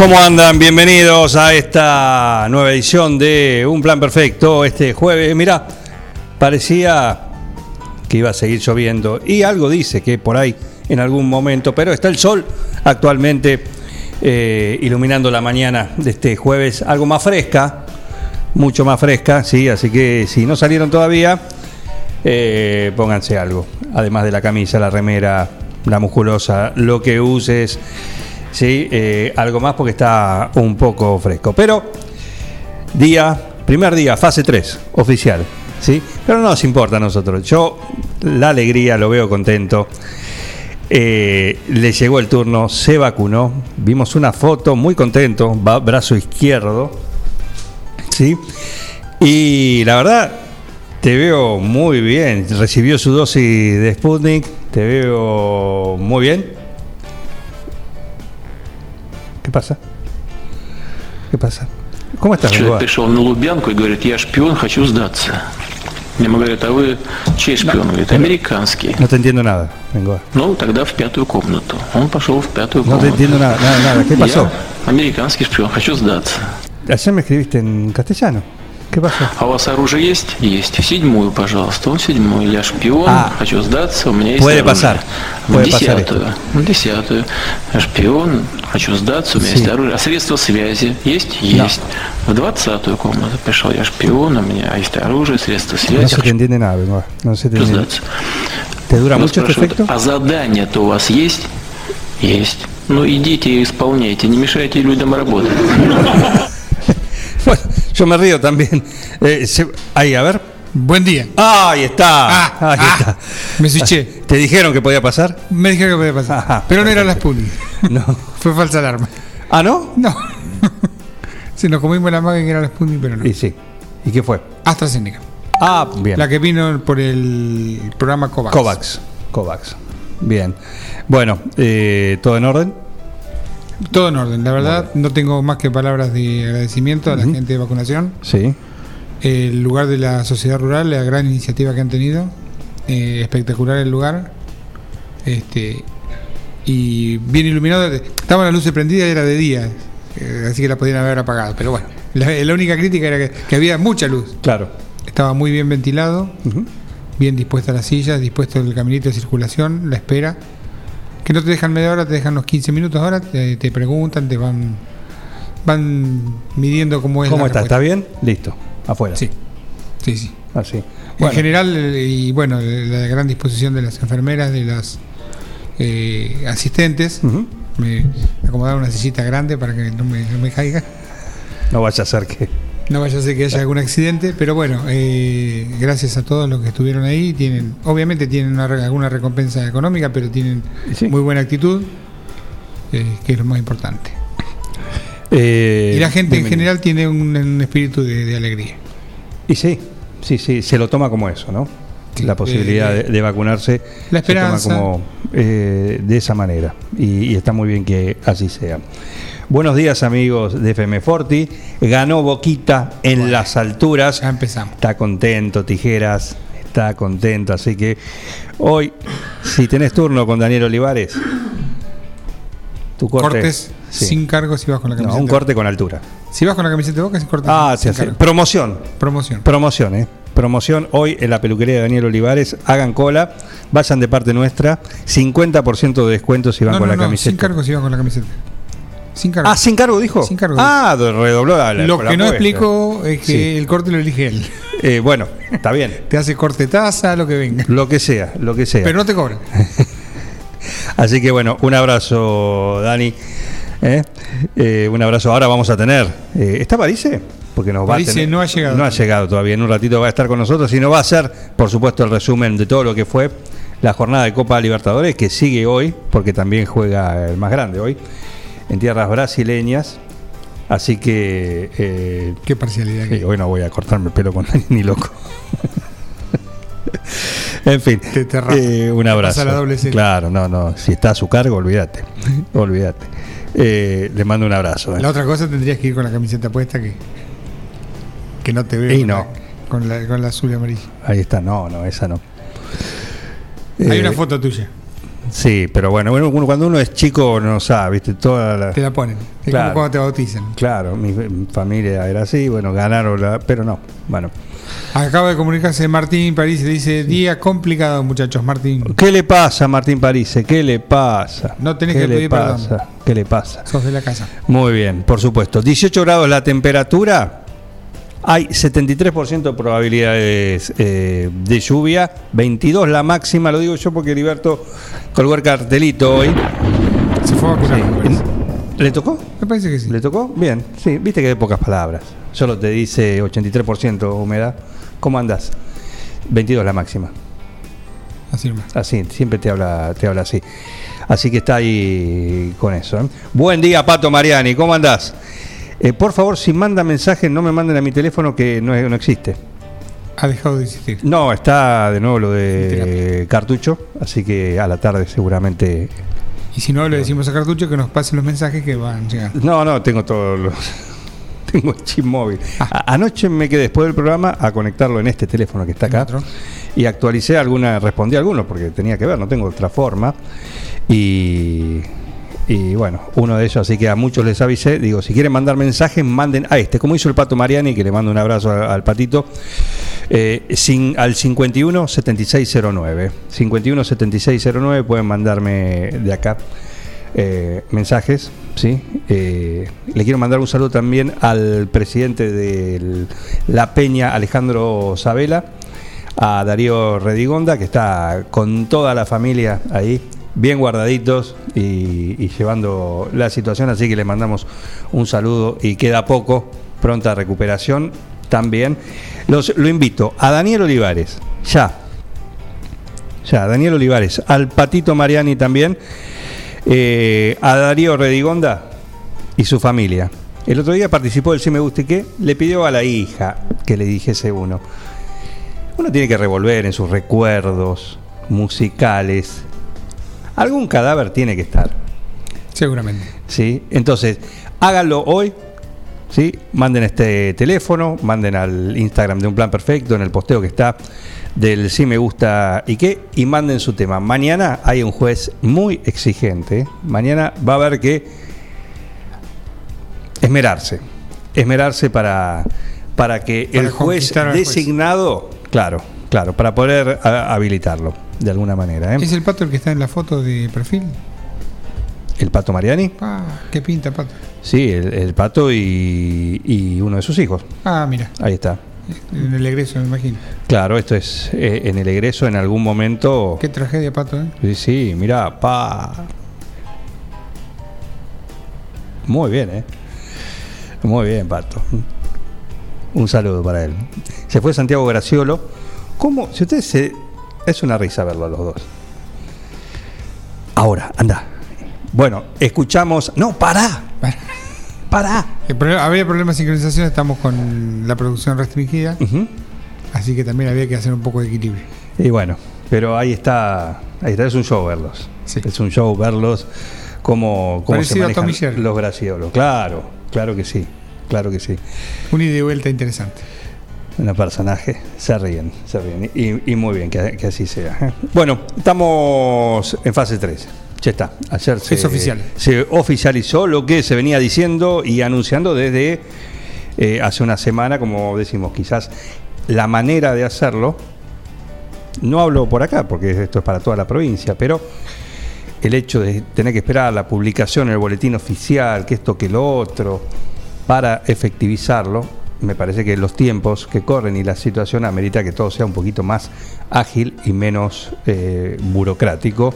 ¿Cómo andan? Bienvenidos a esta nueva edición de Un Plan Perfecto este jueves. Mirá, parecía que iba a seguir lloviendo y algo dice que por ahí en algún momento, pero está el sol actualmente eh, iluminando la mañana de este jueves, algo más fresca, mucho más fresca, sí, así que si no salieron todavía, eh, pónganse algo, además de la camisa, la remera, la musculosa, lo que uses. Sí, eh, algo más porque está un poco fresco. Pero día, primer día, fase 3, oficial. ¿sí? Pero no nos importa a nosotros. Yo la alegría, lo veo contento. Eh, le llegó el turno, se vacunó. Vimos una foto, muy contento, brazo izquierdo. ¿sí? Y la verdad, te veo muy bien. Recibió su dosis de Sputnik. Te veo muy bien. ¿Qué pasa? ¿Qué pasa? ¿Cómo estás, Человек Bengoa? пришел на Лубянку и говорит, я шпион, хочу сдаться. Ему говорят, а вы чей шпион? Говорит, американский. No te entiendo nada, Bengoa. Ну, тогда в пятую комнату. Он пошел в пятую No te комнату. entiendo nada, nada, nada. ¿Qué pasó? Я американский шпион, хочу сдаться. Ayer me escribiste en castellano. ¿Qué pasó? А у вас оружие есть? Есть. Седьмую, пожалуйста. Он седьмую. Я шпион, А. хочу сдаться, у меня есть Puede оружие. pasar. В Puede pasar десятую. Десятую. Шпион, хочу сдаться, у меня Sí. есть оружие. А средства связи есть? Есть. В двадцатую комнату пришел. Я шпион, у меня есть оружие, средства No связи. se te хочу entiende nada. No se entiende. сдаться. ¿Te dura Вас mucho este спрашивают, efecto? а задание-то у вас есть? Есть. Ну идите и исполняйте, не мешайте людям работать. Yo me río también. Eh, se- ahí, a ver. Buen día. Ahí está. Ah, ahí ah, está. me switché. ¿Te dijeron que podía pasar? Me dijeron que podía pasar. Ajá, pero no era la Sputnik. No. Fue falsa alarma. ¿Ah, no? No. sí, nos comimos la maga que era la Sputnik, pero no. Y sí. ¿Y qué fue? AstraZeneca. Ah, bien. La que vino por el programa COVAX. Kovacs. Kovacs. Bien. Bueno, eh, ¿todo en orden? Todo en orden. La verdad, no tengo más que palabras de agradecimiento a la gente de vacunación. Sí. El lugar de la sociedad rural, la gran iniciativa que han tenido. Eh, espectacular el lugar. Este y bien iluminado. Estaban las luces prendidas y era de día. eh, así que la podían haber apagado. Pero bueno, la, la única crítica era que, que había mucha luz. Claro. Estaba muy bien ventilado, bien dispuestas las sillas, dispuesto el caminito de circulación, la espera. Que no te dejan media hora, te dejan los 15 minutos ahora, te, te preguntan, te van van midiendo cómo es ¿Cómo está? ¿Está bien? Listo. Afuera. Sí, sí, sí. Así. En Bueno, general, eh, y bueno, la gran disposición de las enfermeras, de las eh, asistentes, me acomodaron una sillita grande para que no me, no me caiga. No vaya a ser que. No vaya a ser que haya algún accidente, pero bueno, eh, gracias a todos los que estuvieron ahí. Tienen, obviamente tienen una alguna recompensa económica, pero tienen Sí. muy buena actitud, eh, que es lo más importante. Eh, y la gente en general tiene un, un espíritu de, de alegría. Y sí, sí, sí, se lo toma como eso, ¿no? Sí, la posibilidad de, de vacunarse la se toma esperanza. como de esa manera y, y está muy bien que así sea. Buenos días amigos de FM Forti, ganó Boquita en las alturas, Ya empezamos. está contento Tijeras, está contento, así que hoy si tenés turno con Daniel Olivares, tu corte, Cortes sí. sin cargo si vas con la no, camiseta. un corte con altura. Si vas con la camiseta de boca, es corte Ah, sin, se sin hace. cargo. Promoción. Promoción. Promoción, ¿eh? Promoción hoy en la peluquería de Daniel Olivares. Hagan cola, vayan de parte nuestra. 50% de descuento si van No, con no, la no, camiseta. sin cargo si vas con la camiseta. Sin cargo. Ah, sin cargo dijo. Sin cargo. Ah, redobló la, la- Lo la que no explico es que Sí. el corte lo elige él. Eh, bueno, está bien. Te hace corte taza, lo que venga. Lo que sea, lo que sea. Pero no te cobra. Así que bueno, un abrazo, Dani. ¿Eh? Eh, un abrazo. Ahora vamos a tener. eh, ¿Está Parise? Porque nos va a tener- no ha llegado. No ha llegado todavía. En un ratito va a estar con nosotros y nos va a hacer, por supuesto, el resumen de todo lo que fue la jornada de Copa Libertadores que sigue hoy, porque también juega el más grande hoy, en tierras brasileñas. Así que eh, Qué parcialidad. Sí, que- hoy no voy a cortarme el pelo con nadie ni loco. en fin, Te- te eh, un Te abrazo. pasa la doble. Claro, no, no. Si está a su cargo, olvídate. olvídate. Eh, le mando un abrazo. La otra cosa tendrías que ir con la camiseta puesta que, que no te veo. Y con no. la- Con la, con la azul y amarilla. Ahí está, no, no, esa no. Hay una foto tuya. Sí, pero bueno, bueno, uno- cuando uno es chico no sabe, viste, toda la. Te la ponen. Es Claro. como cuando te bautizan. Claro, mi, mi familia era así, bueno, ganaron, la, pero no, bueno. Acaba de comunicarse Martín París dice: Día complicado, muchachos. Martín, ¿Qué le pasa a Martín Parise? ¿Qué le pasa? No tenés ¿Qué que pedir perdón. pasa? ¿Qué le pasa? sos de la casa. Muy bien, por supuesto. 18 grados la temperatura. Hay 73% de probabilidades eh, de lluvia. 22 la máxima, lo digo yo porque Heriberto colgó el cartelito hoy. Se fue a vacunar. parece. ¿Le tocó? Me parece que sí. ¿Le tocó? Bien, sí, viste que de pocas palabras. Solo te dice 83% humedad. ¿Cómo andas? 22 la máxima. Así. Así, siempre te habla, te habla así. Así que está ahí con eso. ¿eh? Buen día, Pato Mariani, ¿cómo andás? Eh, por favor, si mandan mensajes, no me manden a mi teléfono que no, no existe. Ha dejado de existir. No, está de nuevo lo de cartucho, así que a la tarde seguramente. Y si no, le decimos a Cartucho que nos pasen los mensajes que van llegando. No, no, tengo todos los. Tengo el chip móvil. Ah. Anoche me quedé después del programa a conectarlo en este teléfono que está acá. Otro. y actualicé alguna, respondí a algunos porque tenía que ver, no tengo otra forma. Y, y bueno, uno de ellos, así que a muchos les avisé, digo, si quieren mandar mensajes, manden a este, como hizo el Pato Mariani, que le mando un abrazo a- al Patito, eh, sin, al 51 7609. 51 7609 pueden mandarme de acá. eh, mensajes, ¿sí? Eh, le quiero mandar un saludo también al presidente de La Peña, Alejandro Sabela, a Darío Redigonda, que está con toda la familia ahí, bien guardaditos y, llevando la situación, así que le mandamos un saludo y queda poco, pronta recuperación también. Los, lo invito a Daniel Olivares, ya, ya, Daniel Olivares, al Patito Mariani también, eh, a Darío Redigonda y su familia. El otro día participó del Sí Me Guste Qué, le pidió a la hija que le dijese uno. Uno tiene que revolver en sus recuerdos musicales. Algún cadáver tiene que estar. Seguramente. ¿sí? Entonces, háganlo hoy. ¿sí? Manden este teléfono, manden al Instagram de Un Plan Perfecto, en el posteo que está del Sí Me Gusta y qué, y manden su tema. Mañana hay un juez muy exigente. Mañana va a haber que esmerarse. Esmerarse para, para que Para el juez designado, claro, claro, para poder a- habilitarlo de alguna manera. ¿eh? ¿Es el pato el que está en la foto de perfil? El Pato Mariani. Ah, qué pinta, pato. Sí, el, el pato y, y uno de sus hijos. Ah, mira. Ahí está. En el egreso, me imagino. Claro, esto es eh, en el egreso en algún momento. Qué tragedia, pato, ¿eh? Sí, sí, mira, pa. Muy bien, ¿eh? Muy bien, pato. Un saludo para él. Se fue Santiago Graciolo. ¿Cómo? Si ustedes se. Es una risa verlo a los dos. Ahora, anda. Bueno, escuchamos. No, pará. Pará. El problema- había problemas de sincronización, estamos con la producción restringida, así que también había que hacer un poco de equilibrio. Y bueno, pero ahí está, ahí está, es un show verlos. Sí. Es un show verlos cómo, cómo se manejan los graciolos. Claro, claro que sí, claro que sí. Un ida y vuelta interesante. Un personaje, se ríen, se ríen. Y, y muy bien, que, que así sea. ¿eh? Bueno, estamos en fase 3. Ya está. Ayer se, Es oficial. se oficializó lo que se venía diciendo y anunciando desde eh, hace una semana, como decimos, quizás la manera de hacerlo. No hablo por acá, porque esto es para toda la provincia, pero el hecho de tener que esperar la publicación en el boletín oficial, que esto, que lo otro, para efectivizarlo, me parece que los tiempos que corren y la situación amerita que todo sea un poquito más ágil y menos eh, burocrático.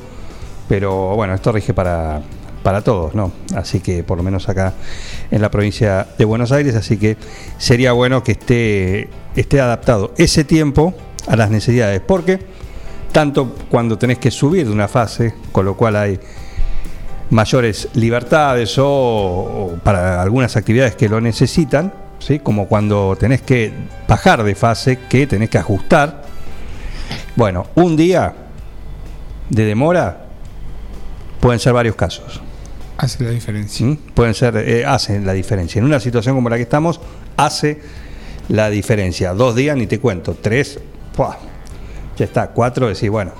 Pero bueno, esto rige para, para todos, ¿no? Así que por lo menos acá en la provincia de Buenos Aires, así que sería bueno que esté, esté adaptado ese tiempo a las necesidades, porque tanto cuando tenés que subir de una fase, con lo cual hay mayores libertades o, o para algunas actividades que lo necesitan, ¿sí? como cuando tenés que bajar de fase, que tenés que ajustar. Bueno, un día de demora pueden ser varios casos. Hace la diferencia. ¿Mm? Pueden ser, eh, hacen la diferencia. En una situación como la que estamos, hace la diferencia. Dos días, ni te cuento. Tres, ¡pua! ya está. Cuatro, decís, bueno.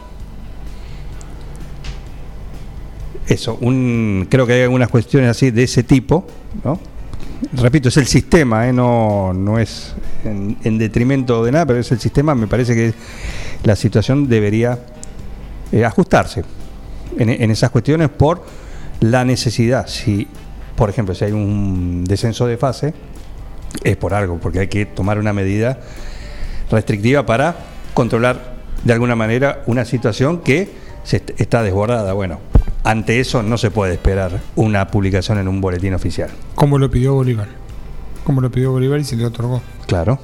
Eso, un, creo que hay algunas cuestiones así de ese tipo, ¿no? Repito, es el sistema, ¿eh? no, no es en, en detrimento de nada, pero es el sistema. Me parece que la situación debería eh, ajustarse en, en esas cuestiones por la necesidad. Si, por ejemplo, si hay un descenso de fase, es por algo, porque hay que tomar una medida restrictiva para controlar de alguna manera una situación que se est- está desbordada. Bueno, ante eso no se puede esperar una publicación en un boletín oficial. Como lo pidió Bolívar. Como lo pidió Bolívar y se le otorgó. Claro,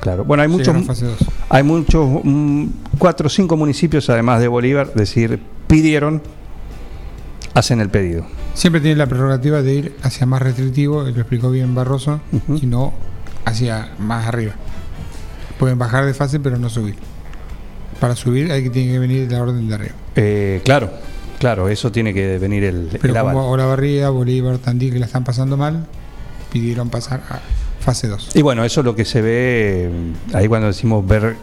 claro. Bueno, hay muchos, Llegaron a fase 2. hay muchos, mm, cuatro o cinco municipios, además de Bolívar, decir, pidieron, hacen el pedido. Siempre tiene la prerrogativa de ir hacia más restrictivo, lo explicó bien Barroso, y no hacia más arriba. Pueden bajar de fase, pero no subir. Para subir hay que tiene que venir la orden de arriba. Eh, claro, claro, eso tiene que venir el, Pero el aval. como Olavarría, Bolívar, Tandil, que la están pasando mal, pidieron pasar a fase 2. Y bueno, eso es lo que se ve eh, ahí cuando decimos ver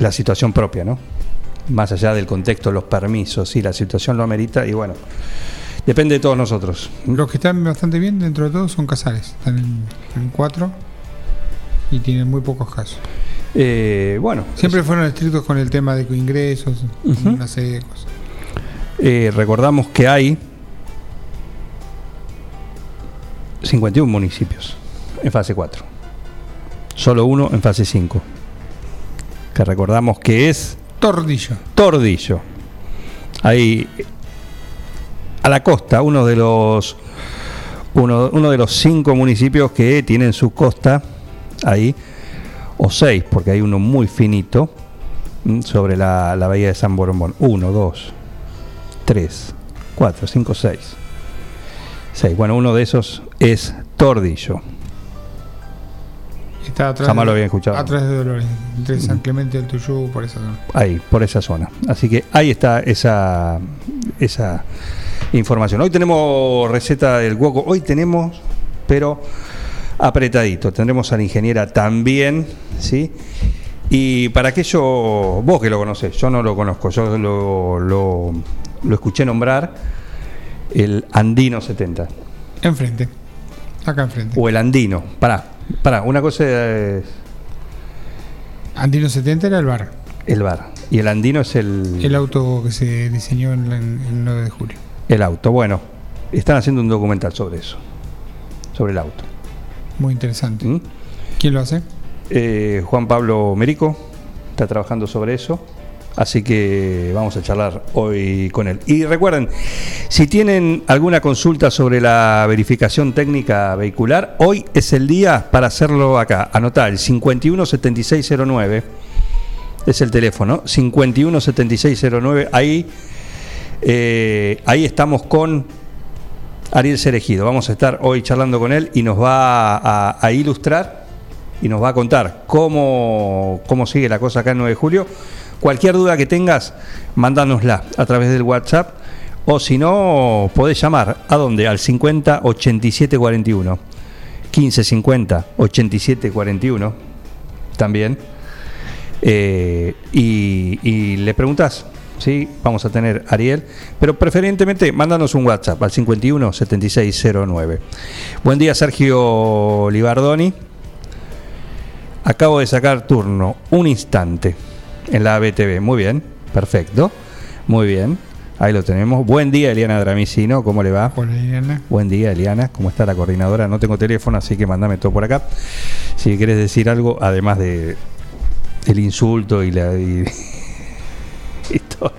la situación propia, ¿no? Más allá del contexto, los permisos, si la situación lo amerita, y bueno, depende de todos nosotros. Los que están bastante bien dentro de todo son Casales. Están en, en 4 y tienen muy pocos casos. Eh, bueno, Siempre fueron estrictos con el tema de ingresos, una serie de cosas. eh, recordamos que hay 51 municipios en fase 4, solo uno en fase 5, que recordamos que es Tordillo. Tordillo. Ahí a la costa, uno de los uno, uno de los cinco municipios que tienen su costa ahí, o seis, porque hay uno muy finito mm, sobre la, la bahía de San Borombón. Uno, dos, tres, cuatro, cinco, seis. Seis. Bueno, uno de esos es Tordillo. Está atrás Jamás de- lo había escuchado. Atrás de Dolores, entre San Clemente y el Tuyú, por esa zona. ahí, por esa zona. Así que ahí está esa, esa información. Hoy tenemos receta del hueco, hoy tenemos, pero apretadito. Tendremos a la ingeniera también, ¿sí? Y para aquello, vos que lo conocés, yo no lo conozco, yo lo, lo, lo escuché nombrar, el Andino 70. Enfrente. Acá enfrente. O el Andino, pará, pará, una cosa es Andino 70 era el bar. el bar, y el Andino es el... El auto que se diseñó en el 9 de julio. El auto, bueno, están haciendo un documental sobre eso, sobre el auto. Muy interesante. ¿Mm? ¿Quién lo hace? Eh, Juan Pablo Merico está trabajando sobre eso, así que vamos a charlar hoy con él. Y recuerden, si tienen alguna consulta sobre la verificación técnica vehicular, hoy es el día para hacerlo acá. Anotá el 517609, es el teléfono, 517609, ahí, eh, ahí estamos con Ariel Cerejido. Vamos a estar hoy charlando con él y nos va a, a ilustrar y nos va a contar cómo, cómo sigue la cosa acá en 9 de julio. Cualquier duda que tengas, mándanosla a través del WhatsApp o si no, podés llamar a dónde? Al 50 87 41. 15 50 87 41 también. Eh, y, y le preguntas, ¿sí? Vamos a tener Ariel, pero preferentemente mándanos un WhatsApp al 51 7609. Buen día, Sergio Libardoni. Acabo de sacar turno, un instante, en la ABTV. Muy bien, perfecto. Muy bien, ahí lo tenemos. Buen día, Eliana Dramicino, ¿cómo le va? Hola, Liliana. Buen día, Eliana. ¿Cómo está la coordinadora? No tengo teléfono, así que mandame todo por acá. Si quieres decir algo, además de el insulto y la y, y todo.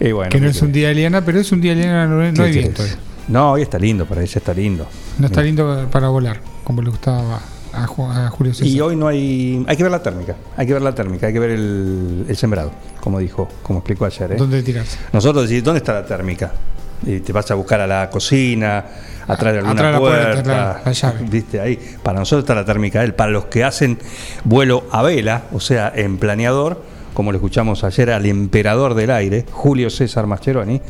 Y bueno, que no es un día de liana, pero es un día de liana, no, no ¿qué hay viento. No, hoy está lindo, para ella está lindo. No está lindo para volar, como le gustaba a, Ju- a Julio César. Y hoy no hay. Hay que ver la térmica. Hay que ver la térmica. Hay que ver el, el sembrado, como dijo, como explicó ayer. ¿eh? ¿Dónde tirarse? Nosotros decimos, ¿dónde está la térmica? Y te vas a buscar a la cocina, atrás de alguna Atrás de la puerta, puerta, la llave. ¿viste? Ahí. Para nosotros está la térmica él. Para los que hacen vuelo a vela, o sea, en planeador, como lo escuchamos ayer al emperador del aire, Julio César Mascheroni,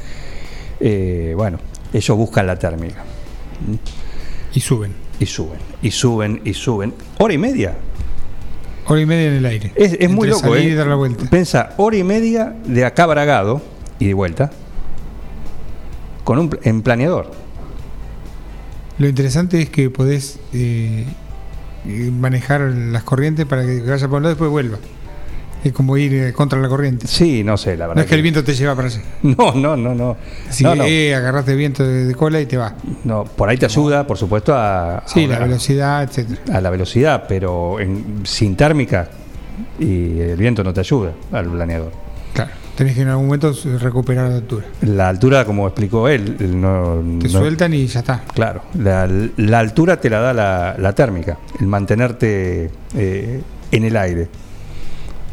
eh, bueno, ellos buscan la térmica. Y suben. Y suben, y suben, y suben. Hora y media. Hora y media en el aire. Es, es muy loco, ¿eh? y dar la vuelta. Pensa, hora y media de acá Bragado y de vuelta. Con un en planeador. Lo interesante es que podés eh, eh, manejar las corrientes para que vaya por un lado y después vuelva. Es como ir eh, contra la corriente. Sí, no sé, la verdad. No es que el viento te lleva para allá. No, no, no, no. Si no, no. eh, agarraste viento de, de cola y te va. No, por ahí te ayuda, por supuesto, a, Sí, a la una- velocidad, etcétera. a la velocidad, pero en- sin térmica y el viento no te ayuda al planeador. Claro. Tenés que en algún momento recuperar la altura. La altura, como explicó él, él no, Te no- sueltan y ya está. Claro, la, la altura te la da la, la térmica, el mantenerte eh, en el aire.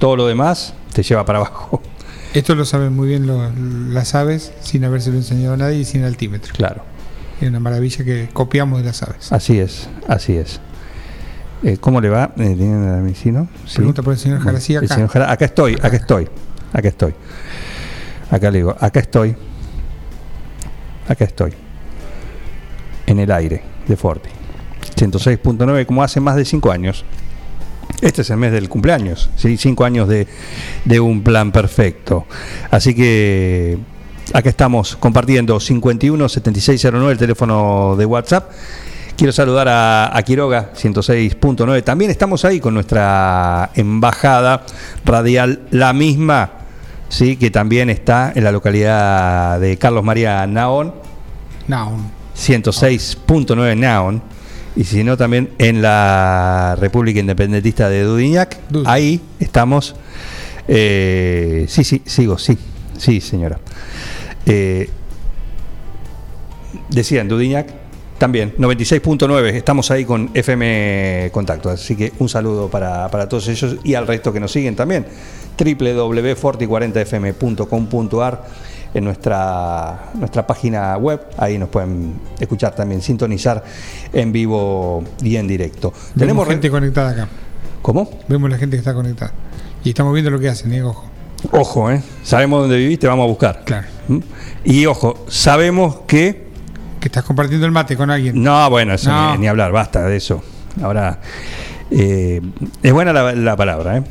Todo lo demás te lleva para abajo. Esto lo saben muy bien lo- las aves sin habérselo enseñado a nadie y sin altímetro. Claro, Es una maravilla que copiamos de las aves. así es, así es. Eh, ¿Cómo le va? Eh, ¿Tienen a mi vecino? Sí. Pregunta por el señor Bueno, Jarací el acá. señor Jara- acá estoy, acá estoy, acá estoy. Acá le digo, acá estoy. Acá estoy. En el aire de Forti. 106.9 como hace más de 5 años. Este es el mes del cumpleaños, ¿sí? cinco años de, de un plan perfecto. Así que acá estamos compartiendo 51 7609 el teléfono de WhatsApp. Quiero saludar a, a Quiroga 106.9. También estamos ahí con nuestra embajada radial, la misma, sí, que también está en la localidad de Carlos María Naón. No, 106.9 Naon y si no también en la República Independentista de Dudignac. Dud. Ahí estamos. Eh, sí, sí, sigo, sí, sí, señora. Eh, decía en Dudignac también, 96.9, estamos ahí con FM Contacto, así que un saludo para, para todos ellos y al resto que nos siguen también, www.forti40fm.com.ar en nuestra, nuestra página web, ahí nos pueden escuchar también, sintonizar en vivo y en directo. Tenemos gente conectada acá. ¿Cómo? Vemos la gente que está conectada. Y estamos viendo lo que hacen, ¿eh? Ojo. Ojo, ¿eh? Sabemos dónde vivís, te vamos a buscar. Claro. ¿Mm? Y ojo, sabemos que Que estás compartiendo el mate con alguien. No, bueno, eso No. Ni, ni hablar, basta de eso. Ahora, eh, es buena la, la palabra, ¿eh?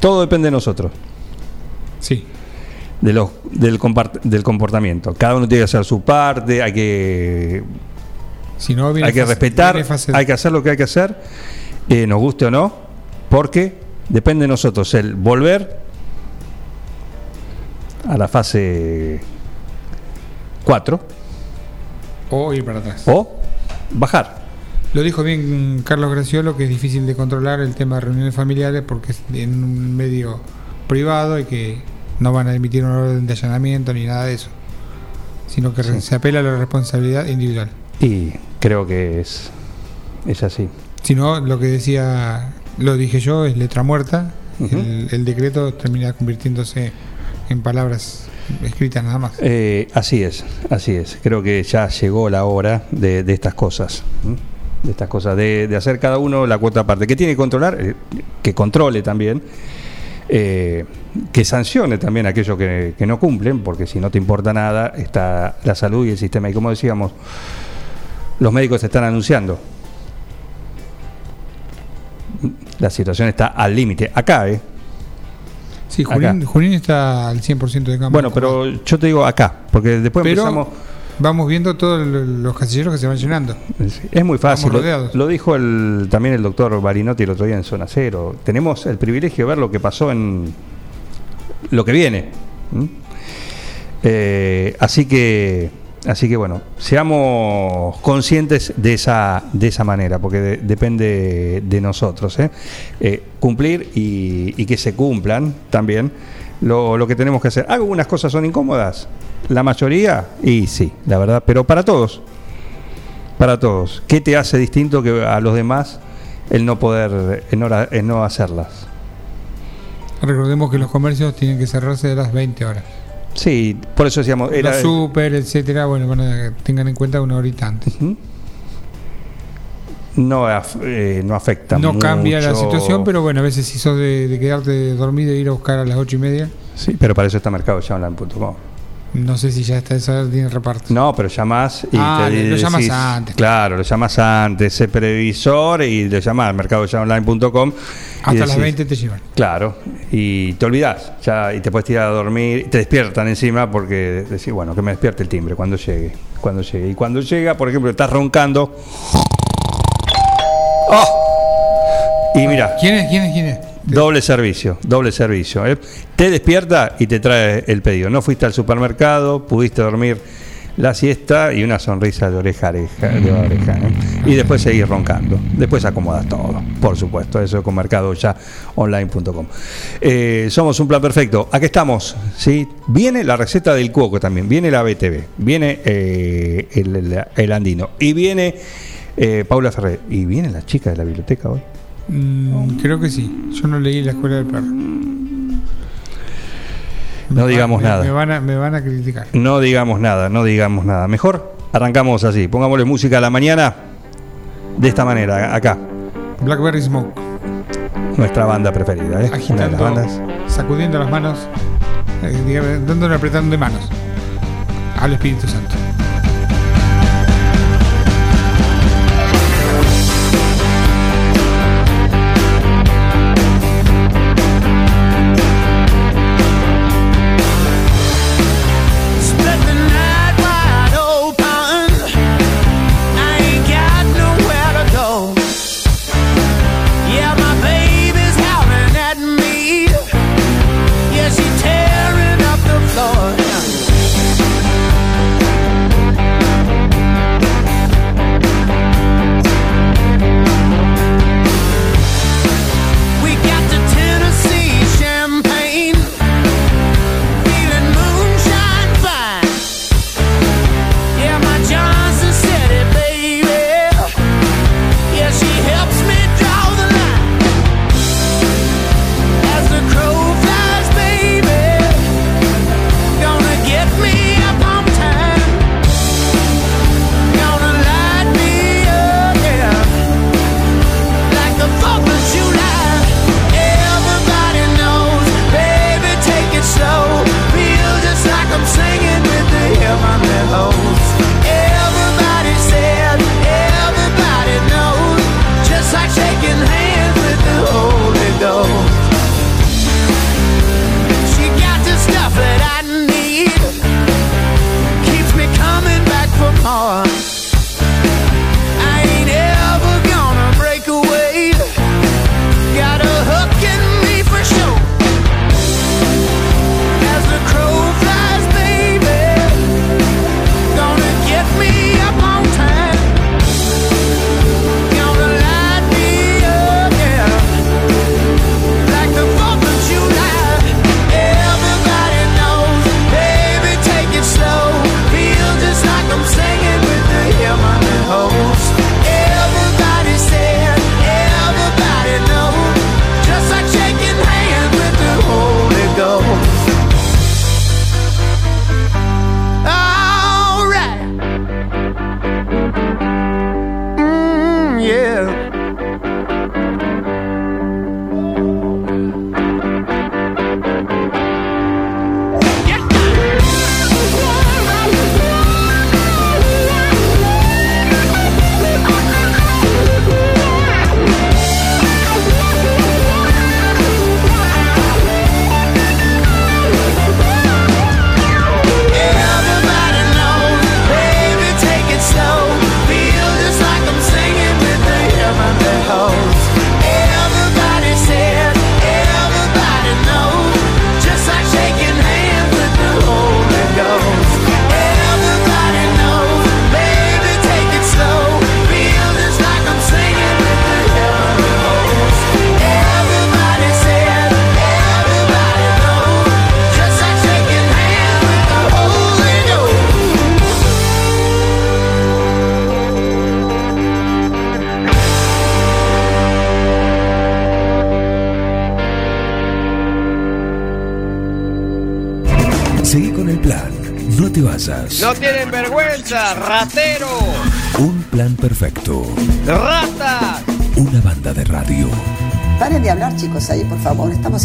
Todo depende de nosotros, Sí. De los, del, del comportamiento. Cada uno tiene que hacer su parte, hay que, Si no, viene hay que respetar, hay que hacer lo que hay que hacer, eh, nos guste o no, porque depende de nosotros el volver a la fase 4 O ir para atrás. o bajar. Lo dijo bien Carlos Graciolo que es difícil de controlar el tema de reuniones familiares porque es en un medio privado y que no van a emitir una orden de allanamiento ni nada de eso. Sino que Sí. se apela a la responsabilidad individual. Y creo que es, es así. Si no, lo que decía, lo dije yo, es letra muerta. El, el decreto termina convirtiéndose en palabras escritas nada más. Eh, así es, así es. Creo que ya llegó la hora de, de estas cosas. De estas cosas, de, de hacer cada uno la cuota aparte. Que tiene que controlar, eh, que controle también, eh, que sancione también a aquellos que, que no cumplen, porque si no te importa nada, está la salud y el sistema. Y como decíamos, los médicos están anunciando. La situación está al límite. Acá, ¿eh? Sí, Junín. Junín está al 100% de cámara. Bueno, pero yo te digo acá, porque después Pero empezamos. Vamos viendo todos lo- los casilleros que se van llenando. Es muy fácil. Lo, dijo el, también el doctor Barinotti el otro día en Zona Cero. Tenemos el privilegio de ver lo que pasó en lo que viene. Eh, así que, así que bueno, seamos conscientes de esa, de esa manera, porque de- depende de nosotros. ¿eh? Eh, cumplir y, y que se cumplan también lo, lo que tenemos que hacer. Algunas cosas son incómodas, la mayoría, y sí, la verdad, pero para todos. Para todos. ¿Qué te hace distinto que a los demás el no poder, el no, el no hacerlas? Recordemos que los comercios tienen que cerrarse a las 20 horas. Sí, por eso decíamos. Era, los super, etcétera, bueno, a- tengan en cuenta una horita antes. Ujú. No, eh, no afecta No cambia la situación, pero bueno, a veces si sos de, de quedarte dormido e ir a buscar a las 8 y media, Sí, pero para eso está mercadoyaonline.com. no sé si ya está esa tiene reparto. No, pero llamás y Ah, te lo llamas antes. Claro, lo llamas antes, ese previsor y lo llamás mercadoyaonline.com. Hasta las decís- 20 te llevan. Claro, y te olvidás, ya, y te puedes tirar a dormir, te despiertan encima porque decís, bueno, que me despierte el timbre cuando llegue, cuando llegue. Y cuando llega, por ejemplo, estás roncando. ¡Oh! Y mira, ¿Quién es? ¿Quién es? ¿Quién es? doble servicio, doble servicio. ¿eh? Te despierta y te trae el pedido. No fuiste al supermercado, pudiste dormir la siesta y una sonrisa de oreja a oreja. de oreja, ¿eh? Y después seguís roncando. Después acomodas todo, por supuesto. Eso con mercadoyaonline.com. Eh, somos un plan perfecto. Aquí estamos. ¿sí? Viene la receta del cuoco también. Viene la BTV. Viene eh, el, el- el andino. Y viene eh, Paula Ferrer. Y viene la chica de la biblioteca hoy. Mm, creo que sí. Yo no leí la escuela del perro. No digamos nada. Me van, a, me van a criticar. No digamos nada, no digamos nada. Mejor arrancamos así. Pongámosle música a la mañana de esta manera, acá. Blackberry Smoke. Nuestra banda preferida, ¿eh? Una de las Agitando, bandas. sacudiendo las manos, eh, digamos, dándole apretando de manos al Espíritu Santo.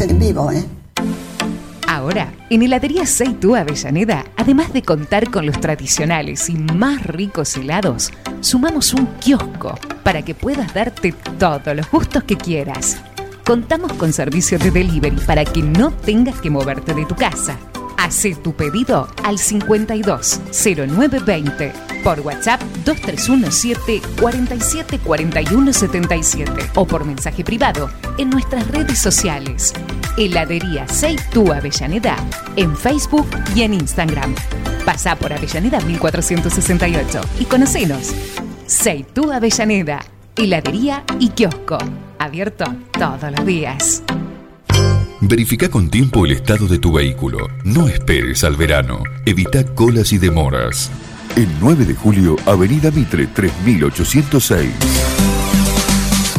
En vivo, ¿eh? Ahora, en Heladería Seitú Avellaneda, además de contar con los tradicionales y más ricos helados, sumamos un kiosco para que puedas darte todos los gustos que quieras. Contamos con servicio de delivery para que no tengas que moverte de tu casa. Hacé tu pedido al 52 0920 por WhatsApp 2317 47 41 77 o por mensaje privado en nuestras redes sociales. Heladería Seitú Avellaneda en Facebook y en Instagram. Pasá por Avellaneda 1468 y conocenos. Seitú Avellaneda, heladería y kiosco. Abierto todos los días. Verifica con tiempo el estado de tu vehículo. No esperes al verano. Evita colas y demoras. El 9 de julio, Avenida Mitre 3806.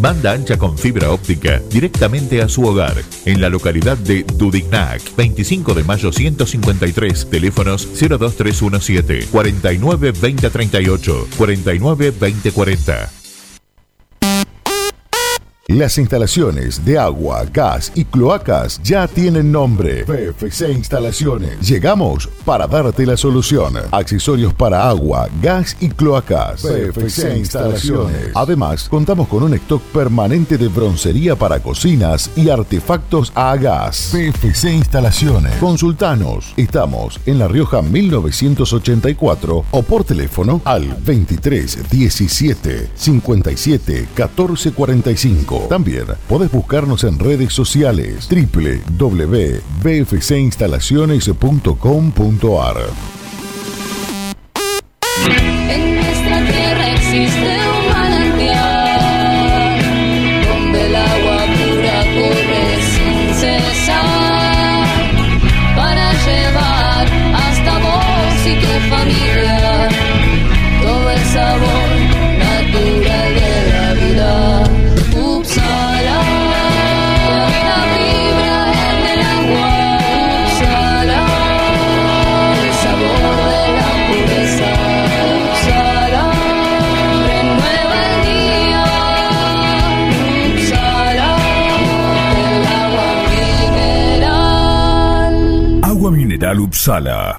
Banda ancha con fibra óptica directamente a su hogar, en la localidad de Dudignac, 25 de mayo 153, teléfonos 02317 49 2038, 49 2040. Las instalaciones de agua, gas y cloacas ya tienen nombre. PFC Instalaciones. Llegamos para darte la solución. Accesorios para agua, gas y cloacas. PFC Instalaciones. Además, contamos con un stock permanente de broncería para cocinas y artefactos a gas. PFC Instalaciones. Consultanos. Estamos en La Rioja 1984 o por teléfono al 23 17 57 14 45. También podés buscarnos en redes sociales www.bfcinstalaciones.com.ar. En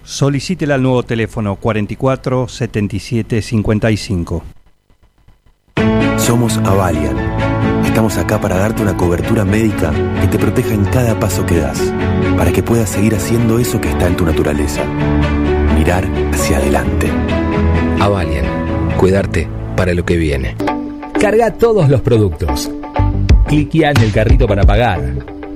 Solicítela al nuevo teléfono 44 77 55. Somos Avalian. Estamos acá para darte una cobertura médica que te proteja en cada paso que das, para que puedas seguir haciendo eso que está en tu naturaleza. Mirar hacia adelante. Avalian. Cuidarte para lo que viene. Carga todos los productos. Cliquea en el carrito para pagar.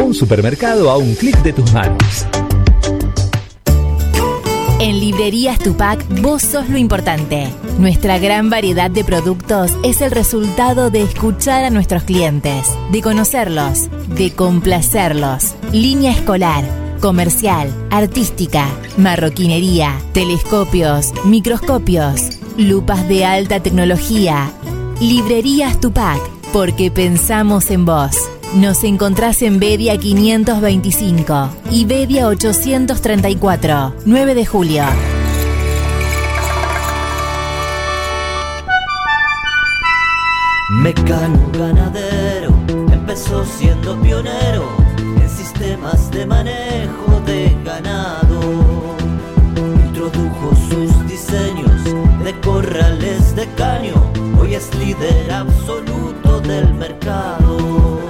Un supermercado a un clic de tus manos. En Librerías Tupac, vos sos lo importante. Nuestra gran variedad de productos es el resultado de escuchar a nuestros clientes, de conocerlos, de complacerlos. Línea escolar, comercial, artística, marroquinería, telescopios, microscopios, lupas de alta tecnología. Librerías Tupac, porque pensamos en vos. Nos encontrás en Bedia 525 y Bedia 834, 9 de julio. Mecano ganadero empezó siendo pionero en sistemas de manejo de ganado. Introdujo sus diseños de corrales de caño, hoy es líder absoluto del mercado.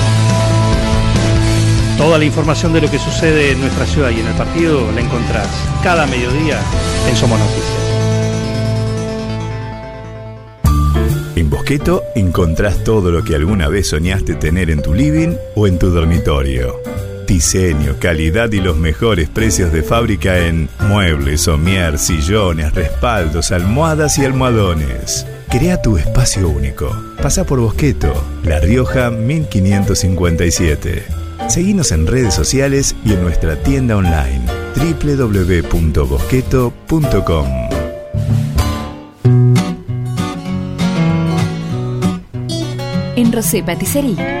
Toda la información de lo que sucede en nuestra ciudad y en el partido la encontrás cada mediodía en Somos Noticias. En Bosqueto encontrás todo lo que alguna vez soñaste tener en tu living o en tu dormitorio. Diseño, calidad y los mejores precios de fábrica en muebles, somier, sillones, respaldos, almohadas y almohadones. Crea tu espacio único. Pasa por Bosqueto, La Rioja 1557. Seguinos en redes sociales y en nuestra tienda online www.bosqueto.com. En Rosé Patisserie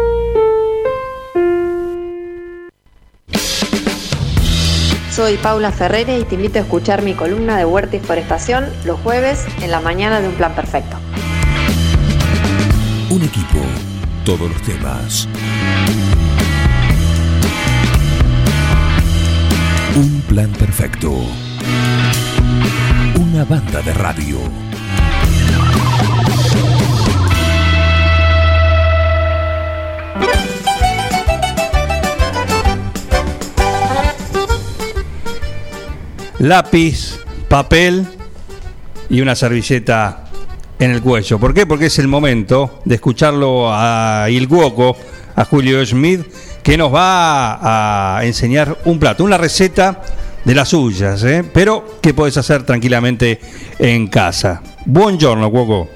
Soy Paula Ferrere y te invito a escuchar mi columna de Huerta y Forestación los jueves en la mañana de Un Plan Perfecto. Un equipo, todos los temas. Un plan perfecto. Una banda de radio. Lápiz, papel y una servilleta en el cuello. ¿Por qué? Porque es el momento de escucharlo a Ilguoco, a Julio Schmidt, que nos va a enseñar un plato, una receta de las suyas, ¿eh? pero que puedes hacer tranquilamente en casa. Buongiorno, Cuoco.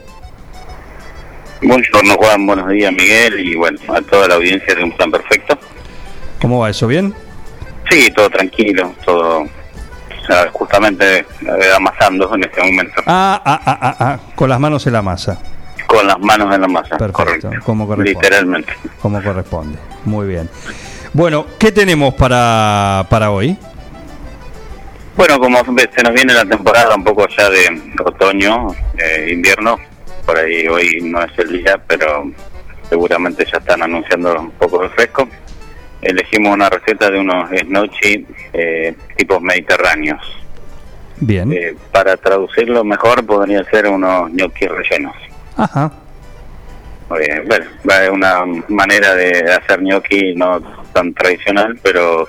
Buongiorno Juan, buenos días Miguel y bueno, a toda la audiencia de Un Plan Perfecto. ¿Cómo va eso? ¿Bien? Sí, todo tranquilo, todo justamente eh, amasando en este momento, Ah, ah, ah, ah, ah, con las manos en la masa. con las manos en la masa. Perfecto, como corresponde. Literalmente. Como corresponde. Muy bien. Bueno, ¿qué tenemos para, para hoy? Bueno, como se nos viene la temporada un poco ya de otoño, eh, invierno, por ahí hoy no es el día, pero seguramente ya están anunciando un poco de fresco. Elegimos una receta de unos gnocchi eh, tipos mediterráneos. Bien. Eh, para traducirlo mejor podría ser unos gnocchi rellenos. Ajá. Muy bien. Bueno, es una manera de hacer gnocchi no tan tradicional, pero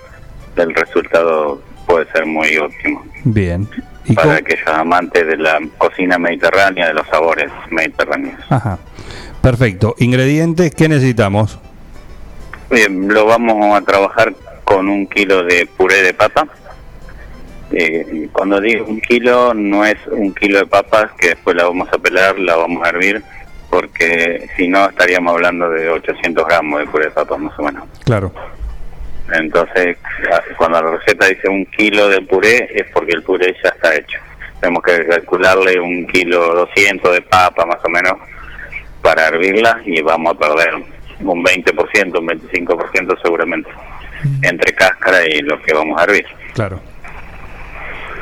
el resultado puede ser muy óptimo. Bien. para aquellos amantes de la cocina mediterránea, de los sabores mediterráneos. Ajá. Perfecto. Ingredientes, ¿qué necesitamos? Bien, lo vamos a trabajar con un kilo de puré de papa. Eh, cuando digo un kilo, no es un kilo de papas que después la vamos a pelar, la vamos a hervir, porque si no estaríamos hablando de 800 gramos de puré de papas más o menos. Claro. Entonces, cuando la receta dice un kilo de puré, es porque el puré ya está hecho. Tenemos que calcularle un kilo 200 de papa más o menos para hervirla y vamos a perder un 20%, un 25% seguramente entre cáscara y lo que vamos a hervir. Claro.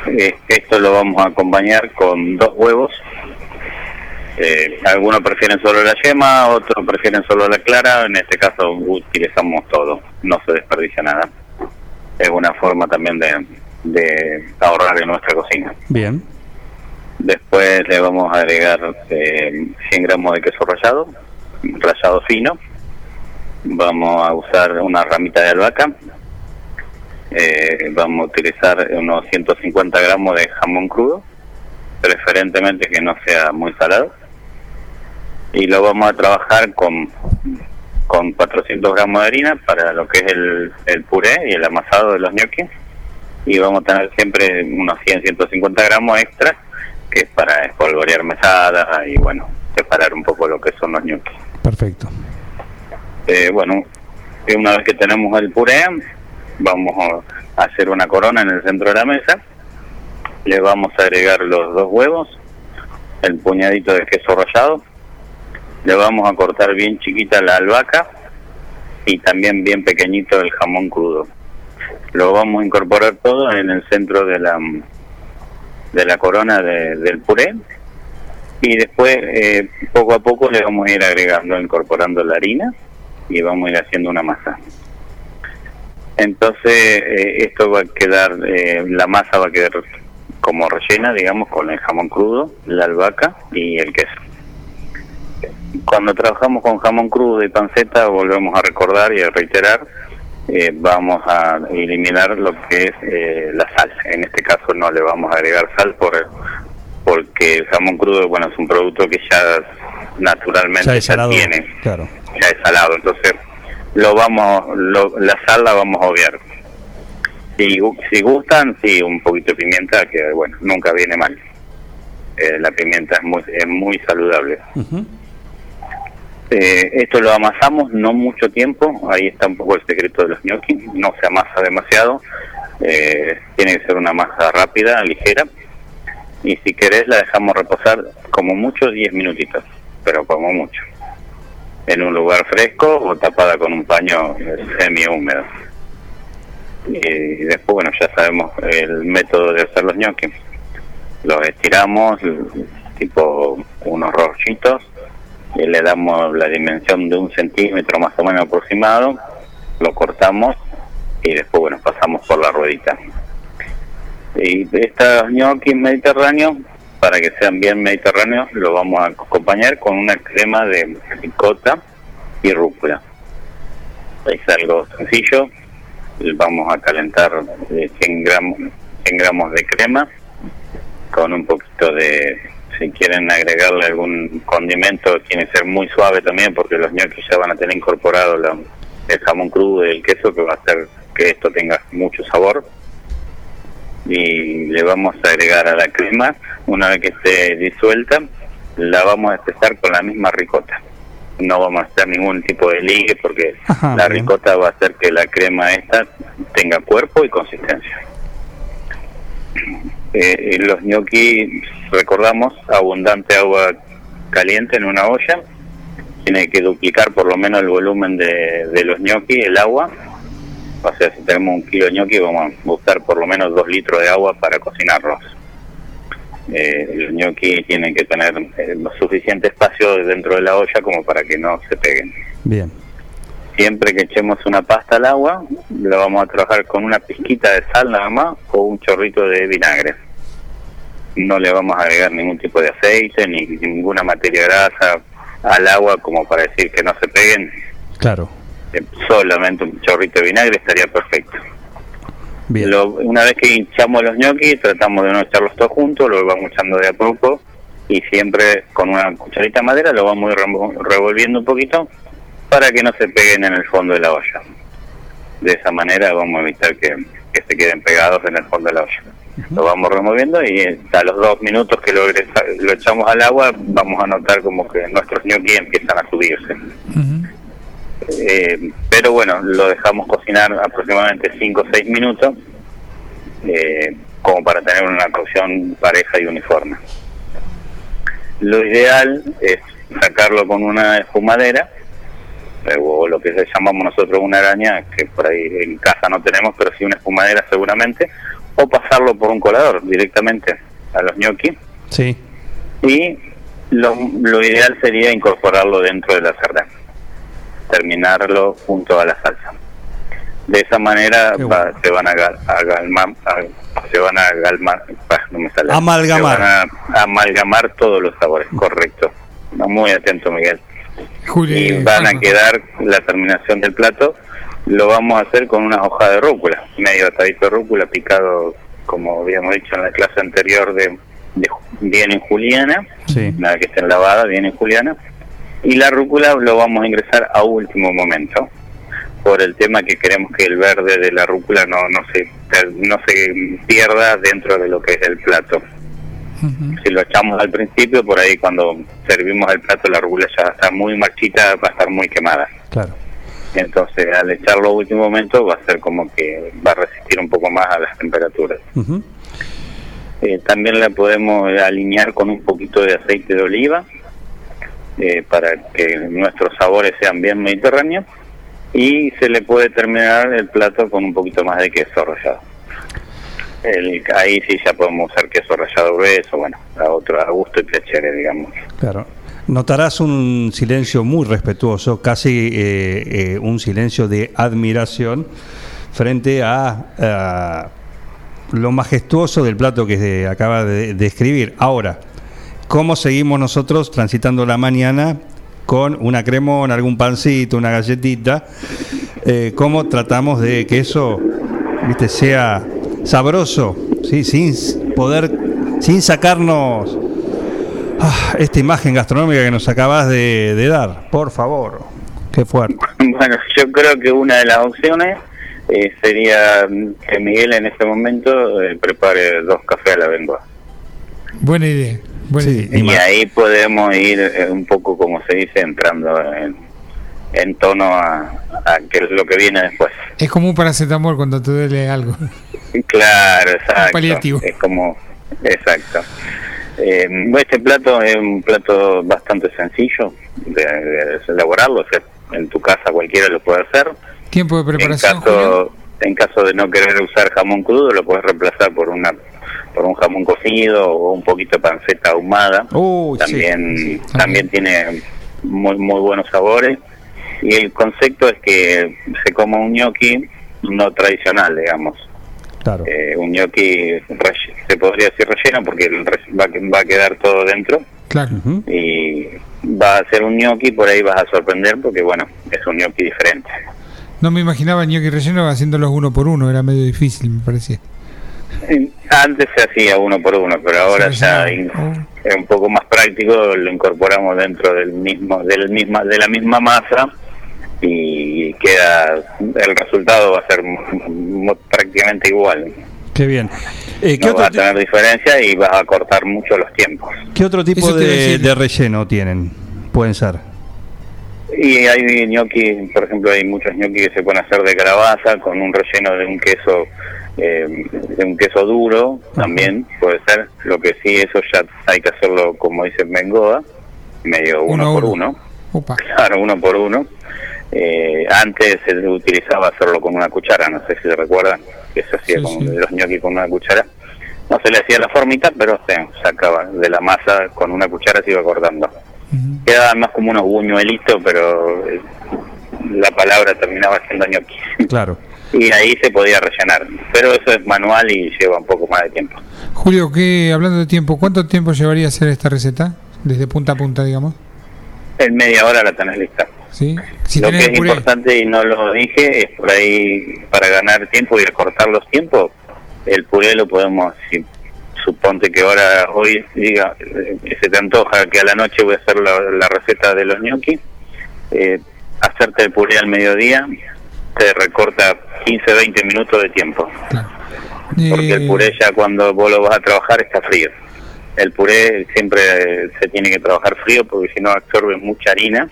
Eh, esto lo vamos a acompañar con dos huevos. Eh, algunos prefieren solo la yema, otros prefieren solo la clara. En este caso utilizamos todo, no se desperdicia nada. Es una forma también de, de ahorrar en nuestra cocina. Bien. Después le vamos a agregar eh, 100 gramos de queso rallado, rallado fino. Vamos a usar una ramita de albahaca. Eh, vamos a utilizar unos 150 gramos de jamón crudo, preferentemente que no sea muy salado. Y lo vamos a trabajar con, con 400 gramos de harina para lo que es el, el puré y el amasado de los ñoquis. Y vamos a tener siempre unos 100, 150 gramos extra que es para espolvorear mesada y bueno, separar un poco lo que son los ñoquis. Perfecto. Eh, bueno, una vez que tenemos el puré, vamos a hacer una corona en el centro de la mesa. Le vamos a agregar los dos huevos, el puñadito de queso rallado. Le vamos a cortar bien chiquita la albahaca y también bien pequeñito el jamón crudo. Lo vamos a incorporar todo en el centro de la de la corona de- del puré y después eh, poco a poco le vamos a ir agregando, incorporando la harina y vamos a ir haciendo una masa. Entonces eh, esto va a quedar, eh, la masa va a quedar como rellena, digamos, con el jamón crudo, la albahaca y el queso. Cuando trabajamos con jamón crudo y panceta, volvemos a recordar y a reiterar, eh, vamos a eliminar lo que es eh, la sal. En este caso no le vamos a agregar sal por porque el jamón crudo, bueno, es un producto que ya naturalmente Ya salado. tiene, Claro. Ya es salado. Entonces, lo vamos, lo- la sal la vamos a obviar. Si, si gustan, sí, un poquito de pimienta, que bueno, nunca viene mal. Eh, la pimienta es muy, es muy saludable. Eh, esto lo amasamos no mucho tiempo, ahí está un poco el secreto de los gnocchi, no se amasa demasiado, eh, tiene que ser una masa rápida, ligera, y si querés la dejamos reposar como mucho 10 minutitos, pero como mucho, en un lugar fresco o tapada con un paño semi húmedo. Y después, bueno, ya sabemos el método de hacer los gnocchi. Los estiramos, tipo unos rollitos, y le damos la dimensión de un centímetro más o menos aproximado, lo cortamos y después, bueno, pasamos por la ruedita. Y estos ñoquis mediterráneos, para que sean bien mediterráneos, lo vamos a acompañar con una crema de ricota y rúcula. Es algo sencillo, vamos a calentar eh, 100 gramos, 100 gramos de crema con un poquito de, si quieren agregarle algún condimento, tiene que ser muy suave también porque los ñoquis ya van a tener incorporado el jamón crudo y el queso que va a hacer que esto tenga mucho sabor. Y le vamos a agregar a la crema, una vez que esté disuelta, la vamos a espesar con la misma ricota. No vamos a hacer ningún tipo de ligue porque Ajá, la bien. ricota va a hacer que la crema esta tenga cuerpo y consistencia. Eh, los gnocchi, recordamos, abundante agua caliente en una olla. Tiene que duplicar por lo menos el volumen de, de los gnocchi, el agua. O sea, si tenemos un kilo de gnocchi, vamos a buscar por lo menos dos litros de agua para cocinarlos. Eh, los gnocchi tienen que tener eh, lo suficiente espacio dentro de la olla como para que no se peguen. Bien. Siempre que echemos una pasta al agua, la vamos a trabajar con una pizquita de sal nada más o un chorrito de vinagre. No le vamos a agregar ningún tipo de aceite ni ninguna materia grasa al agua como para decir que no se peguen. Claro. Solamente un chorrito de vinagre estaría perfecto. Lo- una vez que hinchamos los ñoquis, tratamos de no echarlos todos juntos, lo vamos echando de a poco y siempre con una cucharita de madera lo vamos revolviendo un poquito para que no se peguen en el fondo de la olla. De esa manera vamos a evitar que, que se queden pegados en el fondo de la olla. Lo vamos removiendo y eh, a los dos minutos que lo, egresa- lo echamos al agua vamos a notar como que nuestros ñoquis empiezan a subirse. Eh, pero bueno, lo dejamos cocinar aproximadamente 5 o 6 minutos eh, como para tener una cocción pareja y uniforme. Lo ideal es sacarlo con una espumadera eh, o lo que llamamos nosotros una araña, que por ahí en casa no tenemos, pero sí una espumadera seguramente, o pasarlo por un colador directamente a los ñoquis Sí. y lo, lo ideal sería incorporarlo dentro de la sartén, terminarlo junto a la salsa. De esa manera va- se van a, gal- a galmar, a- se van a galmar, bah, no me sale. Amalgamar. Se van a amalgamar todos los sabores, correcto. Muy atento, Miguel. y van a quedar la terminación del plato. Lo vamos a hacer con una hoja de rúcula, medio atadito de rúcula picado, como habíamos dicho en la clase anterior, de, de bien en juliana, Sí. nada que esté lavada, bien en juliana. Y la rúcula lo vamos a ingresar a último momento, por el tema que queremos que el verde de la rúcula no, no, se, no se pierda dentro de lo que es el plato. Si lo echamos al principio, por ahí cuando servimos el plato, la rúcula ya está muy marchita, va a estar muy quemada. Claro. Entonces, al echarlo a último momento, va a ser como que va a resistir un poco más a las temperaturas. Eh, también la podemos alinear con un poquito de aceite de oliva eh, para que nuestros sabores sean bien mediterráneos y se le puede terminar el plato con un poquito más de queso rallado. El, ahí sí ya podemos usar queso rallado grueso, bueno, a otro a gusto y piacere, digamos. Claro. Notarás un silencio muy respetuoso, casi eh, eh, un silencio de admiración frente a, a lo majestuoso del plato que se acaba de describir. Ahora, ¿cómo seguimos nosotros transitando la mañana con una cremona, algún pancito, una galletita? Eh, ¿Cómo tratamos de que eso viste, sea sabroso, ¿sí? sin poder, sin sacarnos ah, esta imagen gastronómica que nos acabas de, dar? Por favor, qué fuerte. Bueno, yo creo que una de las opciones eh, sería que Miguel en este momento eh, prepare dos cafés a la lengua. Buena idea. Buena idea. Y ahí podemos ir eh, un poco, como se dice, entrando en, en tono a, a que es lo que viene después. Es como un paracetamol cuando te duele algo. Claro, exacto. paliativo. Es como, exacto. Eh, este plato es un plato bastante sencillo de, de elaborarlo, o sea, en tu casa cualquiera lo puede hacer. Tiempo de En preparación. caso, en caso de no querer usar jamón crudo, lo puedes reemplazar por una por un jamón cocido o un poquito de panceta ahumada. también también tiene muy muy buenos sabores. Y el concepto es que se coma un gnocchi no tradicional, digamos. Claro. Eh, un gnocchi se podría decir relleno porque va, va a quedar todo dentro Claro. y va a ser un gnocchi, por ahí vas a sorprender porque bueno, es un gnocchi diferente. No me imaginaba el gnocchi relleno haciéndolos uno por uno, era medio difícil, me parecía. Antes se hacía uno por uno, pero ahora ya in- es un poco más práctico, lo incorporamos dentro del mismo, del misma, de la misma masa y queda, el resultado va a ser prácticamente igual. Qué bien. Eh, ¿qué, No va a tener diferencia y vas a cortar mucho los tiempos. qué otro tipo a de relleno tienen? Pueden ser. Y hay gnocchi, por ejemplo, hay muchos gnocchi que se pueden hacer de calabaza con un relleno de un queso eh, de un queso duro también puede ser. Lo que sí, eso ya hay que hacerlo como dice Bengoa, medio uno, por uno. uno. Claro, uno por uno. Eh, antes se utilizaba hacerlo con una cuchara, no sé si se recuerdan, que se hacía Sí, con sí. los gnocchi con una cuchara. No se le hacía la formita, pero se sacaba de la masa con una cuchara, se iba cortando. Quedaba más como unos buñuelitos, pero eh, la palabra terminaba siendo gnocchi. Claro. Y ahí se podía rellenar. Pero eso es manual y lleva un poco más de tiempo. Julio, ¿qué, hablando de tiempo, ¿cuánto tiempo llevaría hacer esta receta? Desde punta a punta, digamos. En media hora la tenés lista. ¿sí? Si lo que es puré. importante y no lo dije es por ahí para ganar tiempo y acortar los tiempos. El puré lo podemos, si suponte que ahora hoy diga eh, se te antoja que a la noche voy a hacer la, la receta de los gnocchi, eh, hacerte el puré al mediodía te recorta 15 20 minutos de tiempo. Porque el puré ya cuando vos lo vas a trabajar está frío. El puré siempre se tiene que trabajar frío porque si no absorbe mucha harina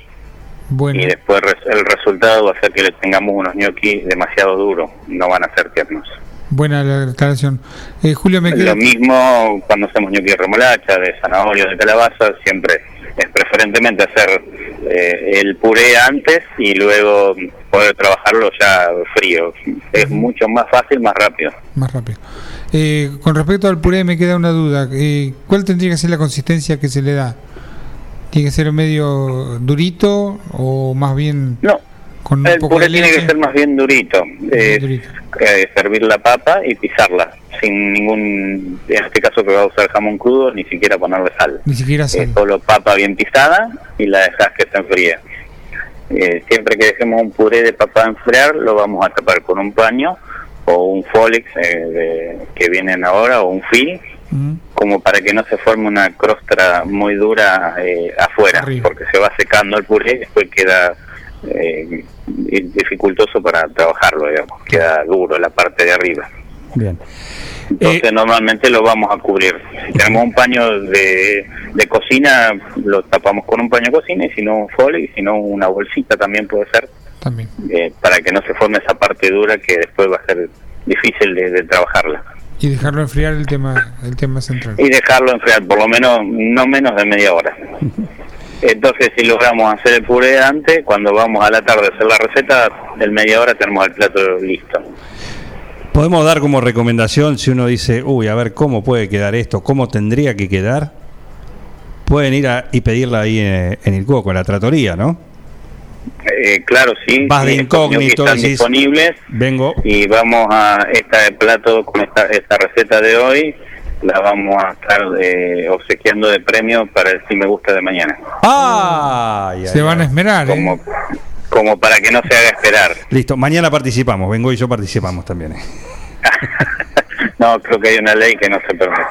Bueno, y después el resultado va a ser que le tengamos unos gnocchi demasiado duros, no van a ser tiernos. Buena la aclaración. Eh, Julio, me queda... Lo mismo cuando hacemos gnocchi de remolacha, de zanahoria, de calabaza, siempre es preferentemente hacer eh, el puré antes y luego poder trabajarlo ya frío. Es mucho más fácil, más rápido. Más rápido. Eh, con respecto al puré me queda una duda. Eh, ¿Cuál tendría que ser la consistencia que se le da? ¿Tiene que ser medio durito o más bien No, con un El poco puré de tiene que ser más bien durito. Eh, eh, servir la papa y pisarla, sin ningún, en este caso que va a usar jamón crudo, ni siquiera ponerle sal. Ni siquiera sal. Eh, solo papa bien pisada y la dejas que se enfríe. Eh, siempre que dejemos un puré de papa enfriar, lo vamos a tapar con un paño o un Folex eh, de- que vienen ahora o un film, como para que no se forme una crostra muy dura eh, afuera, porque se va secando el puré y después queda eh, dificultoso para trabajarlo, digamos, queda duro la parte de arriba. Bien. Entonces normalmente lo vamos a cubrir. Si tenemos un paño de, de cocina, lo tapamos con un paño de cocina y si no un folio y si no una bolsita también puede ser. También. eh, para que no se forme esa parte dura que después va a ser difícil de, de trabajarla. Y dejarlo enfriar el tema, el tema central. Y dejarlo enfriar por lo menos, no menos de media hora. Entonces si logramos hacer el puré antes, cuando vamos a la tarde a hacer la receta, en media hora tenemos el plato listo. Podemos dar como recomendación si uno dice, uy, a ver cómo puede quedar esto, cómo tendría que quedar. Pueden ir a- y pedirla ahí en, en el coco, en la tratoría, ¿no? Eh, claro, sí. Vas de gnocchi incógnito, están disponibles. Vengo. y vamos a este plato con esta, esta receta de hoy la vamos a estar eh, obsequiando de premio para el si me gusta de mañana ¡Ay! Se van a esmerar, ¿eh? como como para que no se haga esperar Listo, mañana participamos, vengo y yo participamos también. eh. no creo que hay una ley que no se permite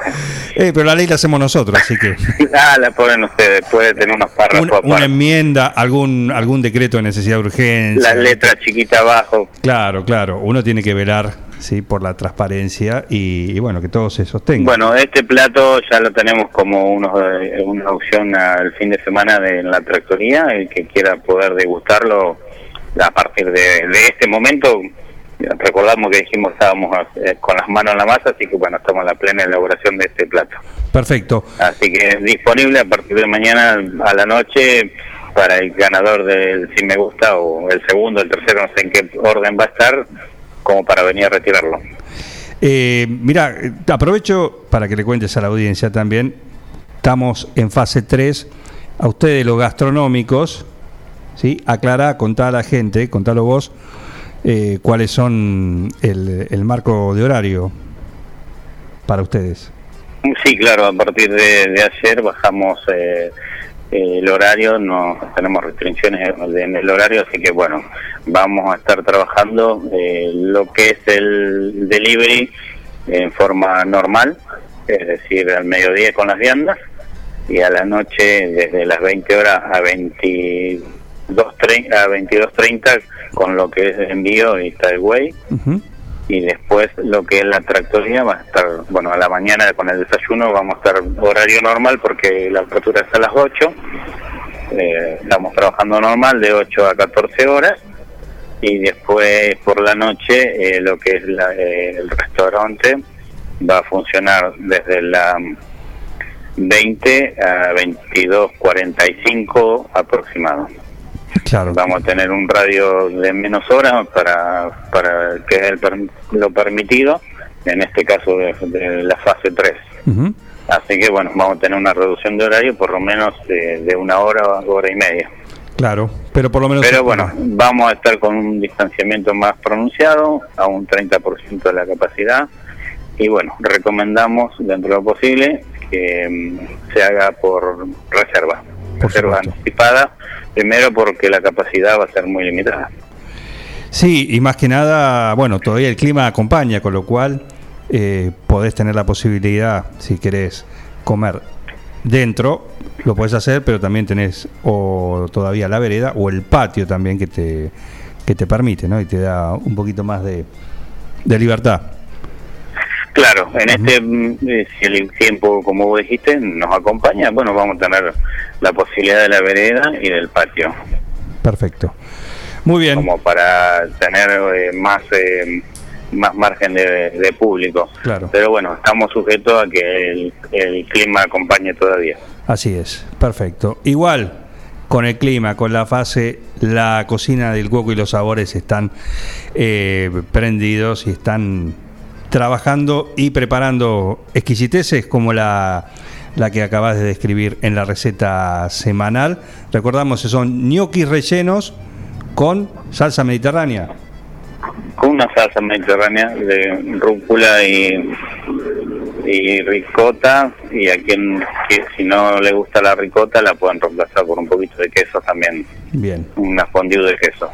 Eh, pero la ley la hacemos nosotros, así que ah la ponen ustedes puede tener unos párrafos una, una aparte. enmienda, algún algún decreto de necesidad de urgencia. la letra chiquita abajo Claro, claro, uno tiene que velar sí por la transparencia y, y bueno, que todo se sostenga. Bueno, este plato ya lo tenemos como unos, eh, una opción al fin de semana de en la tractoría. El que quiera poder degustarlo a partir de, de este momento, recordamos que dijimos estábamos eh, con las manos en la masa, así que bueno, estamos en la plena elaboración de este plato. Perfecto. Así que es disponible a partir de mañana a la noche para el ganador del si me gusta o el segundo, el tercero, no sé en qué orden va a estar, como para venir a retirarlo. Eh, mira, aprovecho para que le cuentes a la audiencia también. Estamos en fase 3. A ustedes, los gastronómicos, ¿sí? aclará, contá a la gente, contalo vos, eh, cuáles son el, el marco de horario para ustedes. Sí, claro, a partir de, de ayer bajamos eh, el horario, no tenemos restricciones en el horario, así que bueno, vamos a estar trabajando eh, lo que es el delivery en forma normal, es decir, al mediodía con las viandas y a la noche desde las 20 horas a 22.30 a 22.30 con lo que es envío y takeaway y después lo que es la tractoría va a estar, bueno, a la mañana con el desayuno vamos a estar horario normal porque la apertura es a las 8, eh, estamos trabajando normal de 8 a 14 horas y después por la noche eh, lo que es la- eh, el restaurante va a funcionar desde la 20 a 22.45 aproximado. Claro. Vamos a tener un radio de menos horas para, para que es el lo permitido, en este caso de, de la fase 3. Así que bueno, vamos a tener una reducción de horario por lo menos de, de una hora, hora y media. Claro, pero por lo menos... Pero bueno, vamos a estar con un distanciamiento más pronunciado, a un 30% de la capacidad. Y bueno, recomendamos dentro de lo posible que mm, se haga por reserva, reserva anticipada, Primero porque la capacidad va a ser muy limitada. Sí, y más que nada, bueno, todavía el clima acompaña, con lo cual eh, podés tener la posibilidad, si querés comer dentro, lo podés hacer, pero también tenés o todavía la vereda o el patio también que te, que te permite, ¿no? Y te da un poquito más de, de libertad. Claro, en este, mm, eh, si el tiempo, como vos dijiste, nos acompaña, bueno, vamos a tener la posibilidad de la vereda y del patio. Perfecto. Muy bien. Como para tener eh, más eh, más margen de, de público. Claro. Pero bueno, estamos sujetos a que el, el clima acompañe todavía. Así es, perfecto. Igual, con el clima, con la fase, la cocina del cuoco y los sabores están eh, prendidos y están trabajando y preparando exquisiteces como la, la que acabas de describir en la receta semanal. Recordamos que son ñoquis rellenos con salsa mediterránea. Con una salsa mediterránea de rúcula y, y ricota, y a quien que si no le gusta la ricota la pueden reemplazar por un poquito de queso también, Bien. una fondue de queso.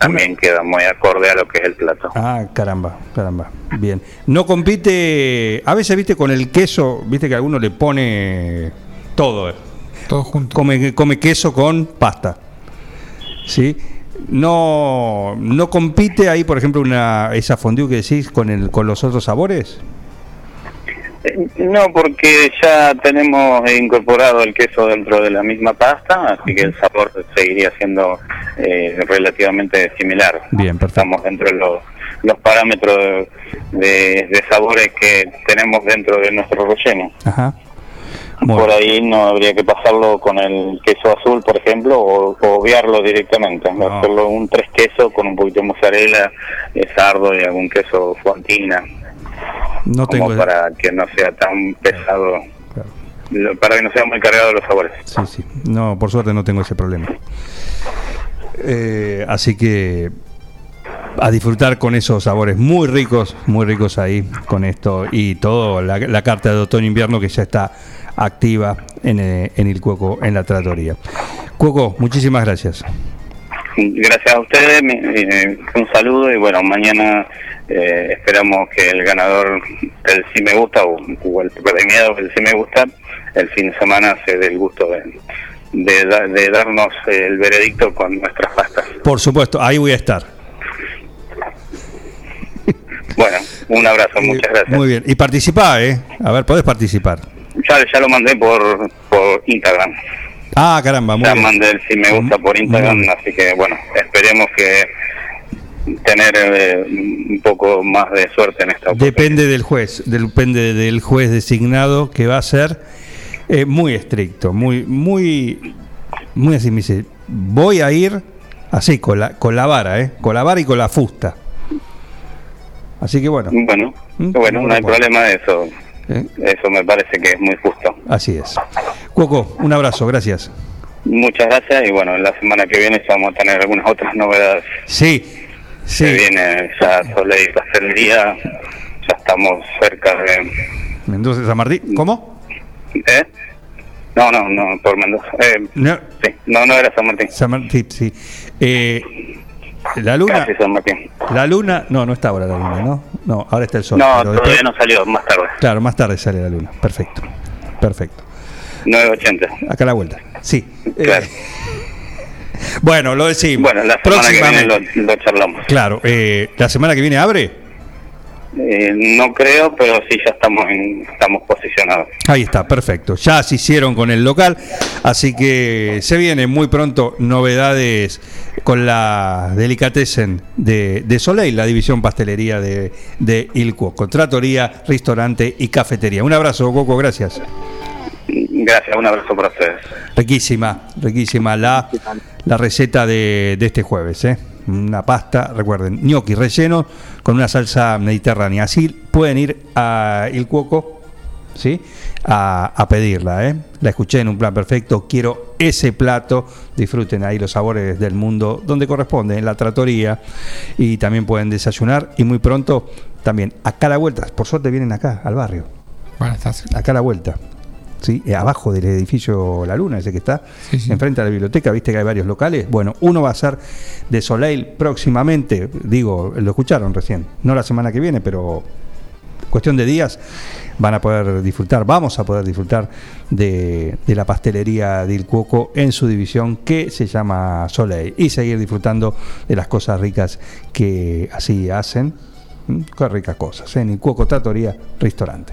También queda muy acorde a lo que es el plato. Ah, caramba, caramba. Bien. No compite, a veces, viste, con el queso, viste que alguno le pone todo. Todo junto. Come, come queso con pasta. ¿Sí? No, no compite ahí, por ejemplo, una esa fondue que decís con el con los otros sabores. Eh, No, porque ya tenemos incorporado el queso dentro de la misma pasta, así que el sabor seguiría siendo eh, relativamente similar. Bien, perfecto. Estamos dentro de los, los parámetros de, de sabores que tenemos dentro de nuestro relleno. Ajá. Por ahí no habría que pasarlo con el queso azul, por ejemplo, o, o obviarlo directamente. Hacerlo un tres queso con un poquito de mozzarella, sardo y algún queso fontina No como tengo. para que no sea tan pesado, para que no sea muy cargado los sabores. Sí, sí. No, por suerte no tengo ese problema. Eh, así que a disfrutar con esos sabores muy ricos, muy ricos ahí con esto y todo la, la carta de otoño-invierno que ya está activa en, eh, en el Cuoco, en la tratoría. Cuoco, muchísimas gracias. Gracias a ustedes, eh, un saludo y bueno, mañana eh, esperamos que el ganador del Sí Me Gusta o, o el premiado del Sí Me Gusta el fin de semana se dé el gusto de, de, da- de darnos el veredicto con nuestras pastas. Por supuesto, ahí voy a estar. Bueno, un abrazo, muchas gracias. Muy bien. Y participá, ¿eh? A ver, podés participar. Ya, ya lo mandé por, por Instagram. Ah, caramba, muy ya bien. mandé el sí me gusta por Instagram, Muy bien. así que bueno, esperemos que tener eh, un poco más de suerte en esta oportunidad. Depende del juez, depende del juez designado que va a ser eh, muy estricto, muy, muy, muy así. Me dice, voy a ir así, con la, con la vara, ¿eh? Con la vara y con la fusta. Así que bueno. Bueno, ¿Mm? bueno, no hay problema de eso. ¿Eh? Eso me parece que es muy justo. Así es. Cuoco, un abrazo, gracias. Muchas gracias y bueno, la semana que viene vamos a tener algunas otras novedades. Sí, sí. Se viene ya Soleil Pastelería, ya estamos cerca de... Mendoza San Martín, ¿cómo? ¿Eh? No, no, no, por Mendoza. Eh, No, sí, no, no era San Martín. San Martín, sí. Eh, la luna. Casi San Martín. La luna, no, no está ahora la luna, ¿no? No, ahora está el sol. No, todavía después- no salió, más tarde. Claro, más tarde sale la luna. Perfecto. Perfecto. 9.80. Acá a la vuelta. Sí. Eh, Claro. Bueno, lo decimos. Bueno, la semana que viene lo, lo charlamos. Claro, eh, ¿la semana que viene abre? Eh, no creo, pero sí ya estamos en, estamos posicionados. Ahí está, perfecto. Ya se hicieron con el local, así que se vienen muy pronto novedades con la delicatessen de, de Soleil, la división pastelería de, de Il Cuoco. Tratoría, restaurante y cafetería. Un abrazo, Coco, gracias. Gracias, un abrazo para ustedes. Riquísima, riquísima la, la receta de, de este jueves. ¿eh? Una pasta, recuerden, gnocchi relleno con una salsa mediterránea. Así pueden ir a Il Cuoco ¿sí? a, a pedirla. ¿eh? La escuché en un plan perfecto. Quiero ese plato. Disfruten ahí los sabores del mundo donde corresponde, en la tratoría. Y también pueden desayunar. Y muy pronto también acá a la vuelta. Por suerte vienen acá, al barrio. Bueno, estás. Acá a la vuelta. ¿Sí? Eh, abajo del edificio La Luna, ese que está enfrente a la biblioteca, viste que hay varios locales. Bueno, uno va a ser de Soleil próximamente, digo, lo escucharon recién, no la semana que viene, pero cuestión de días van a poder disfrutar, vamos a poder disfrutar de, de la pastelería del Cuoco en su división que se llama Soleil y seguir disfrutando de las cosas ricas que así hacen. Qué ricas cosas, en el Cuoco Trattoria Restaurante.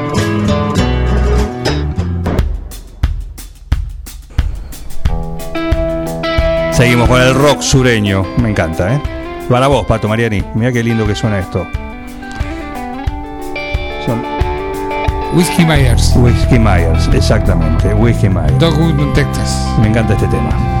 Seguimos con el rock sureño, me encanta, ¿eh? Para vos, Pato Mariani, mira qué lindo que suena esto. Son Whiskey Myers. Whiskey Myers, exactamente, Whiskey Myers. Dogwood, Texas. Me encanta este tema.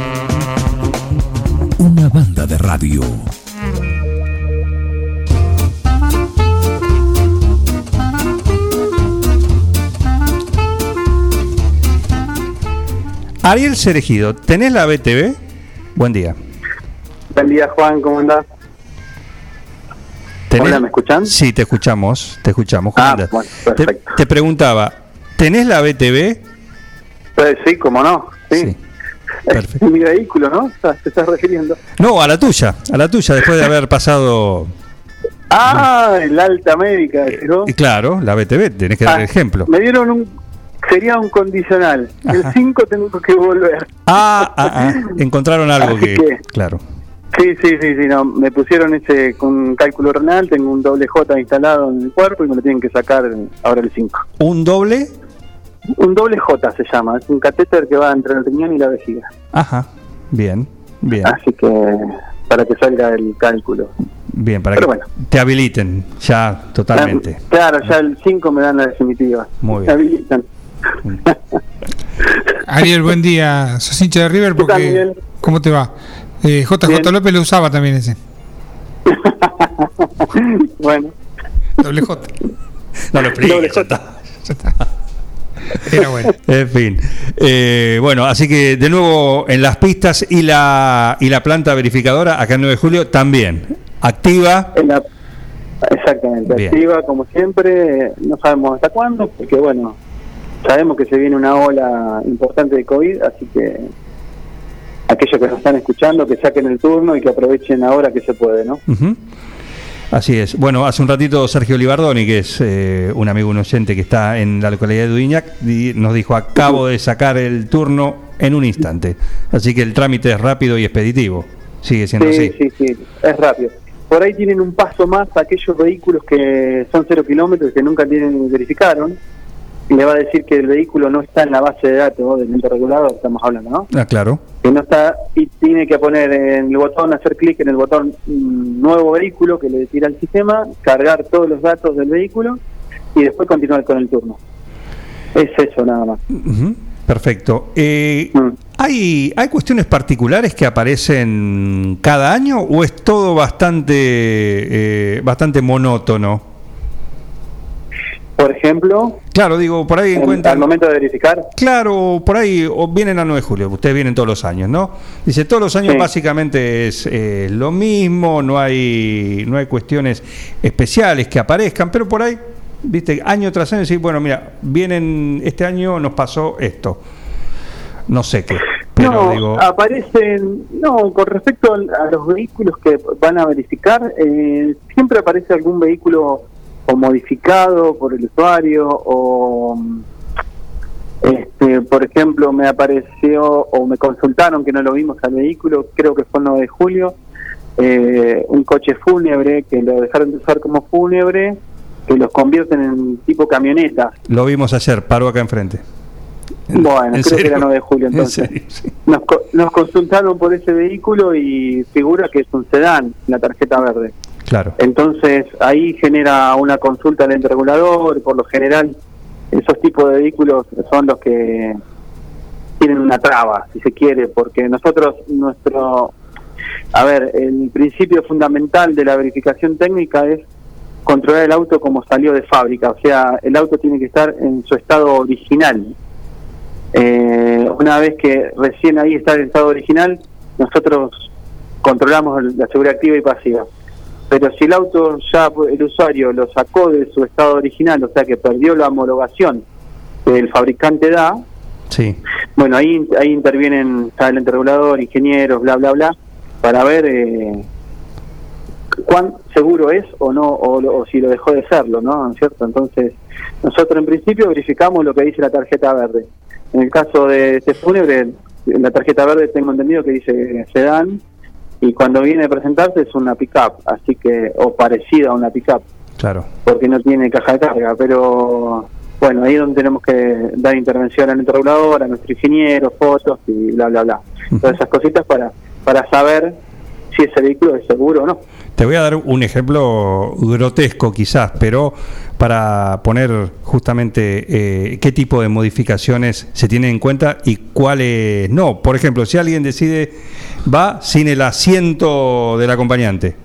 Una banda de radio. Ariel Cerejido, ¿tenés la BTV? Buen día. Buen día, Juan, ¿cómo andás? ¿Tenés- Hola, ¿me escuchan? Sí, te escuchamos, te escuchamos. ¿Cómo Ah, andás? bueno, te, perfecto. te preguntaba, ¿tenés la BTV? Eh, sí, cómo no, sí. Es mi vehículo, ¿no? Te estás refiriendo. No, a la tuya, a la tuya, después de haber pasado, Ah, el alta médica, ¿no? y claro, la BTV, tenés que dar Ah, el ejemplo. Me dieron un... Sería un condicional. El 5 tengo que volver. Ah, ah, ah, encontraron algo que- claro. Sí, sí, sí, sí, no. Me pusieron ese con cálculo renal, tengo un doble J instalado en el cuerpo y me lo tienen que sacar ahora el 5. ¿Un doble? Un doble J se llama, es un catéter que va entre el riñón y la vejiga. Ajá, bien, bien, Así que para que salga el cálculo. bien, para Pero que bueno. te habiliten ya totalmente. Claro, ya el 5 me dan la definitiva. Muy bien. Me habilitan. Ariel, buen día. ¿Sos hincha de River? Porque, también. ¿Cómo te va? Eh, JJ Bien. López lo usaba también ese. bueno. Doble J. No lo expliques, ya está. Era bueno. En fin. Eh, bueno, así que de nuevo en las pistas y la, y la planta verificadora acá en 9 de julio también. Activa. En la- exactamente, Bien. activa como siempre, no sabemos hasta cuándo, porque bueno, sabemos que se viene una ola importante de COVID, así que aquellos que nos están escuchando, que saquen el turno y que aprovechen ahora que se puede, ¿no? Ujú. Así es. Bueno, hace un ratito Sergio Libardoni, que es eh, un amigo, un oyente que está en la localidad de Dudiñac, di- nos dijo, acabo de sacar el turno en un instante. Así que el trámite es rápido y expeditivo. Sigue siendo Sí, así. sí, sí, es rápido. Por ahí tienen un paso más aquellos vehículos que son cero kilómetros que nunca tienen verificaron. Le va a decir que el vehículo no está en la base de datos del ente regulador, estamos hablando, ¿no? Ah, claro. Que no está y tiene que poner en el botón, hacer clic en el botón mm, nuevo vehículo que le tira al sistema, cargar todos los datos del vehículo y después continuar con el turno. Es eso nada más. Perfecto. Eh, Mm. ¿hay, ¿Hay cuestiones particulares que aparecen cada año o es todo bastante, eh, bastante monótono? Por ejemplo, Claro, digo, por ahí en- encuentran... al momento de verificar, Claro, por ahí o vienen a 9 de julio, ustedes vienen todos los años, ¿no? Dice, todos los años Sí. básicamente es eh, lo mismo, no hay, no hay cuestiones especiales que aparezcan, pero por ahí, viste, año tras año, sí, bueno, mira, vienen, este año nos pasó esto, no sé qué, pero no, digo, aparecen, no, con respecto a los vehículos que van a verificar, eh, siempre aparece algún vehículo o modificado por el usuario o, mm, este, por ejemplo, me apareció o me consultaron que no lo vimos al vehículo, creo que fue el 9 de julio, eh, un coche fúnebre que lo dejaron de usar como fúnebre, que los convierten en tipo camioneta. lo vimos ayer, paró acá enfrente. Bueno, ¿En creo que serio? era 9 de julio ¿En entonces. serio? Sí. Nos, co- nos consultaron por ese vehículo y figura que es un sedán, la tarjeta verde. Claro. Entonces ahí genera una consulta al ente regulador, por lo general esos tipos de vehículos son los que tienen una traba, si se quiere, porque nosotros, nuestro, a ver, el principio fundamental de la verificación técnica es controlar el auto como salió de fábrica, o sea, el auto tiene que estar en su estado original. Eh, una vez que recién ahí está el estado original, nosotros controlamos la seguridad activa y pasiva. Pero si el auto ya el usuario lo sacó de su estado original, o sea que perdió la homologación que el fabricante da, Sí. bueno, ahí, ahí intervienen está el ente regulador, ingenieros, bla, bla, bla, para ver eh, cuán seguro es o no, o, o si lo dejó de serlo, ¿no? ¿No es cierto? Entonces, nosotros en principio verificamos lo que dice la tarjeta verde. En el caso de este fúnebre, en la tarjeta verde tengo entendido que dice sedán y cuando viene a presentarse es una pickup, así que o parecida a una pickup, Claro. porque no tiene caja de carga, pero bueno, ahí es donde tenemos que dar intervención al interrogador, a nuestro ingeniero, fotos y bla bla bla. Todas esas cositas para para saber si ese vehículo es seguro o no. Te voy a dar un ejemplo grotesco quizás, pero para poner justamente eh, qué tipo de modificaciones se tienen en cuenta y cuáles no. Por ejemplo, si alguien decide va sin el asiento del acompañante.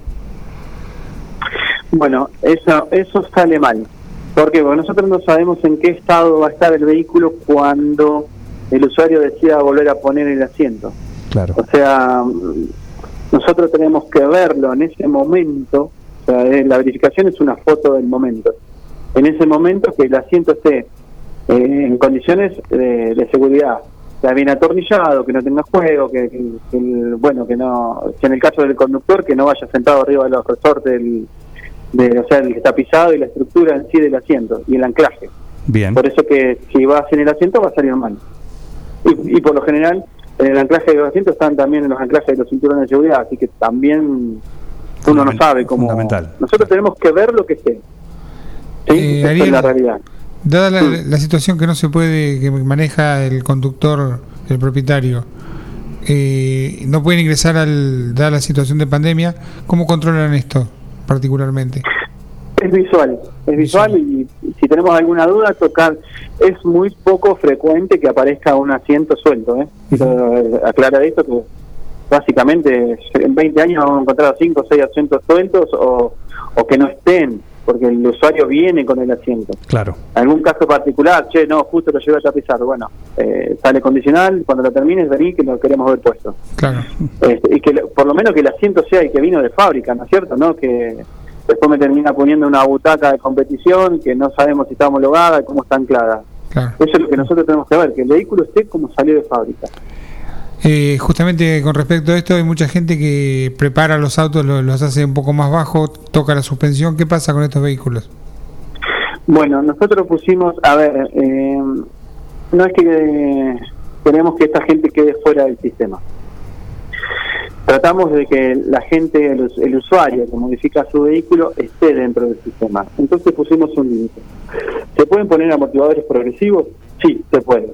Bueno, eso, eso sale mal. ¿Por qué? Porque nosotros no sabemos en qué estado va a estar el vehículo cuando el usuario decida volver a poner el asiento. Claro. O sea, nosotros tenemos que verlo en ese momento. O sea, eh, la verificación es una foto del momento. En ese momento que el asiento esté eh, en condiciones de, de seguridad, sea bien atornillado, que no tenga juego, que, que- que el- bueno, que no, que en el caso del conductor que no vaya sentado arriba de los resortes del, de, o sea, el tapizado y la estructura en sí del asiento y el anclaje. Bien. Por eso que si vas en el asiento va a salir mal. Y, y por lo general, en el anclaje de los asientos están también en los anclajes de los cinturones de seguridad, así que también uno no sabe cómo. Nosotros tenemos que ver lo que esté. ¿Sí? Eh, es la realidad. Dada la, la situación que no se puede, que maneja el conductor, el propietario, eh, no pueden ingresar al, dada la situación de pandemia, ¿cómo controlan esto particularmente? Es visual, es visual y si tenemos alguna duda, tocar. Es muy poco frecuente que aparezca un asiento suelto. ¿eh? Quiero, eh, aclarar esto que básicamente en 20 años vamos a encontrar 5 o 6 asientos sueltos o, o que no estén, porque el usuario viene con el asiento. Claro. algún caso particular, che, no, justo lo llevo a tapizar, bueno, eh, sale condicional, cuando lo termines vení que lo queremos ver puesto. Claro. Este, y que por lo menos que el asiento sea el que vino de fábrica, ¿no es cierto? ¿No? Que después me termina poniendo una butaca de competición que no sabemos si está homologada y cómo está anclada. Claro. Eso es lo que nosotros tenemos que ver, que el vehículo esté como salió de fábrica. Eh, justamente con respecto a esto, hay mucha gente que prepara los autos, lo- los hace un poco más bajo, toca la suspensión. ¿Qué pasa con estos vehículos? Bueno, nosotros pusimos, a ver, eh, no es que queremos que esta gente quede fuera del sistema. Tratamos de que la gente, el, us- el usuario que modifica su vehículo esté dentro del sistema. Entonces pusimos un límite. ¿Se pueden poner amortiguadores progresivos? Sí, se puede.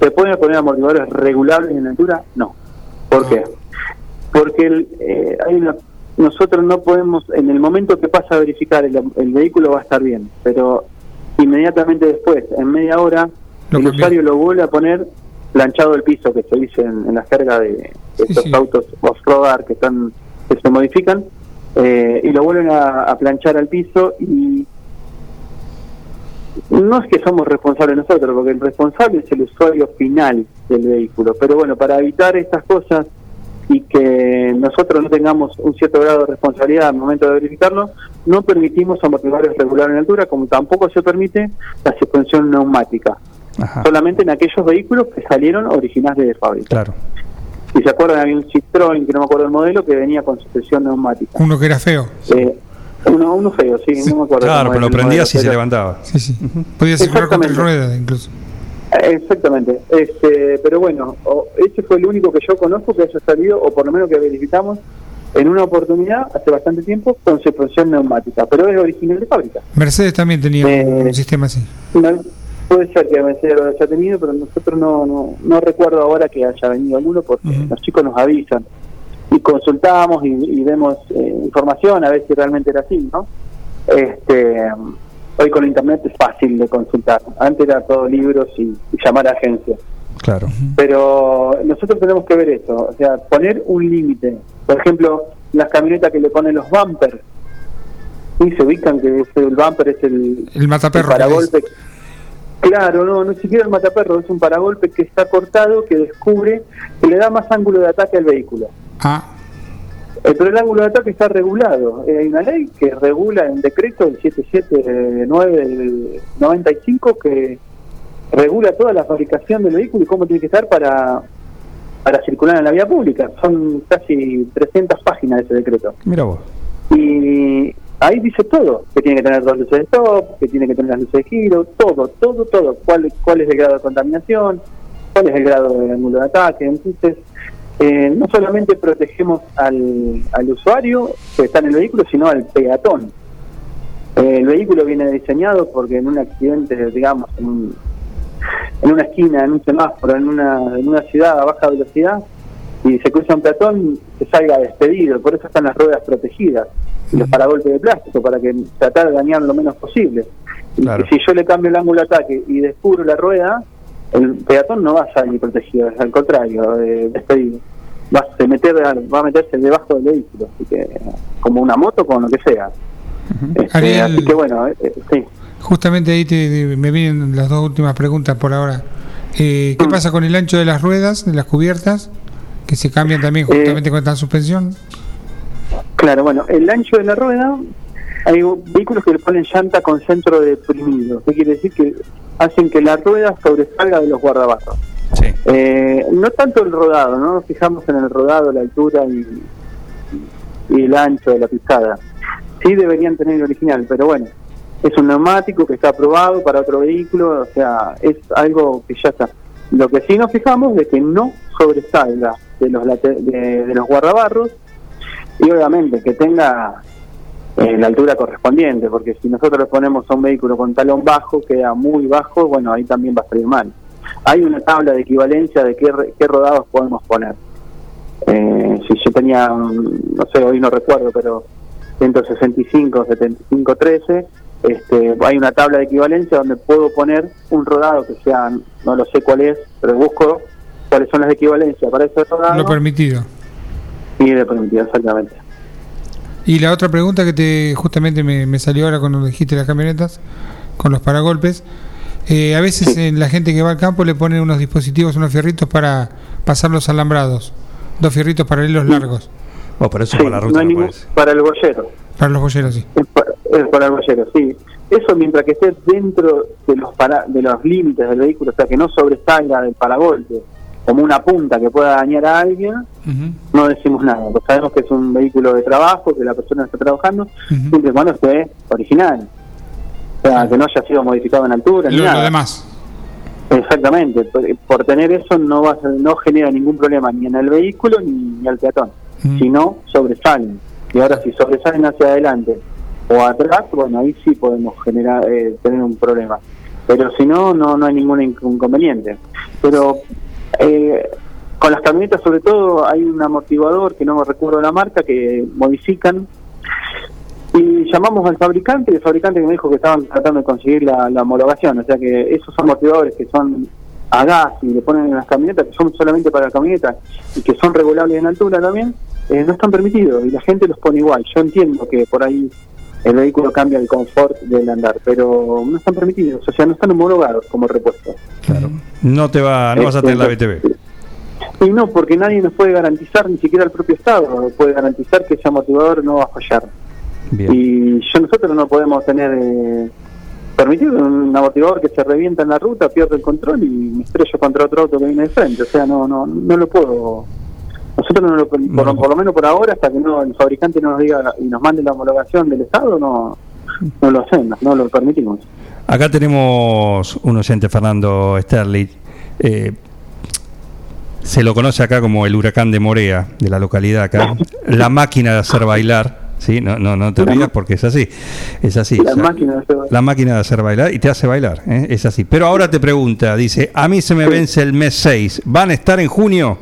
¿Se pueden poner amortiguadores regulables en altura? No. ¿Por qué? Porque el, eh, hay una, nosotros no podemos, en el momento que pasa a verificar, el, el vehículo va a estar bien, pero inmediatamente después, en media hora, el usuario lo vuelve a poner planchado el piso, que se dice en, en la jerga de, de estos autos off-road que, están, que se modifican, eh, y lo vuelven a, a planchar al piso y no es que somos responsables nosotros, porque el responsable es el usuario final del vehículo. Pero bueno, para evitar estas cosas y que nosotros no tengamos un cierto grado de responsabilidad al momento de verificarlo, no permitimos amortiguadores regulares en altura, como tampoco se permite la suspensión neumática. Solamente en aquellos vehículos que salieron originales de fábrica. Claro. Si se acuerdan, había un Citroën, que no me acuerdo el modelo, que venía con suspensión neumática. Uno que era feo. Eh, uno, uno feo, sí, no me acuerdo. Claro, pero lo prendías y modelo, se levantaba. Sí, sí. Podía circular con tres ruedas incluso. Eh, Exactamente, este, pero bueno, ese fue el único que yo conozco que haya salido, o por lo menos que verificamos en una oportunidad hace bastante tiempo con suspensión neumática, pero es original de fábrica. Mercedes también tenía un sistema así. No- puede ser que Mercedes lo haya tenido, pero nosotros no, no, no recuerdo ahora que haya venido alguno porque los chicos nos avisan y consultamos y, y vemos eh, información a ver si realmente era así, ¿no? Este, hoy con internet es fácil de consultar. Antes era todo libros y, y llamar a agencias. Claro. Pero nosotros tenemos que ver eso, o sea, poner un límite. Por ejemplo, las camionetas que le ponen los bumpers, y se ubican que es el bumper es el, El mataperro. el paragolpe. Claro, no, no siquiera el mataperro, es un paragolpe que está cortado, que descubre, que le da más ángulo de ataque al vehículo. Ah. Eh, pero el ángulo de ataque está regulado. Eh, hay una ley que regula en decreto el 779 del 95 que regula toda la fabricación del vehículo y cómo tiene que estar para, para circular en la vía pública. Son casi 300 páginas de ese decreto. Mira vos. Y ahí dice todo, que tiene que tener dos luces de stop, que tiene que tener las luces de giro, todo, todo, todo, cuál, cuál es el grado de contaminación, cuál es el grado de ángulo de ataque. Entonces, eh, no solamente protegemos al, al usuario que está en el vehículo, sino al peatón. El vehículo viene diseñado porque en un accidente, digamos, en, un- en una esquina, en un semáforo, en una, en una ciudad a baja velocidad, y se cruza un peatón, se salga despedido. Por eso están las ruedas protegidas y los paragolpes de plástico, para que tratar de dañar lo menos posible. Y si yo le cambio el ángulo de ataque y descubro la rueda, el peatón no va a salir protegido, es al contrario, eh, despedido. Va a, se meter, va a meterse debajo del vehículo, así que como una moto, con lo que sea. Este, Ariel- así que bueno, eh, eh, sí. Justamente ahí te- te- me vienen las dos últimas preguntas por ahora. ¿Qué pasa con el ancho de las ruedas, de las cubiertas? Que se cambian también justamente con esta suspensión. Claro, bueno, el ancho de la rueda, hay vehículos que le ponen llanta con centro deprimido. ¿Qué quiere decir? Que hacen que la rueda sobresalga de los guardabarros. Eh, no tanto el rodado, no nos fijamos en el rodado, la altura y, y el ancho de la pisada. Sí deberían tener el original, pero bueno, es un neumático que está aprobado para otro vehículo, o sea, es algo que ya está. Lo que sí nos fijamos es que no sobresalga de los, de, de los guardabarros y obviamente que tenga eh, la altura correspondiente, porque si nosotros le ponemos a un vehículo con talón bajo, queda muy bajo, bueno, ahí también va a salir mal. Hay una tabla de equivalencia de qué, qué rodados podemos poner. Eh, si yo tenía, mm, no sé, hoy no recuerdo, pero 165, 75, 13, este, hay una tabla de equivalencia donde puedo poner un rodado que sea, no lo sé cuál es, pero busco cuáles son las equivalencias para ese rodado Lo permitido. y de permitido, exactamente. Y la otra pregunta que te justamente me, me salió ahora cuando dijiste las camionetas, con los paragolpes. Eh, a veces en la gente que va al campo le ponen unos dispositivos, unos fierritos para pasar los alambrados. Dos fierritos paralelos largos. Oh, pero eso Sí, por la ruta no ningún- para el bollero. Para los bolleros, sí. Es para, es para el bollero, sí. Eso mientras que esté dentro de los para, de los límites del vehículo, o sea, que no sobresalga del paragolpe, como una punta que pueda dañar a alguien, no decimos nada. Pues sabemos que es un vehículo de trabajo, que la persona está trabajando, siempre y cuando esté original. O sea, que no haya sido modificado en altura ni Lo, lo nada. demás. Exactamente. Por, por tener eso no va a ser- no genera ningún problema ni en el vehículo ni, ni al peatón. Si no, sobresalen. Y ahora si sobresalen hacia adelante o atrás, bueno, ahí sí podemos generar eh, tener un problema. Pero si no, no, no hay ningún inc- inconveniente. Pero eh, con las camionetas sobre todo hay un amortiguador que no me recuerdo la marca que modifican y llamamos al fabricante y el fabricante me dijo que estaban tratando de conseguir la, la homologación, o sea que esos amortiguadores que son a gas y le ponen en las camionetas, que son solamente para la camioneta y que son regulables en altura también, eh, no están permitidos y la gente los pone igual. Yo entiendo que por ahí el vehículo cambia el confort del andar, pero no están permitidos, o sea, no están homologados como repuesto. No te va, no vas a tener la BTV. Y no, porque nadie nos puede garantizar, ni siquiera el propio Estado puede garantizar que ese amortiguador no va a fallar. Y yo nosotros no podemos tener eh, permitido un amortiguador que se revienta en la ruta, pierdo el control y me estrello contra otro auto que viene de frente. O sea, no no no lo puedo. Nosotros no lo, por, por lo menos por ahora, hasta que no el fabricante nos diga y nos mande la homologación del Estado, no no lo hacemos, no lo permitimos. Acá tenemos un oyente, Fernando Sterling. eh, se lo conoce acá como el huracán de Morea, de la localidad acá. La máquina de hacer bailar. ¿sí? No, no, no te rías porque es así. Es así. La O sea, máquina de hacer bailar. la máquina de hacer bailar y te hace bailar. ¿eh? Es así. Pero ahora te pregunta, dice, a mí se me vence el mes 6. ¿Van a estar en junio?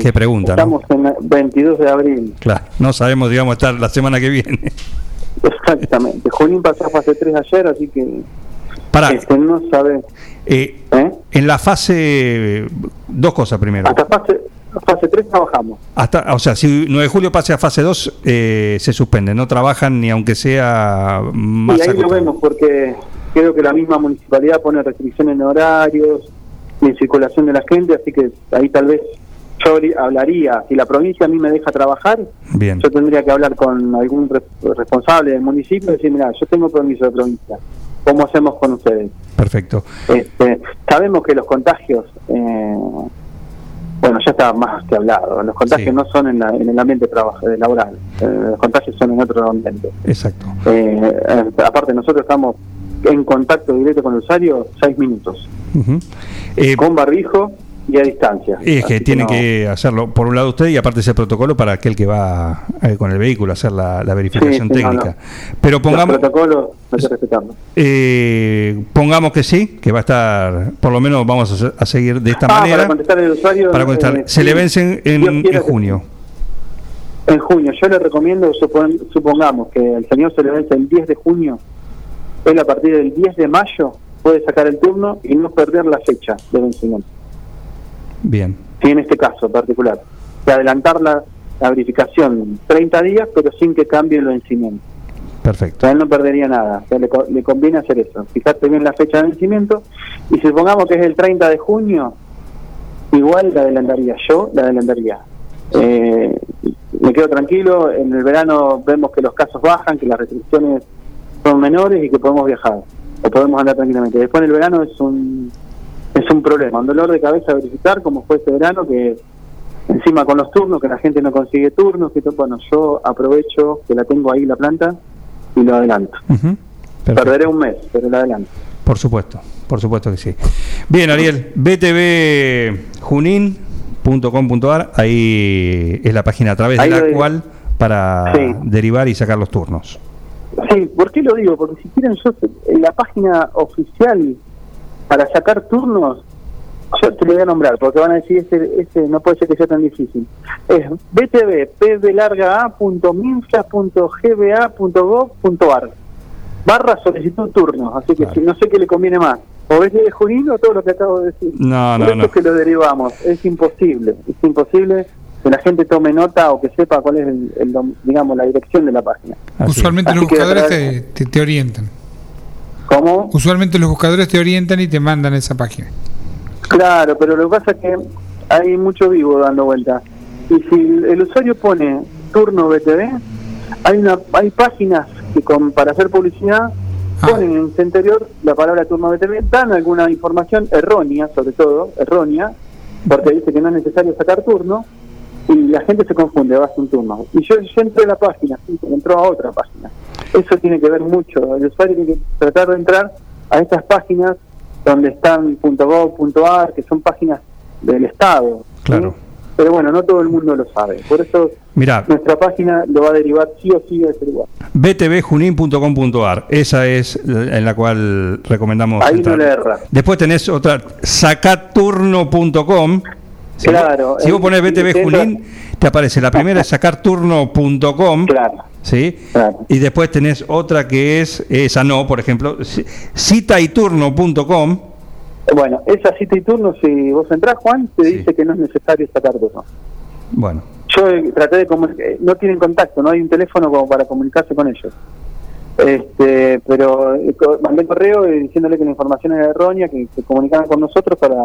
Qué pregunta, ¿no? Estamos en el 22 de abril. Claro, no sabemos, digamos, estar la semana que viene. Exactamente. Junín pasó a fase 3 ayer, así que Pará. este, no sabe. Eh, En la fase, dos cosas primero. Hasta fase, fase 3 trabajamos. Hasta, o sea, si 9 de julio pase a fase 2, eh, se suspende, no trabajan ni aunque sea más y ahí lo acotado. vemos porque creo que la misma municipalidad pone restricciones en horarios y en circulación de la gente, así que ahí tal vez yo hablaría, si la provincia a mí me deja trabajar, Bien. yo tendría que hablar con algún re- responsable del municipio y decir, mira, yo tengo permiso de provincia, ¿cómo hacemos con ustedes? Perfecto. Este, sabemos que los contagios, eh, bueno, ya está más que hablado, los contagios no son en, la- en el ambiente eh, laboral, eh, los contagios son en otro ambiente. Exacto. Eh, aparte, nosotros estamos en contacto directo con el usuario seis minutos. Eh, con barbijo y a distancia. es que Así tienen no- que hacerlo por un lado usted y aparte ese protocolo para aquel que va eh, con el vehículo a hacer la, la verificación Sí, sí, no, técnica. no. Pero pongamos, Los protocolos hay que respetarlos. eh, pongamos que sí, que va a estar, por lo menos vamos a, se- a seguir de esta Ah, manera. para contestar al usuario. Para contestar. eh, Se le vencen en, en junio. En junio. Yo le recomiendo, supon- supongamos que el señor se le vence el 10 de junio, él a partir del 10 de mayo puede sacar el turno y no perder la fecha de vencimiento. Bien. Sí, en este caso particular. De adelantar la, la verificación 30 días, pero sin que cambie el vencimiento. Perfecto. O sea, él no perdería nada. O sea, le, le conviene hacer eso. Fijarte bien la fecha de vencimiento. Y si supongamos que es el 30 de junio, igual la adelantaría. Yo la adelantaría. Eh, me quedo tranquilo. En el verano vemos que los casos bajan, que las restricciones son menores y que podemos viajar. O podemos andar tranquilamente. Después en el verano es un, es un problema. Un dolor de cabeza verificar, como fue este verano, que encima con los turnos, que la gente no consigue turnos. Que, to- bueno, yo aprovecho que la tengo ahí la planta y lo adelanto. Perderé un mes, pero lo adelanto. Por supuesto, por supuesto que sí. Bien, Ariel, btvjunin.com.ar, ahí es la página a través de la cual para Sí. derivar y sacar los turnos. Sí, ¿por qué lo digo? Porque si quieren, yo en la página oficial para sacar turnos, yo te lo voy a nombrar, porque van a decir, este, este no puede ser que sea tan difícil. Es btv.pblarga.minfla.gba.gov.ar barra solicitud turnos, así que si no sé qué le conviene más, o BTV Junín o todo lo que acabo de decir. No, Por no, eso no. es que lo derivamos, es imposible, es imposible que la gente tome nota o que sepa cuál es, el, el dom- digamos, la dirección de la página. Usualmente Así los buscadores te- te orientan. ¿Cómo? Usualmente los buscadores te orientan y te mandan a esa página. Claro, pero lo que pasa es que hay mucho vivo dando vuelta. Y si el usuario pone turno BTV, hay una hay páginas que con, para hacer publicidad ponen en su interior la palabra turno BTV, dan alguna información errónea, sobre todo, errónea, porque dice que no es necesario sacar turno, y la gente se confunde, va a hacer un turno. Y yo, yo entré a la página, entró a otra página. Eso tiene que ver mucho. El usuario tiene que tratar de entrar a estas páginas donde están .gov.ar, que son páginas del Estado. ¿sí? Claro. Pero bueno, no todo el mundo lo sabe. Por eso Mirá, nuestra página lo va a derivar sí o sí a ese lugar. btvjunin.com.ar, esa es en la cual recomendamos Ahí entrar. no le erra. Después tenés otra, sacaturno.com. Si Claro, vos, si vos pones BTV Junín, te aparece la primera es sacarturno.com. Claro. ¿Sí? Y después tenés otra que es, esa no, por ejemplo, ci- citayturno.com. Bueno, esa cita y turno, si vos entrás, Juan, te dice que no es necesario sacar turno. Bueno, Yo eh, traté de comunicar, no tienen contacto, no hay un teléfono como para comunicarse con ellos. Este, pero eh, mandé correo eh, diciéndole que la información era errónea, que se comunicaran con nosotros para,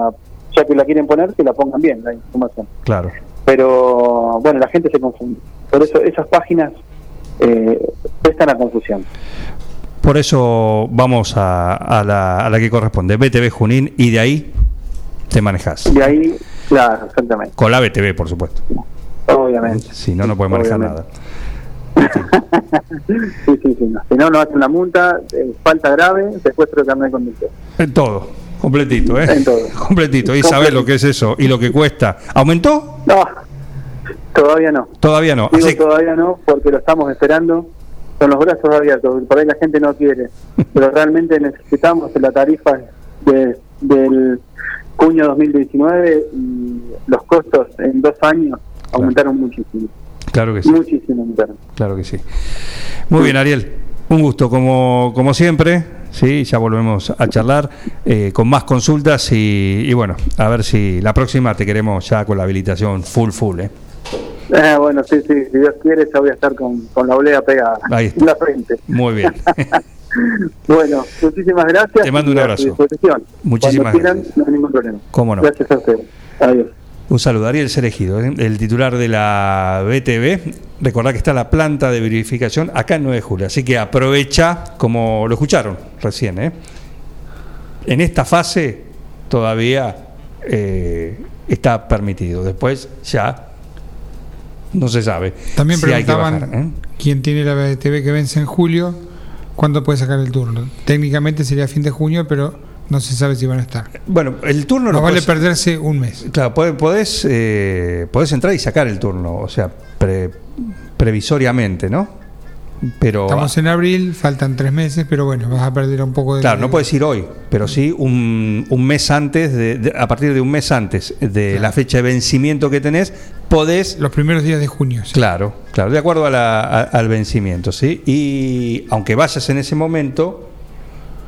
ya que la quieren poner, que la pongan bien la información. claro. Pero bueno, la gente se confunde. Por eso esas páginas eh, prestan a confusión. Por eso vamos a, a la, a la que corresponde, BTV Junín, y de ahí te manejas. De ahí, claro, exactamente. Con la BTV, por supuesto. Obviamente. Si no, no puedes manejar Obviamente. nada. Sí, sí, sí. no. Si no, nos hacen una multa, eh, falta grave, secuestro de carnet de conductor. En todo, completito, ¿eh? En todo. Completito. Y sabes lo que es eso y lo que cuesta. ¿Aumentó? No, todavía no. Todavía no. Digo Así, todavía no, porque lo estamos esperando con los brazos abiertos. Por ahí la gente no quiere, pero realmente necesitamos la tarifa de, del junio 2019 y los costos en dos años aumentaron muchísimo. claro que sí. Muchísimo aumentaron. Claro que sí. Muy bien, Ariel. Un gusto, como, como siempre. Sí, ya volvemos a charlar eh, con más consultas y, y bueno, a ver si la próxima te queremos ya con la habilitación full, full. ¿eh? Eh, bueno, sí, sí, si Dios quiere, ya voy a estar con, con la olea pegada Ahí está. en la frente. Muy bien. Bueno, muchísimas gracias. Te mando un abrazo. Muchísimas Cuando quieran, no hay ningún problema. Cómo no. Gracias a ustedes. Adiós. Un saludo, Ariel Cerejido, ¿eh? el titular de la BTV. Recordá que está la planta de verificación acá en 9 de julio, así que aprovecha, como lo escucharon recién, ¿eh? en esta fase todavía eh, está permitido. Después ya no se sabe. También si hay que preguntaban bajar, ¿eh? quién tiene la BTV que vence en julio, cuándo puede sacar el turno. Técnicamente sería fin de junio, pero no se sabe si van a estar. Bueno, el turno No lo vale podés- perderse un mes. Claro, podés, eh, podés entrar y sacar el turno, o sea, pre- previsoriamente, ¿no? Pero Estamos en abril, faltan tres meses, pero bueno, vas a perder un poco de. Claro, no puedes ir hoy, pero sí un, un mes antes, de, de- a partir de un mes antes de la fecha de vencimiento que tenés, podés... Los primeros días de junio. sí. Claro, claro, de acuerdo a la- a- al vencimiento, ¿sí? Y aunque vayas en ese momento,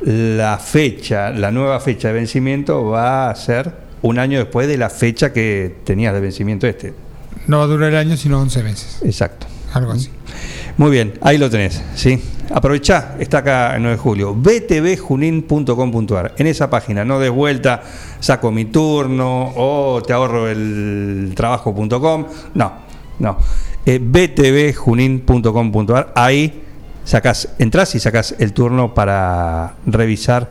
la fecha, la nueva fecha de vencimiento va a ser un año después de la fecha que tenías de vencimiento este. No va a durar el año, sino 11 meses. Exacto. Algo así. Muy bien, ahí lo tenés, ¿sí? Aprovechá, está acá el 9 de julio, btvjunin.com.ar. En esa página, no des vuelta, saco mi turno o te ahorro el trabajo.com. No, no. Eh, btvjunin.com.ar. Ahí sacás, entras y sacás el turno para revisar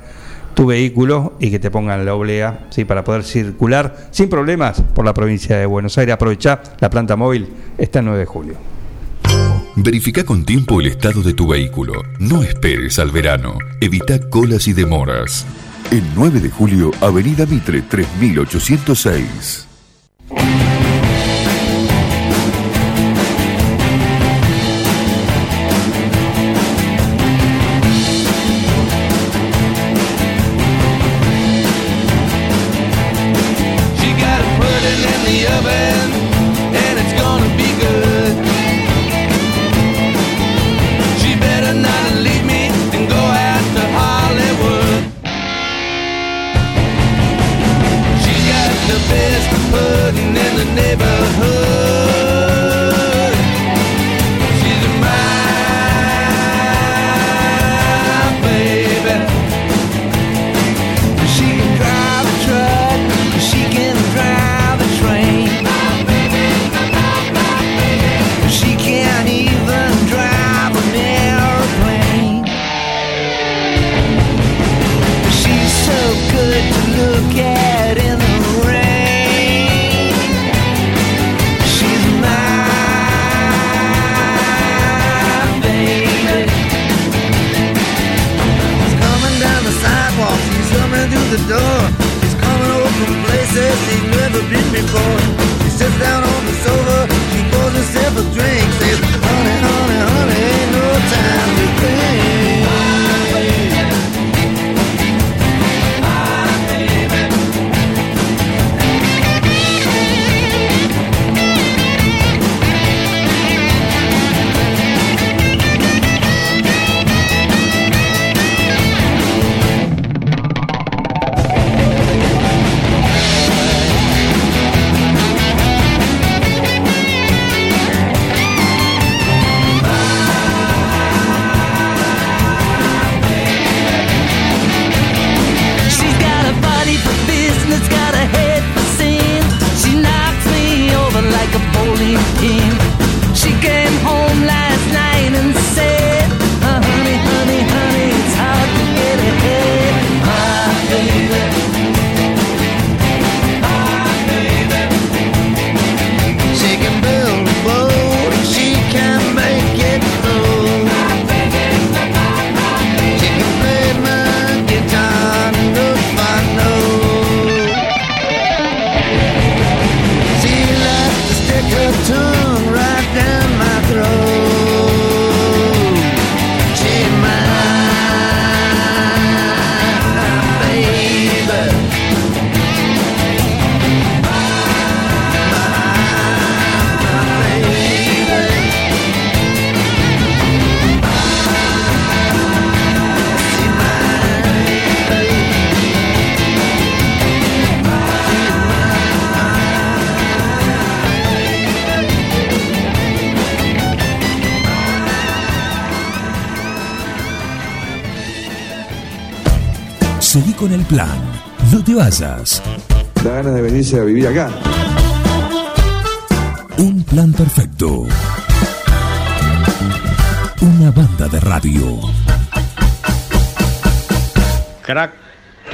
tu vehículo y que te pongan la oblea, ¿sí? para poder circular sin problemas por la provincia de Buenos Aires. Aprovechá, la planta móvil está el 9 de julio. Verifica con tiempo el estado de tu vehículo. No esperes al verano. Evita colas y demoras. El 9 de julio, Avenida Mitre 3806.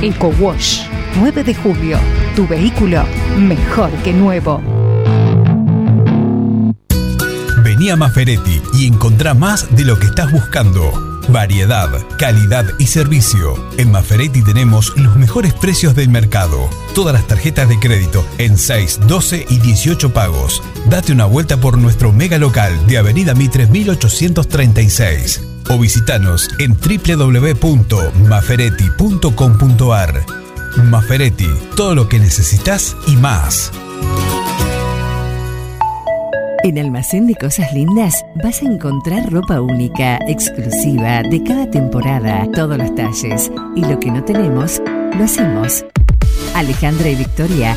Eco Wash, 9 de julio. Tu vehículo mejor que nuevo. Vení a Maferetti y encontrá más de lo que estás buscando. Variedad, calidad y servicio. En Maferetti tenemos los mejores precios del mercado. Todas las tarjetas de crédito en 6, 12 y 18 pagos. Date una vuelta por nuestro mega local de Avenida Mitre 1836 o visitanos en www.maferetti.com.ar. Maferetti, todo lo que necesitas y más. En Almacén de Cosas Lindas vas a encontrar ropa única, exclusiva, de cada temporada, todos los talles. Y lo que no tenemos, lo hacemos. Alejandra y Victoria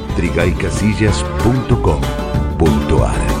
www.trigaycasillas.com.ar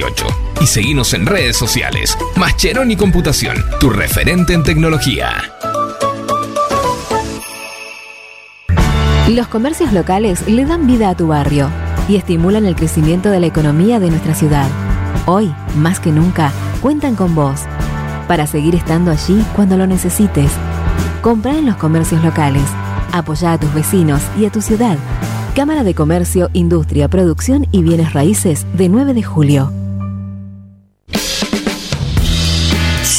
1278 y seguinos en redes sociales. Mascheroni Computación, tu referente en tecnología. Los comercios locales le dan vida a tu barrio y estimulan el crecimiento de la economía de nuestra ciudad. Hoy, más que nunca, cuentan con vos para seguir estando allí cuando lo necesites. Compra en los comercios locales. Apoya a tus vecinos y a tu ciudad. Cámara de Comercio, Industria, Producción y Bienes Raíces de 9 de julio.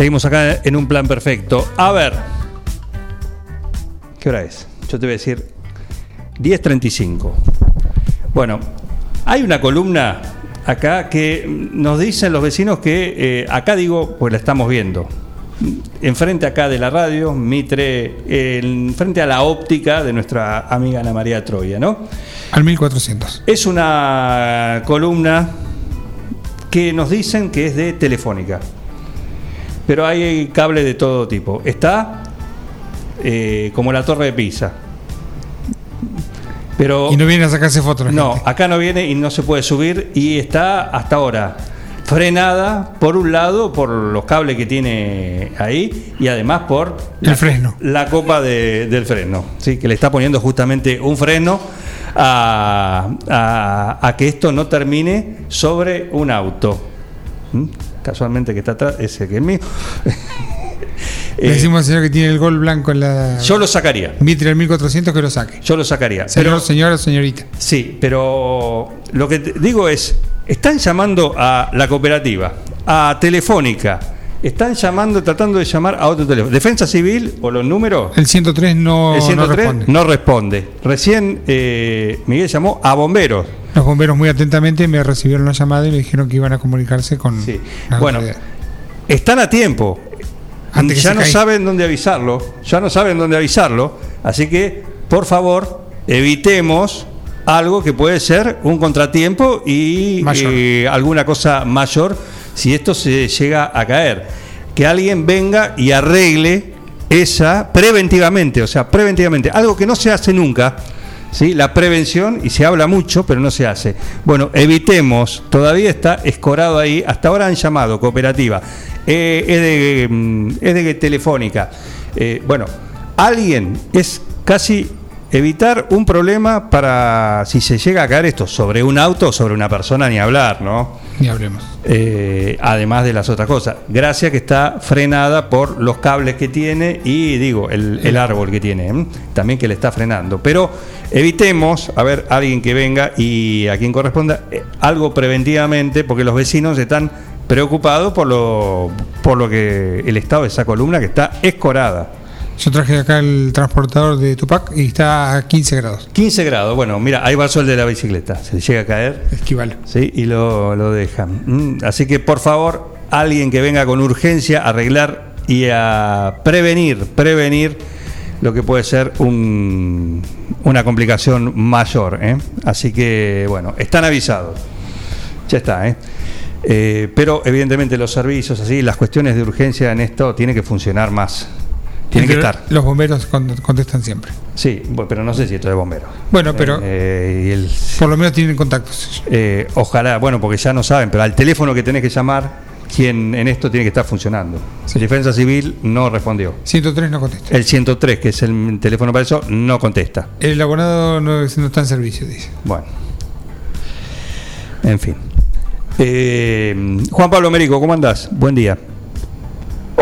Seguimos acá en un plan perfecto. A ver. ¿Qué hora es? Yo te voy a decir 10.35. Bueno, hay una columna acá que nos dicen los vecinos que eh, acá digo, pues la estamos viendo. Enfrente acá de la radio, Mitre, enfrente a la óptica de nuestra amiga Ana María Troya, ¿no? Al 1400. Es una columna que nos dicen que es de Telefónica. Pero hay cable de todo tipo. Está eh, como la torre de Pisa. Pero, Y no viene a sacarse fotos. la no, gente. acá no viene y no se puede subir y está hasta ahora frenada por un lado por los cables que tiene ahí y además por El freno. la copa de- del freno, ¿sí? que le está poniendo justamente un freno a, a- a que esto no termine sobre un auto. ¿Mm? Casualmente que está atrás, ese que es mío. Le Eh, decimos al señor que tiene el gol blanco en la. yo lo sacaría. Mitre el 1400 que lo saque. Yo lo sacaría. Señor, Pero- señora o señorita. Sí, pero lo que te digo es, están llamando a la cooperativa, a Telefónica, están llamando, tratando de llamar a otro teléfono. Defensa Civil o los números. El 103 no, el 103 no responde. no responde. Recién eh, Miguel llamó a bomberos. Los bomberos muy atentamente me recibieron la llamada y me dijeron que iban a comunicarse con. las Bueno, están a tiempo. Antes ya no saben dónde avisarlo, ya no saben dónde avisarlo, así que por favor evitemos algo que puede ser un contratiempo y eh, alguna cosa mayor si esto se llega a caer. Que alguien venga y arregle esa preventivamente, o sea, preventivamente, algo que no se hace nunca. ¿Sí? La prevención, y se habla mucho, pero no se hace. Bueno, evitemos, todavía está escorado ahí, hasta ahora han llamado cooperativa, eh, es, de, mm, es de telefónica. Eh, bueno, alguien es casi evitar un problema para si se llega a caer esto sobre un auto o sobre una persona, ni hablar, ¿no? Ni hablemos. Eh, además de las otras cosas. Gracias que está frenada por los cables que tiene y digo, el, el árbol que tiene, ¿eh? también que le está frenando. Pero evitemos, a ver, alguien que venga y a quien corresponda, eh, algo preventivamente, porque los vecinos están preocupados por lo, por lo que el estado de esa columna que está escorada. Yo traje acá el transportador de Tupac y está a 15 grados. 15 grados, bueno, mira, ahí va el sol de la bicicleta, se le llega a caer. Esquivalo. Sí, y lo, lo dejan. Mm, Así que por favor, alguien que venga con urgencia a arreglar y a prevenir, prevenir lo que puede ser un- una complicación mayor. ¿eh? Así que, bueno, están avisados. Ya está, ¿eh? Eh, pero evidentemente los servicios, así, las cuestiones de urgencia en esto tienen que funcionar más. Tienen que estar. Los bomberos con- contestan siempre. Sí, pero no sé si esto es bombero. Bueno, pero- Eh, y el- Por lo menos tienen contactos. eh, ojalá, bueno, porque ya no saben, pero al teléfono que tenés que llamar, quien en esto tiene que estar funcionando. Defensa Civil no respondió. 103 no contesta. El 103, que es el teléfono para eso, no contesta. El abonado no, no está en servicio, dice. Bueno. En fin. Eh, Juan Pablo Merico, ¿cómo andás? Buen día.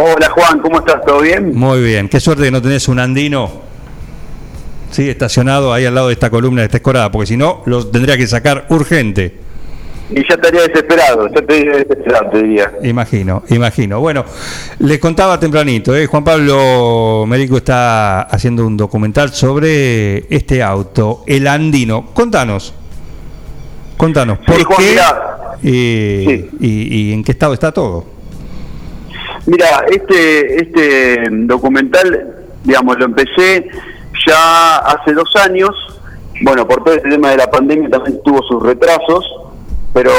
Hola Juan, ¿cómo estás? ¿Todo bien? Muy bien. Qué suerte que no tenés un andino. Sí, estacionado ahí al lado de esta columna de esta escorada, porque si no, lo tendría que sacar urgente. Y ya estaría desesperado, ya estaría desesperado, te diría. Imagino, imagino. Bueno, les contaba tempranito, ¿eh? Juan Pablo Merico está haciendo un documental sobre este auto, el Andino. Contanos, contanos, ¿por Juan, qué y en qué estado está todo? Mira, este, este documental, digamos, lo empecé ya hace dos años. Bueno, por todo este tema de la pandemia también tuvo sus retrasos, pero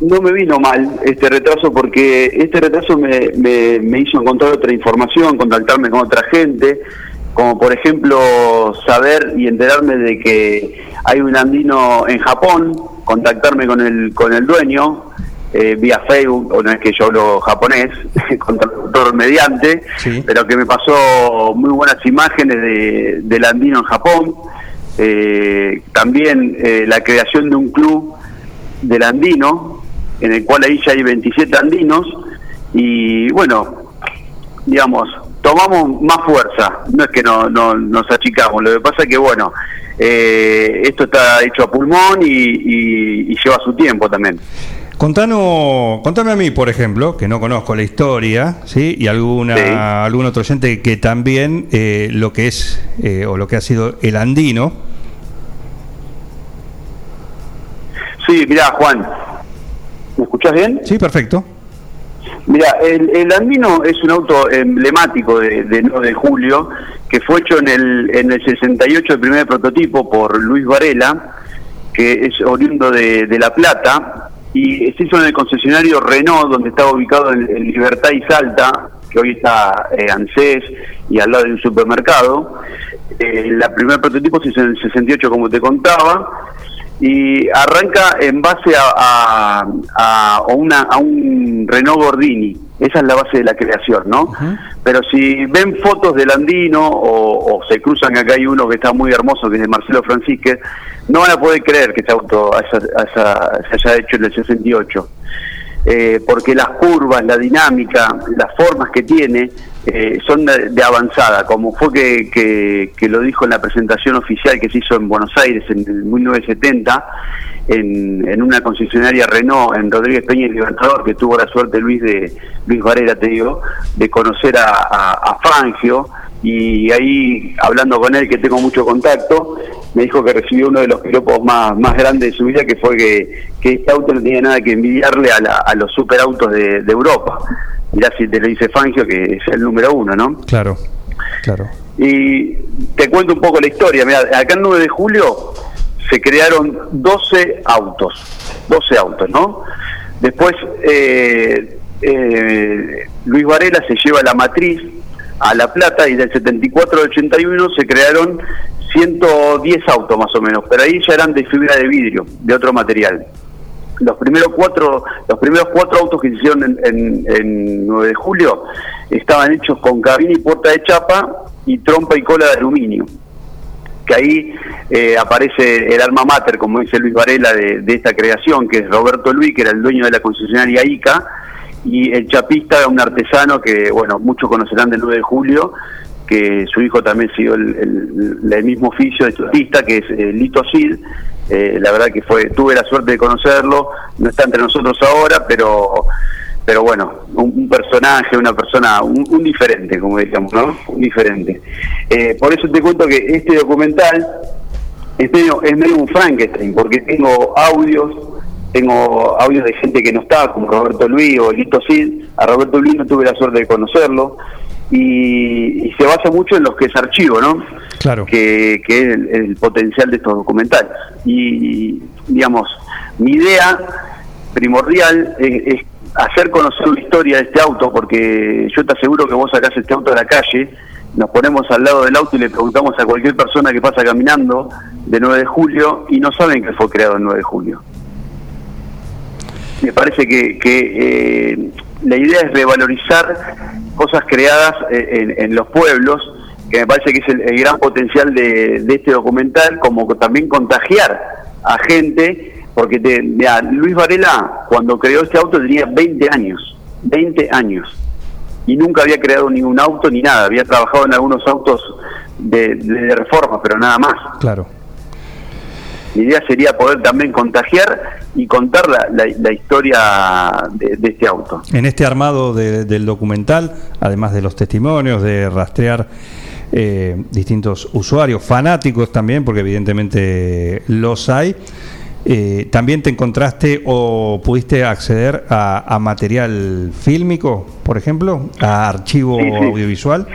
no me vino mal este retraso porque este retraso me, me, me hizo encontrar otra información, contactarme con otra gente, como por ejemplo saber y enterarme de que hay un andino en Japón, contactarme con el, con el dueño, eh, vía Facebook, o no es que yo hablo japonés, con traductor mediante, pero que me pasó muy buenas imágenes de, del andino en Japón, eh, también eh, la creación de un club del andino, en el cual ahí ya hay 27 andinos, y bueno, digamos, tomamos más fuerza, no es que no, no nos achicamos, lo que pasa es que bueno, eh, esto está hecho a pulmón y, y- y lleva su tiempo también. Contanos, contame a mí, por ejemplo, que no conozco la historia, ¿sí? Y alguna, algún otro oyente que también eh, lo que es eh, o lo que ha sido el andino. Sí, mirá, Juan, ¿me escuchás bien? Sí, perfecto. Mira, el, el Andino es un auto emblemático de, de 9 de julio que fue hecho en el, en el 68, el primer prototipo por Luis Varela, que es oriundo de, de La Plata, y se hizo en el concesionario Renault, donde estaba ubicado en, Libertad y Salta, que hoy está eh, ANSES y al lado de un supermercado. Eh, la primer prototipo se hizo en el 68, como te contaba, y arranca en base a, a, una, a un Renault Gordini. Esa es la base de la creación, ¿no? Pero si ven fotos del Andino o, o se cruzan, acá hay uno que está muy hermoso, que es de Marcelo Francisque, no van a poder creer que ese auto haya- haya- se haya hecho en el 68. Eh, porque las curvas, la dinámica, las formas que tiene, eh, son de, avanzada, como fue que, que, que lo dijo en la presentación oficial que se hizo en Buenos Aires en el 1970, en, en una concesionaria Renault en Rodríguez Peña y Libertador, que tuvo la suerte Luis de Luis Varela, te digo, de conocer a, a, a y ahí hablando con él, que tengo mucho contacto, me dijo que recibió uno de los piropos más, más grandes de su vida, que fue que, que este auto no tenía nada que envidiarle a, la- a los superautos de, de Europa. Mirá si te lo dice Fangio, que es el número uno, ¿no? Claro, claro. Y te cuento un poco la historia. Mira, acá el 9 de julio se crearon 12 autos. 12 autos, ¿no? Después eh, eh, Luis Varela se lleva la matriz a La Plata y del 74 al 81 se crearon 110 autos más o menos, pero ahí ya eran de fibra de vidrio, de otro material. Los primeros cuatro, los primeros cuatro autos que se hicieron en, en, en 9 de julio estaban hechos con cabina y puerta de chapa y trompa y cola de aluminio que ahí eh, aparece el alma mater, como dice Luis Varela, de, de esta creación, que es Roberto Luis, que era el dueño de la concesionaria ICA, y el chapista, un artesano que, bueno, muchos conocerán del 9 de julio, que su hijo también siguió el, el- mismo oficio de chapista, que es eh, Lito Cid. Eh, la verdad que fue tuve la suerte de conocerlo, no está entre nosotros ahora, pero pero bueno, un, personaje, una persona, un, un diferente, como decíamos, ¿no? Un diferente. Eh, por eso te cuento que este documental es medio, es medio un Frankenstein, porque tengo audios, tengo audios de gente que no está, como Roberto Luis o Lito Cid. A Roberto Luis no tuve la suerte de conocerlo. Y, y se basa mucho en los que es archivo, ¿no? Claro. Que, que es el, el potencial de estos documentales. Y, digamos, mi idea primordial es, es hacer conocer la historia de este auto, porque yo te aseguro que vos sacás este auto a la calle, nos ponemos al lado del auto y le preguntamos a cualquier persona que pasa caminando de 9 de julio y no saben que fue creado el 9 de julio. Me parece que, que eh, la idea es revalorizar cosas creadas eh, en, en los pueblos, que me parece que es el, gran potencial de, de este documental, como también contagiar a gente, porque te, Luis Varela cuando creó este auto tenía 20 años, 20 años, y nunca había creado ningún auto ni nada, había trabajado en algunos autos de reforma, pero nada más. Claro. Mi idea sería poder también contagiar y contar la, la- la historia de, de este auto. En este armado de- del documental, además de los testimonios, de rastrear eh, distintos usuarios, fanáticos también, porque evidentemente los hay, eh, ¿también te encontraste o pudiste acceder a, a material fílmico, por ejemplo, a archivo Sí, sí. audiovisual?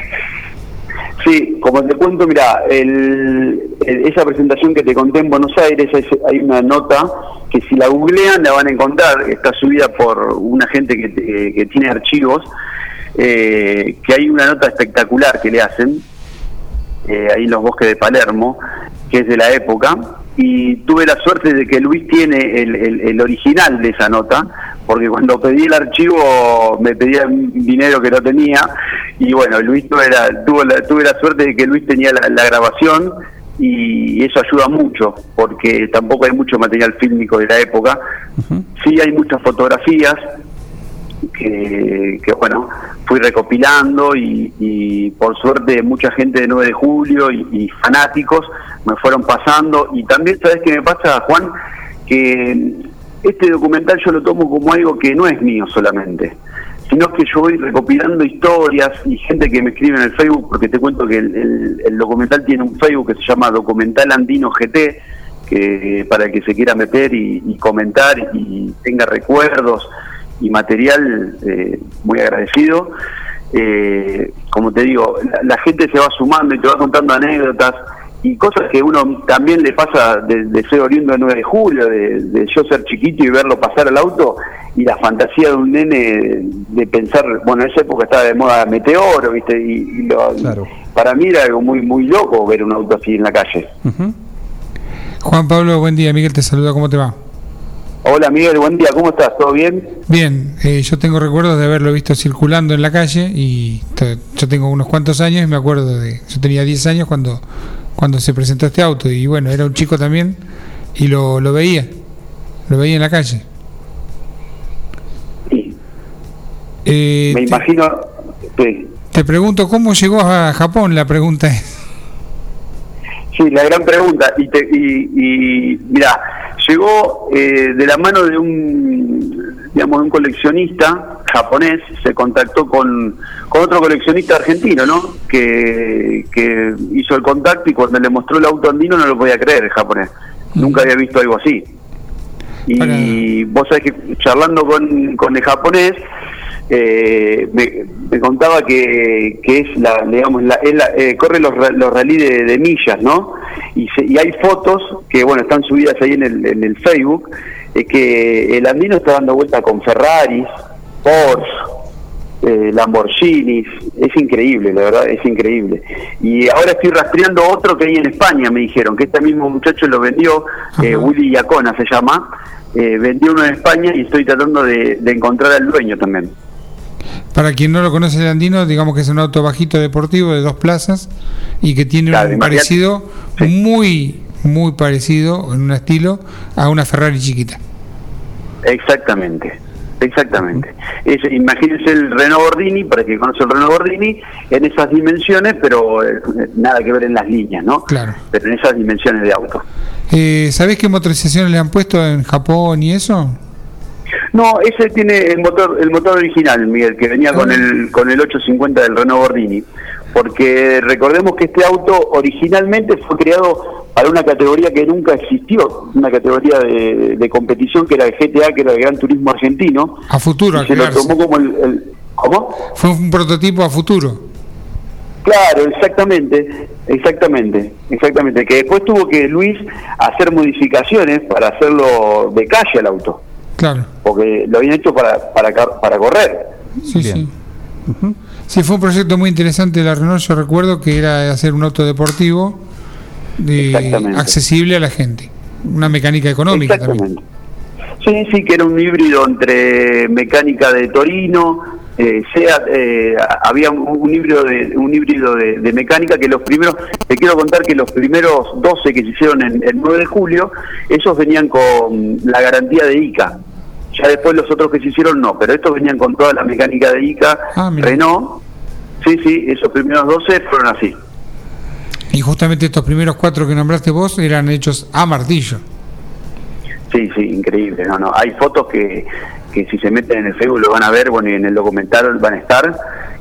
Sí, como te cuento, mira, el, esa presentación que te conté en Buenos Aires, es- hay una nota que si la googlean la van a encontrar, está subida por una gente que, que tiene archivos, eh, que hay una nota espectacular que le hacen, eh, ahí en los bosques de Palermo, que es de la época, y tuve la suerte de que Luis tiene el, el- el original de esa nota, porque cuando pedí el archivo me pedían dinero que no tenía, y bueno, Luis tuve la, tuve la suerte de que Luis tenía la, la grabación, y eso ayuda mucho, porque tampoco hay mucho material fílmico de la época, sí hay muchas fotografías, que, bueno, fui recopilando y, y por suerte mucha gente de 9 de julio y, fanáticos me fueron pasando. Y también sabes qué me pasa Juan que este documental yo lo tomo como algo que no es mío solamente sino que yo voy recopilando historias y gente que me escribe en el Facebook porque te cuento que el, documental tiene un Facebook que se llama Documental Andino GT que para el que se quiera meter y comentar y tenga recuerdos y material eh, muy agradecido. Eh, como te digo, la, la gente se va sumando y te va contando anécdotas y cosas que uno también le pasa de, de ser oriundo del 9 de julio, de, de yo ser chiquito y verlo pasar al auto y la fantasía de un nene de pensar, bueno, en esa época estaba de moda Meteoro, ¿viste? Y, y lo- para mí era algo muy, muy loco ver un auto así en la calle. Juan Pablo, buen día. Miguel te saluda, ¿cómo te va? Hola Miguel, buen día, ¿cómo estás? ¿Todo bien? Bien, eh, yo tengo recuerdos de haberlo visto circulando en la calle y yo tengo unos cuantos años y me acuerdo de, yo tenía 10 años cuando, cuando se presentó este auto y bueno, era un chico también y lo, lo veía, lo veía en la calle. Eh, Me te- imagino, sí. Te pregunto, ¿cómo llegó a Japón? La pregunta es. Sí, la gran pregunta. Y, te, y, y mira, llegó eh, de la mano de un, digamos, de un coleccionista japonés, se contactó con, con otro coleccionista argentino, ¿no? Que, que hizo el contacto y cuando le mostró el auto andino no lo podía creer el japonés. Nunca había visto algo así. Y vos sabés que charlando con, con el japonés, eh, me, me contaba que, que es la, digamos, la, es la- eh, corre los, los rally de, de millas, ¿no? Y, se- y hay fotos que, bueno, están subidas ahí en el, en el Facebook, eh, que el andino está dando vuelta con Ferraris, Porsche, eh, Lamborghinis, es increíble, la verdad, es increíble. Y ahora estoy rastreando otro que hay en España, me dijeron, que este mismo muchacho lo vendió, eh, Willy Yacona se llama, eh, vendió uno en España y estoy tratando de, de encontrar al dueño también. Para quien no lo conoce el andino, digamos que es un auto bajito deportivo de dos plazas y que tiene Claro, un parecido muy, muy parecido en un estilo a una Ferrari chiquita. Exactamente, exactamente. Es, imagínense el Renault Gordini, para que conoce el Renault Gordini, en esas dimensiones, pero eh, nada que ver en las líneas, ¿no? Claro. Pero en esas dimensiones de auto. Eh, ¿Sabés qué motorizaciones le han puesto en Japón y eso? No, ese tiene el motor el motor original, Miguel, que venía con el con el 850 del Renault Gordini, porque recordemos que este auto originalmente fue creado para una categoría que nunca existió, una categoría de, de competición que era el GTA, que era el Gran Turismo Argentino. A futuro, y se lo tomó como el, el- ¿cómo? Fue un prototipo a futuro. Claro, exactamente, exactamente, exactamente. Que después tuvo que Luis hacer modificaciones para hacerlo de calle al auto, Claro. porque lo habían hecho para para para correr. Sí, sí. Sí, fue un proyecto muy interesante de la Renault. Yo recuerdo que era hacer un auto deportivo de- Exactamente. accesible a la gente. Una mecánica económica también. Sí, sí, que era un híbrido entre mecánica de Torino, eh, Seat, eh, había un, un híbrido de un híbrido de, de mecánica que los primeros, te quiero contar que los primeros 12 que se hicieron en el 9 de julio, esos venían con la garantía de ICA. Ya después los otros que se hicieron no, pero estos venían con toda la mecánica de ICA, Renault. Sí, sí, esos primeros 12 fueron así. Y justamente estos primeros cuatro que nombraste vos eran hechos a martillo. Sí, sí, increíble. No, no, hay fotos que, que si se meten en el Facebook lo van a ver, bueno, y en el documental van a estar,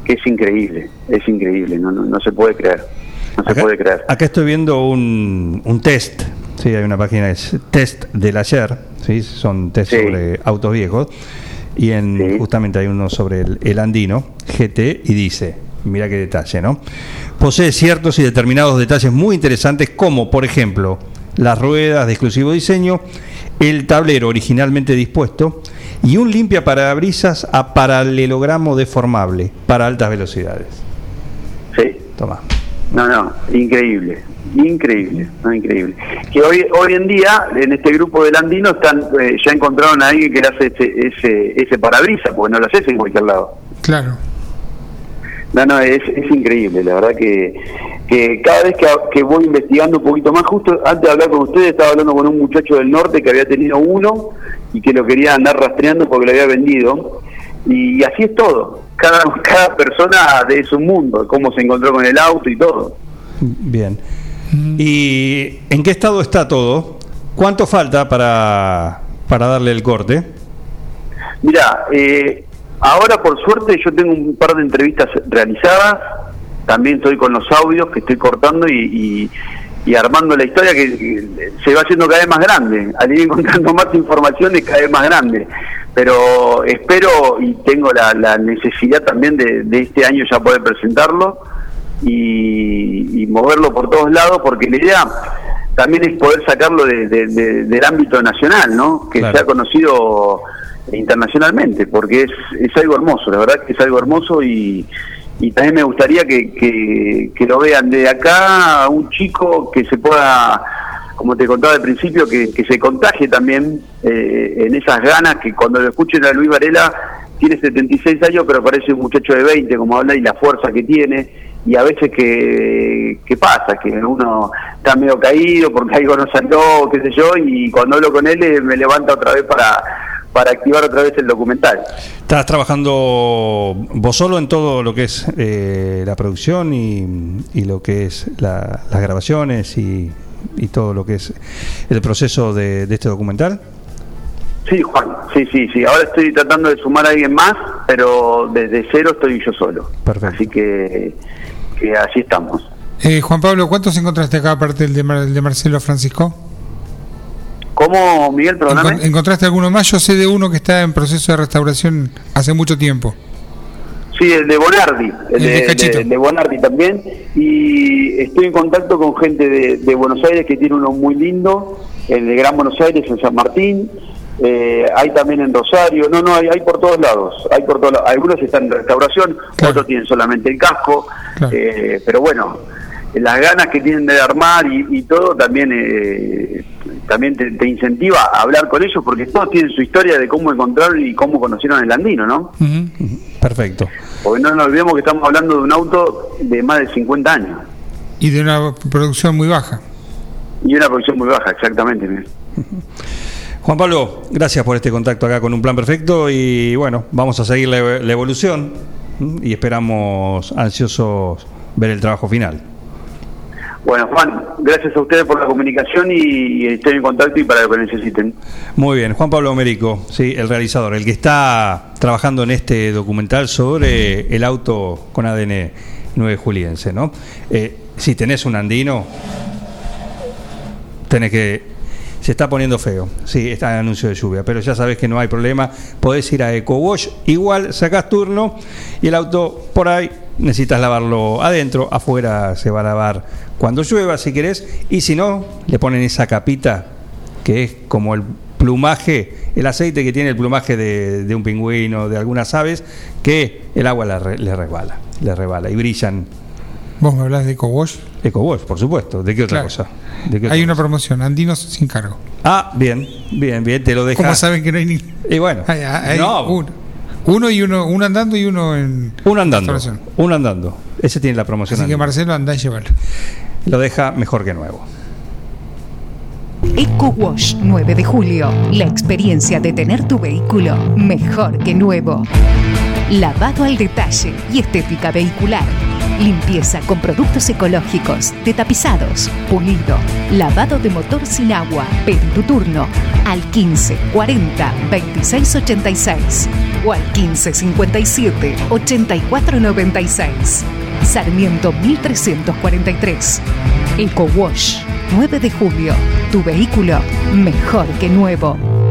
que es increíble, es increíble, no, no, no se puede creer, no se puede creer. Acá estoy viendo un, un test, sí, hay una página que es test del ayer, sí, son test sobre autos viejos, y en justamente hay uno sobre el, el Andino GT y dice, mira qué detalle, ¿no? Posee ciertos y determinados detalles muy interesantes como, por ejemplo, las ruedas de exclusivo diseño, el tablero originalmente dispuesto y un limpia parabrisas a paralelogramo deformable para altas velocidades. Sí. Toma. No, no, increíble, increíble, no, increíble. Que hoy hoy en día, en este grupo del Andino, están eh, ya encontraron a alguien que le hace ese, ese, ese parabrisas, porque no lo haces en cualquier lado. Claro. No, no, es, es increíble, la verdad que, que cada vez que, que voy investigando un poquito más, justo antes de hablar con ustedes, estaba hablando con un muchacho del norte que había tenido uno y que lo quería andar rastreando porque lo había vendido. Y así es todo. Cada, cada persona de su mundo, cómo se encontró con el auto y todo. Bien. ¿Y en qué estado está todo? ¿Cuánto falta para, para darle el corte? Mira, eh, ahora por suerte yo tengo un par de entrevistas realizadas, también estoy con los audios que estoy cortando y, y- y armando la historia que, que se va haciendo cada vez más grande, al ir encontrando más información es cada vez más grande, pero espero y tengo la, la necesidad también de, de este año ya poder presentarlo y, y moverlo por todos lados porque la idea también es poder sacarlo de- de- de- del ámbito nacional, ¿no? Que Claro. sea conocido internacionalmente, porque es, es algo hermoso, la verdad que es algo hermoso y, y también me gustaría que, que, que lo vean de acá a un chico que se pueda, como te contaba al principio, que, se contagie también eh, en esas ganas que cuando lo escuchen a Luis Varela tiene 76 años, pero parece un muchacho de 20, como habla, y la fuerza que tiene. Y a veces que, pasa, que uno está medio caído porque algo no salió, qué sé yo, y cuando hablo con él eh, me levanta otra vez para, para activar otra vez el documental. ¿Estás trabajando vos solo en todo lo que es eh, la producción y, y lo que es la- las grabaciones y, y todo lo que es el proceso de, de este documental? Sí, Juan, sí, sí, sí. Ahora estoy tratando de sumar a alguien más, pero desde cero estoy yo solo. Perfecto. Así que, que así estamos. Eh, Juan Pablo, ¿cuántos encontraste acá aparte del de, Mar- el de Marcelo Francisco? ¿Cómo, Miguel, perdóname? ¿Encontraste alguno más? Yo sé de uno que está en proceso de restauración hace mucho tiempo. Sí, el de Bonardi, el, El de Bonardi también. Y estoy en contacto con gente de, de Buenos Aires que tiene uno muy lindo, el de Gran Buenos Aires en San Martín. Eh, hay también en Rosario, no, no, hay, hay por todos lados, hay por todos lados. Algunos están en restauración, otros tienen solamente el casco, eh, pero bueno, las ganas que tienen de armar y, y todo también eh, también te, te incentiva a hablar con ellos porque todos tienen su historia de cómo encontraron y cómo conocieron el andino, ¿no? Perfecto. Porque no nos olvidemos que estamos hablando de un auto de más de 50 años Y de una producción muy baja. y una producción muy baja, exactamente. Miguel. Juan Pablo, gracias por este contacto acá con Un Plan Perfecto y bueno, vamos a seguir la, la evolución y esperamos ansiosos ver el trabajo final. Bueno, Juan, gracias a ustedes por la comunicación y, estoy en contacto y para lo que necesiten. Muy bien, Juan Pablo Mérico, sí, el realizador, el que está trabajando en este documental sobre el auto con ADN 9 juliense, ¿no? Eh, si tenés un andino, tenés que... Se está poniendo feo, sí, está el anuncio de lluvia, pero ya sabes que no hay problema, podés ir a EcoWash, igual sacás turno y el auto por ahí necesitas lavarlo adentro, afuera se va a lavar cuando llueva si querés, y si no, le ponen esa capita que es como el plumaje, el aceite que tiene el plumaje de, de un pingüino, de algunas aves, que el agua la re- le resbala, le resbala y brillan. ¿Vos me hablas de EcoWash? EcoWash, por supuesto. ¿De qué otra Claro. cosa? ¿De qué otra Hay una promoción, Andinos sin cargo. Ah, bien, bien, bien, te lo deja. ¿Cómo saben que no hay ni.? Y bueno, Hay, hay no. uno, uno y uno, uno andando y uno en. uno andando, uno andando. Ese tiene la promoción. Así que. Marcelo anda y llévalo. Lo deja mejor que nuevo. Eco Wash 9 de julio. La experiencia de tener tu vehículo mejor que nuevo. Lavado al detalle y estética vehicular. Limpieza con productos ecológicos, detapizados, pulido, lavado de motor sin agua. Pedí tu turno al 15 40 26 86 o al 15 57 84 96. Sarmiento 1343. Eco Wash 9 de julio. Tu vehículo mejor que nuevo.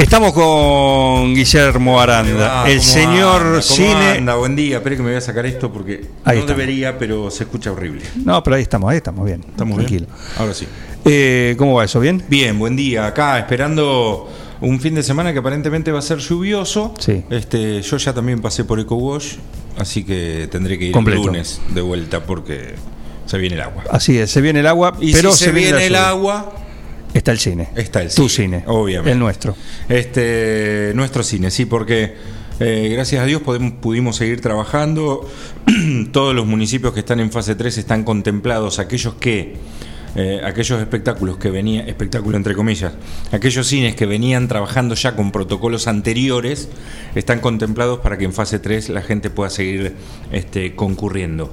Estamos con Guillermo Aranda, el ¿cómo señor anda? ¿Cómo cine. anda? Buen día, espere que me voy a sacar esto porque Ahí no estamos. debería, pero se escucha horrible. No, pero ahí estamos, ahí estamos bien. ¿Estamos tranquilo. bien? Ahora sí. Eh, ¿Cómo va eso? ¿Bien? Bien, buen día. Acá esperando un fin de semana que aparentemente va a ser lluvioso. Sí. Este, yo ya también pasé por Eco Wash, así que tendré que ir Completo. el lunes de vuelta porque se viene el agua. Así es, se viene el agua, Y pero si se, viene la el agua, Está el cine. está el Tu cine, cine. obviamente. El nuestro. Este, nuestro cine, sí, porque eh, gracias a Dios podemos, pudimos seguir trabajando. Todos los municipios que están en fase 3 están contemplados, aquellos que, eh, aquellos espectáculos que venían, espectáculo entre comillas, aquellos cines que venían trabajando ya con protocolos anteriores, están contemplados para que en fase 3 la gente pueda seguir este, concurriendo.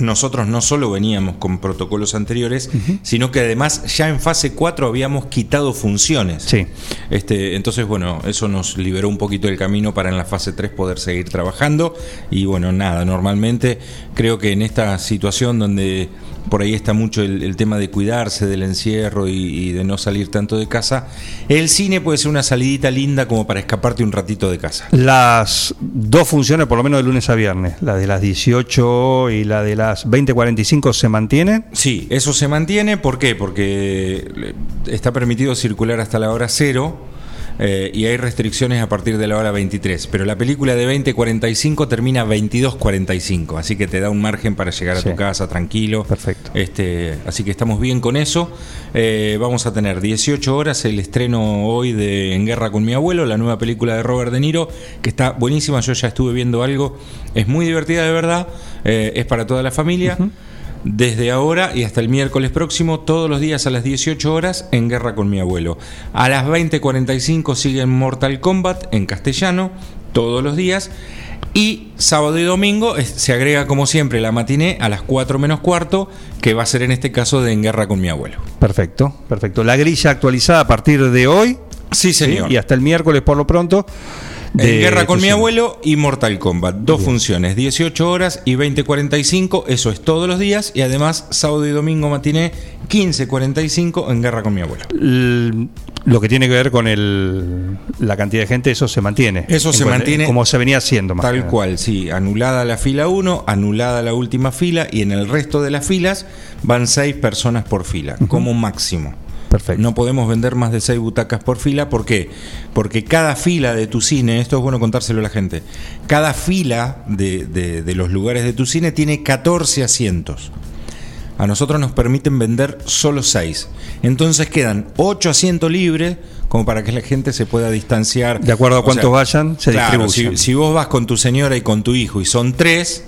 Nosotros no solo veníamos con protocolos anteriores, sino que además ya en fase 4 habíamos quitado funciones. Sí. Este, entonces, bueno, eso nos liberó un poquito el camino para en la fase 3 poder seguir trabajando. Y bueno, nada, normalmente creo que en esta situación donde por ahí está mucho el, el tema de cuidarse del encierro y, y de no salir tanto de casa, el cine puede ser una salidita linda como para escaparte un ratito de casa. Las dos funciones, por lo menos de lunes a viernes, la de las 18 y la de las 20.45 se mantienen. Sí, eso se mantiene. ¿Por qué? Porque está permitido circular hasta la hora cero eh, y hay restricciones a partir de la hora 23. Pero la película de 20.45 termina 22.45, así que te da un margen para llegar a tu casa tranquilo. Perfecto. Este, así que estamos bien con eso. Eh, vamos a tener 18 horas el estreno hoy de En Guerra con mi abuelo, la nueva película de Robert De Niro, que está buenísima. Yo ya estuve viendo algo. Es muy divertida de verdad. eh, es para toda la familia. Desde ahora y hasta el miércoles próximo, todos los días a las 18 horas en Guerra con mi abuelo. A las 20.45 siguen Mortal Kombat en castellano, todos los días. Y sábado y domingo se agrega como siempre la matiné a las 4 menos cuarto, que va a ser en este caso de En Guerra con mi abuelo. Perfecto, perfecto. La grilla actualizada a partir de hoy. Sí, señor. Y hasta el miércoles por lo pronto. En Guerra con mi abuelo y Mortal Kombat. Dos funciones, 18 horas y 20.45. Eso es todos los días. Y además, sábado y domingo matiné, 15.45 en Guerra con mi abuelo. L- Lo que tiene que ver con el, la cantidad de gente, eso se mantiene. Eso se mantiene Como se venía haciendo más Tal cual, sí. Anulada la fila 1, anulada la última fila y en el resto de las filas van 6 personas por fila, como máximo. Perfecto. No podemos vender más de 6 butacas por fila. ¿Por qué? Porque cada fila de tu cine, esto es bueno contárselo a la gente, cada fila de, de- de los lugares de tu cine tiene 14 asientos. A nosotros nos permiten vender solo 6. Entonces quedan 8 asientos libres como para que la gente se pueda distanciar. De acuerdo a O cuántos vayan, se claro, distribuyen. Si, si vos vas con tu señora y con tu hijo y son 3,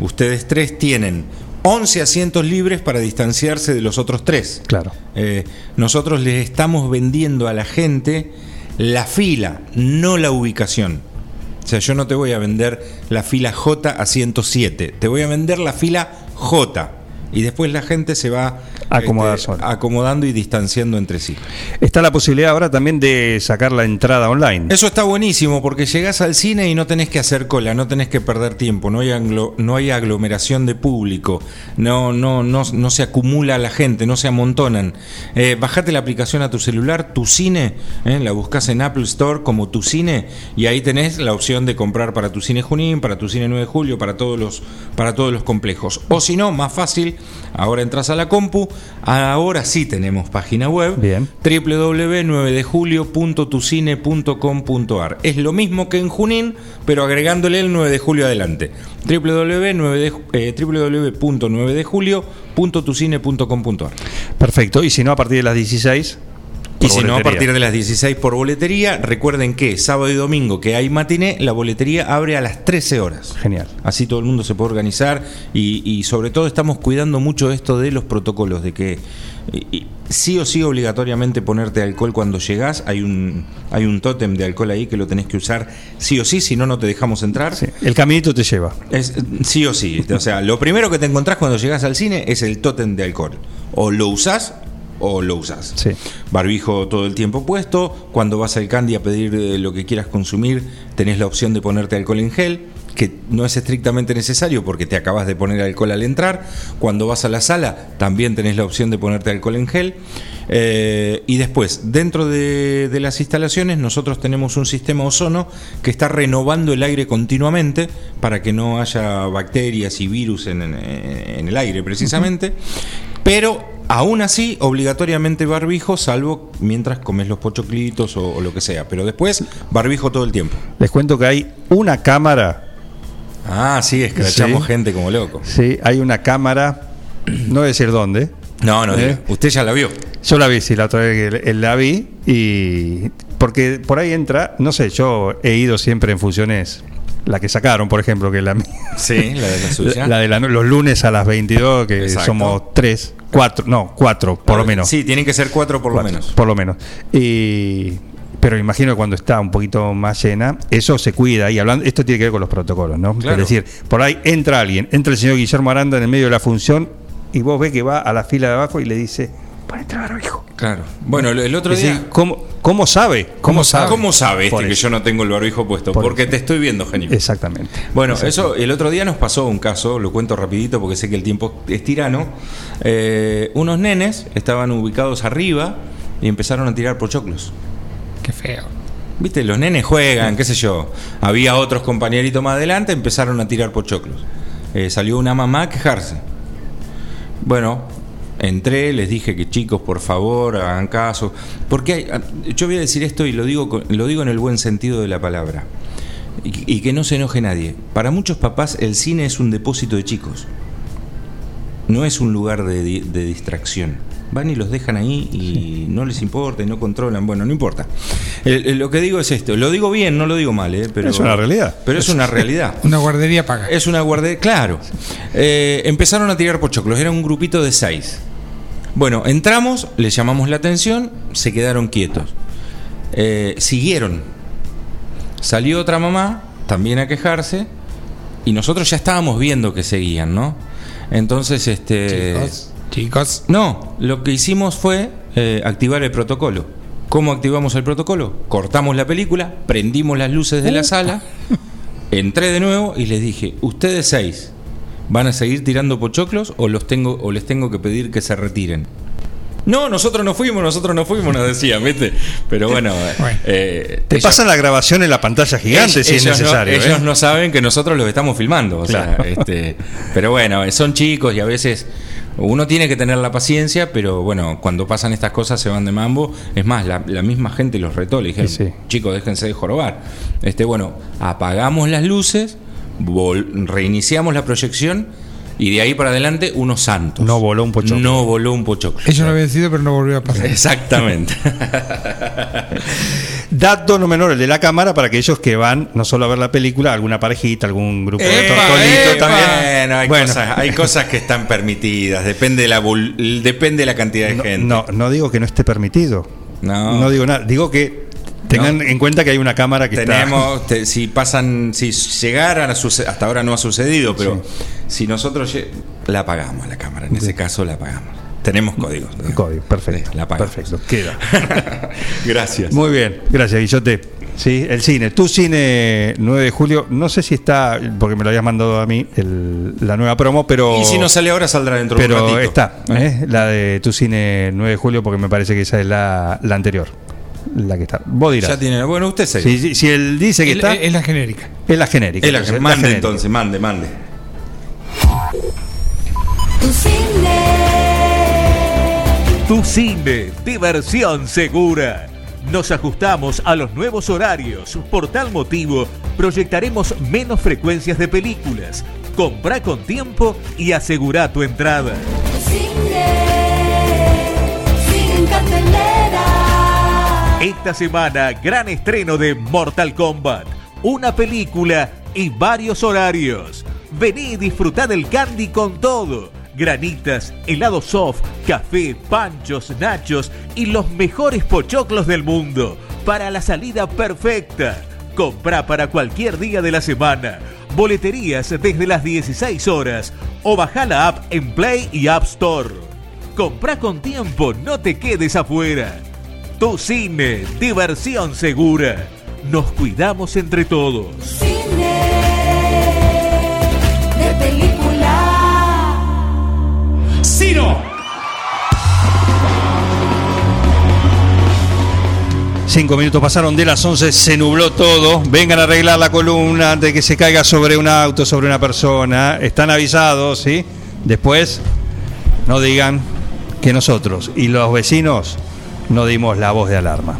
ustedes tres tienen 11 asientos libres para distanciarse de los otros 3. Claro. Eh, nosotros les estamos vendiendo a la gente la fila, no la ubicación. O sea, yo no te voy a vender la fila J a 107, te voy a vender la fila J. Y después la gente se va Acomodar este, sola. acomodando y distanciando entre sí. Está la posibilidad ahora también de sacar la entrada online. Eso está buenísimo porque llegás al cine y no tenés que hacer cola, no tenés que perder tiempo, no hay, aglo- no hay aglomeración de público, no, no, no, no se acumula la gente, no se amontonan. Eh, bajate la aplicación a tu celular, tu cine, eh, la buscas en Apple Store como tu cine y ahí tenés la opción de comprar para tu cine Junín, para tu cine 9 de julio, para todos los, para todos los complejos. O si no, más fácil, ahora entras a la compu, ahora sí tenemos página web Bien. www.9dejulio.tucine.com.ar. Es lo mismo que en Junín, pero agregándole el 9 de julio adelante. www.9 de ju- eh, www.9dejulio.tucine.com.ar. Perfecto. Y si no, a partir de las 16. Y si no, a partir de las 16 por boletería, recuerden que sábado y domingo que hay matiné, la boletería abre a las 13 horas. Genial. Así todo el mundo se puede organizar y, y sobre todo estamos cuidando mucho esto de los protocolos, de que y- sí o sí obligatoriamente ponerte alcohol cuando llegás. Hay un, hay un tótem de alcohol ahí que lo tenés que usar sí o sí, si no, no te dejamos entrar. El caminito te lleva. Es, sí o sí. O sea, lo primero que te encontrás cuando llegas al cine es el tótem de alcohol. O lo usás o lo usás. Sí. Barbijo todo el tiempo puesto. Cuando vas al candy a pedir eh, lo que quieras consumir, tenés la opción de ponerte alcohol en gel, que no es estrictamente necesario porque te acabas de poner alcohol al entrar. Cuando vas a la sala, también tenés la opción de ponerte alcohol en gel. Eh, y después, dentro de, de las instalaciones, nosotros tenemos un sistema ozono que está renovando el aire continuamente para que no haya bacterias y virus en, en- en el aire, precisamente. Pero aún así, obligatoriamente barbijo, salvo mientras comes los pochoclitos o, o lo que sea. Pero después, barbijo todo el tiempo. Les cuento que hay una cámara. Ah, sí, escrachamos Sí. gente como loco. Sí, hay una cámara. No voy a decir dónde. No, no, ¿Eh? usted ya la vio. Yo la vi, sí, la otra vez la vi. Y. Porque por ahí entra. No sé, yo he ido siempre en funciones. La que sacaron, por ejemplo, que es la mía. Sí, la de la suya. La de la- los lunes a las 22, que Exacto. somos tres, cuatro, no, cuatro, por lo menos. Sí, tienen que ser cuatro por lo menos. Por lo menos. Y, pero imagino que cuando está un poquito más llena, eso se cuida. Y hablando, esto tiene que ver con los protocolos, ¿no? Claro. Es decir, por ahí entra alguien, entra el señor Guillermo Aranda en el medio de la función y vos ves que va a la fila de abajo y le dice, ponete barbijo. Claro. Bueno, el, otro día. decir, ¿cómo, ¿Cómo sabe? ¿Cómo sabe? ¿Cómo sabe este que yo no tengo el barbijo puesto? Por Porque te estoy viendo, genio. Exactamente. Bueno, eso el otro día nos pasó un caso, lo cuento rapidito porque sé que el tiempo es tirano. Eh, unos nenes estaban ubicados arriba y empezaron a tirar pochoclos. Qué feo. Viste, los nenes juegan, qué sé yo. Había otros compañeritos más adelante, empezaron a tirar pochoclos. Eh, salió una mamá a quejarse. Bueno, entré, les dije que chicos, por favor, hagan caso. Porque hay- yo voy a decir esto y lo digo, lo digo en el buen sentido de la palabra. Y, y que no se enoje nadie. Para muchos papás el cine es un depósito de chicos. No es un lugar de, di- de distracción. van y los dejan ahí y no les importa y no controlan. Bueno, no importa. El- el- lo que digo es esto, lo digo bien, no lo digo mal, ¿eh? pero Es una realidad. Pero es una realidad. Una guardería paga. Es una guardería, claro. Eh, empezaron a tirar pochoclos, era un grupito de seis. Bueno, entramos, les llamamos la atención, se quedaron quietos. Eh, siguieron. Salió otra mamá, también a quejarse, y nosotros ya estábamos viendo que seguían, ¿no? Entonces, este. Chicos, chicos. No, lo que hicimos fue eh, activar el protocolo. ¿Cómo activamos el protocolo? Cortamos la película, prendimos las luces de la sala, entré de nuevo y les dije, ustedes seis, ¿van a seguir tirando pochoclos o, los tengo, o les tengo que pedir que se retiren? No, nosotros no fuimos, nosotros no fuimos, nos decían, ¿viste? Pero bueno, eh, Te ellos- pasan la grabación en la pantalla gigante ellos- si es no- necesario. ellos ¿eh? no saben que nosotros los estamos filmando. O sea, este, pero bueno, son chicos y a veces uno tiene que tener la paciencia, pero bueno, cuando pasan estas cosas se van de mambo. Es más, la, la misma gente los retó, le dijeron, chicos, déjense de jorobar. Este, bueno, apagamos las luces, reiniciamos la proyección y de ahí para adelante unos santos. No voló un pochoclo. No voló un pochoclo. Ellos lo habían sido, pero no volvió a pasar. Exactamente. Dato no menor, el de la cámara, para aquellos que van no solo a ver la película, alguna parejita, algún grupo de tortolitos epa. también. Bueno, hay, Bueno. Cosas, hay cosas que están permitidas, depende de la, depende de la cantidad de gente. No, no digo que no esté permitido. No. digo nada. Digo que tengan en cuenta que hay una cámara que Tenemos, te- si pasan, si llegaran a suceder, hasta ahora no ha sucedido, pero si nosotros la apagamos la cámara, en ese caso la apagamos. Tenemos códigos. está. Código, perfecto. La apagamos. Perfecto, queda. Gracias. Muy bien, gracias, Guillote. Sí, el cine. Tu cine 9 de julio, no sé si está, porque me lo habías mandado a mí, el- la nueva promo, pero. Y si no sale ahora, saldrá dentro de un Pero ratito. está, ¿eh? la de tu cine 9 de julio, porque me parece que esa es la, la anterior. La que está. Vos dirás. Ya tiene, bueno, usted se. Si, si- si él dice que Es- está. es la genérica. Es la genérica. Es la- entonces, mande genérica. entonces, mande, mande. Tu cine. Tu cine, diversión segura. Nos ajustamos a los nuevos horarios. Por tal motivo, proyectaremos menos frecuencias de películas. Compra con tiempo y asegura tu entrada. Cine. Cine Esta semana, gran estreno de Mortal Kombat. Una película y varios horarios. Vení y disfrutá del candy con todo. Granitas, helado soft, café, panchos, nachos y los mejores pochoclos del mundo. Para la salida perfecta. Comprá para cualquier día de la semana. Boleterías desde las 16 horas. O bajá la app en Play y App Store. Comprá con tiempo, no te quedes afuera. Tu cine, diversión segura. Nos cuidamos entre todos. Cine. De película. ¡Ciro! Cinco minutos pasaron de las 11, se nubló todo. Vengan a arreglar la columna antes de que se caiga sobre un auto, sobre una persona. Están avisados, ¿sí? Después, no digan que nosotros y los vecinos no dimos la voz de alarma.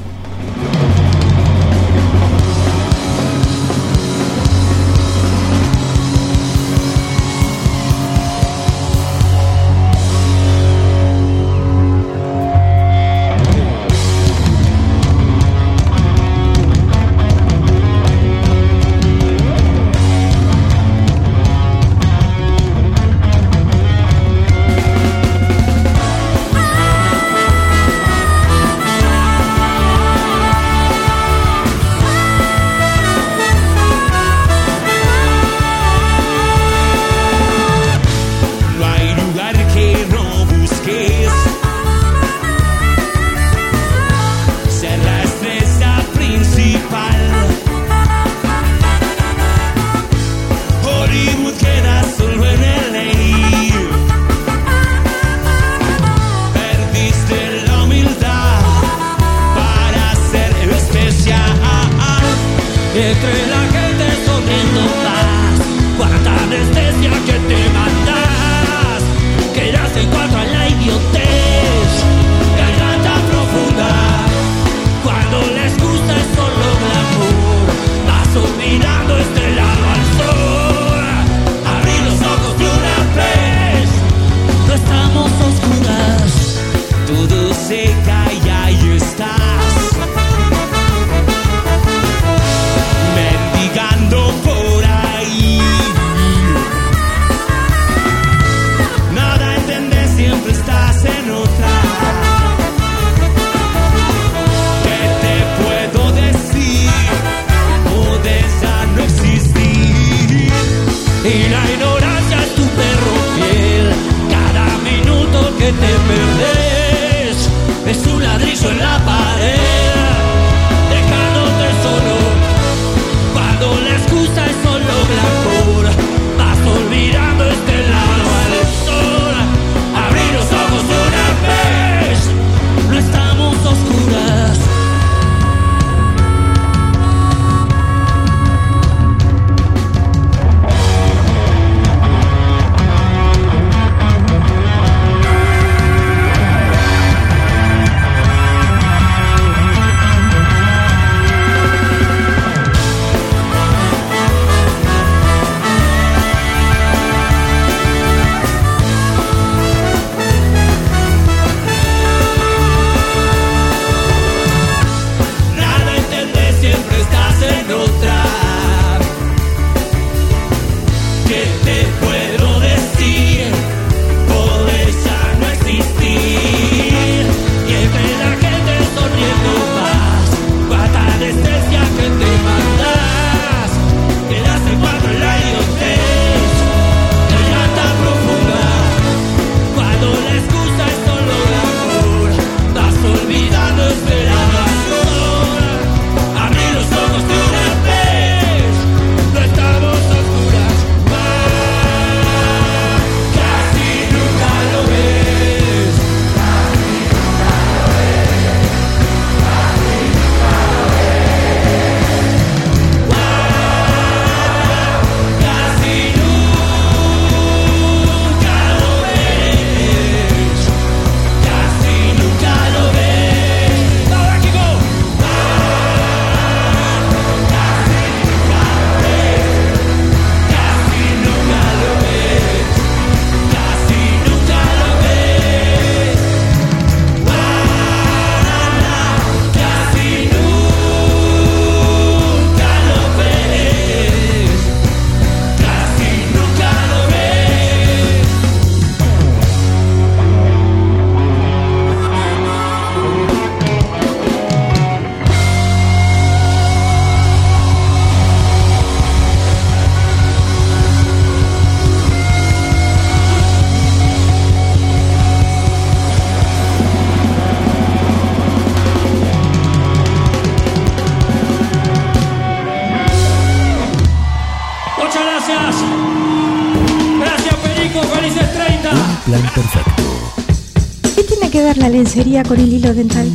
Lencería con el hilo dental?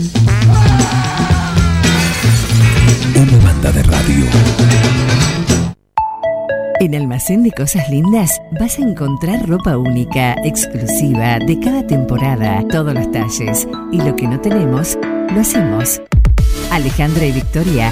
Una banda de radio. En Almacén de Cosas Lindas vas a encontrar ropa única, exclusiva, de cada temporada, todos los talles. Y lo que no tenemos, lo hacemos. Alejandra y Victoria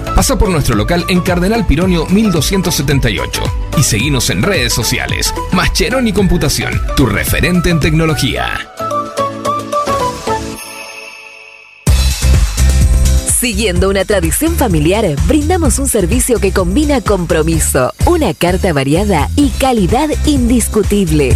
Pasa por nuestro local en Cardenal Pironio 1278 y seguinos en redes sociales. Mascheroni Computación, tu referente en tecnología. Siguiendo una tradición familiar, brindamos un servicio que combina compromiso, una carta variada y calidad indiscutible.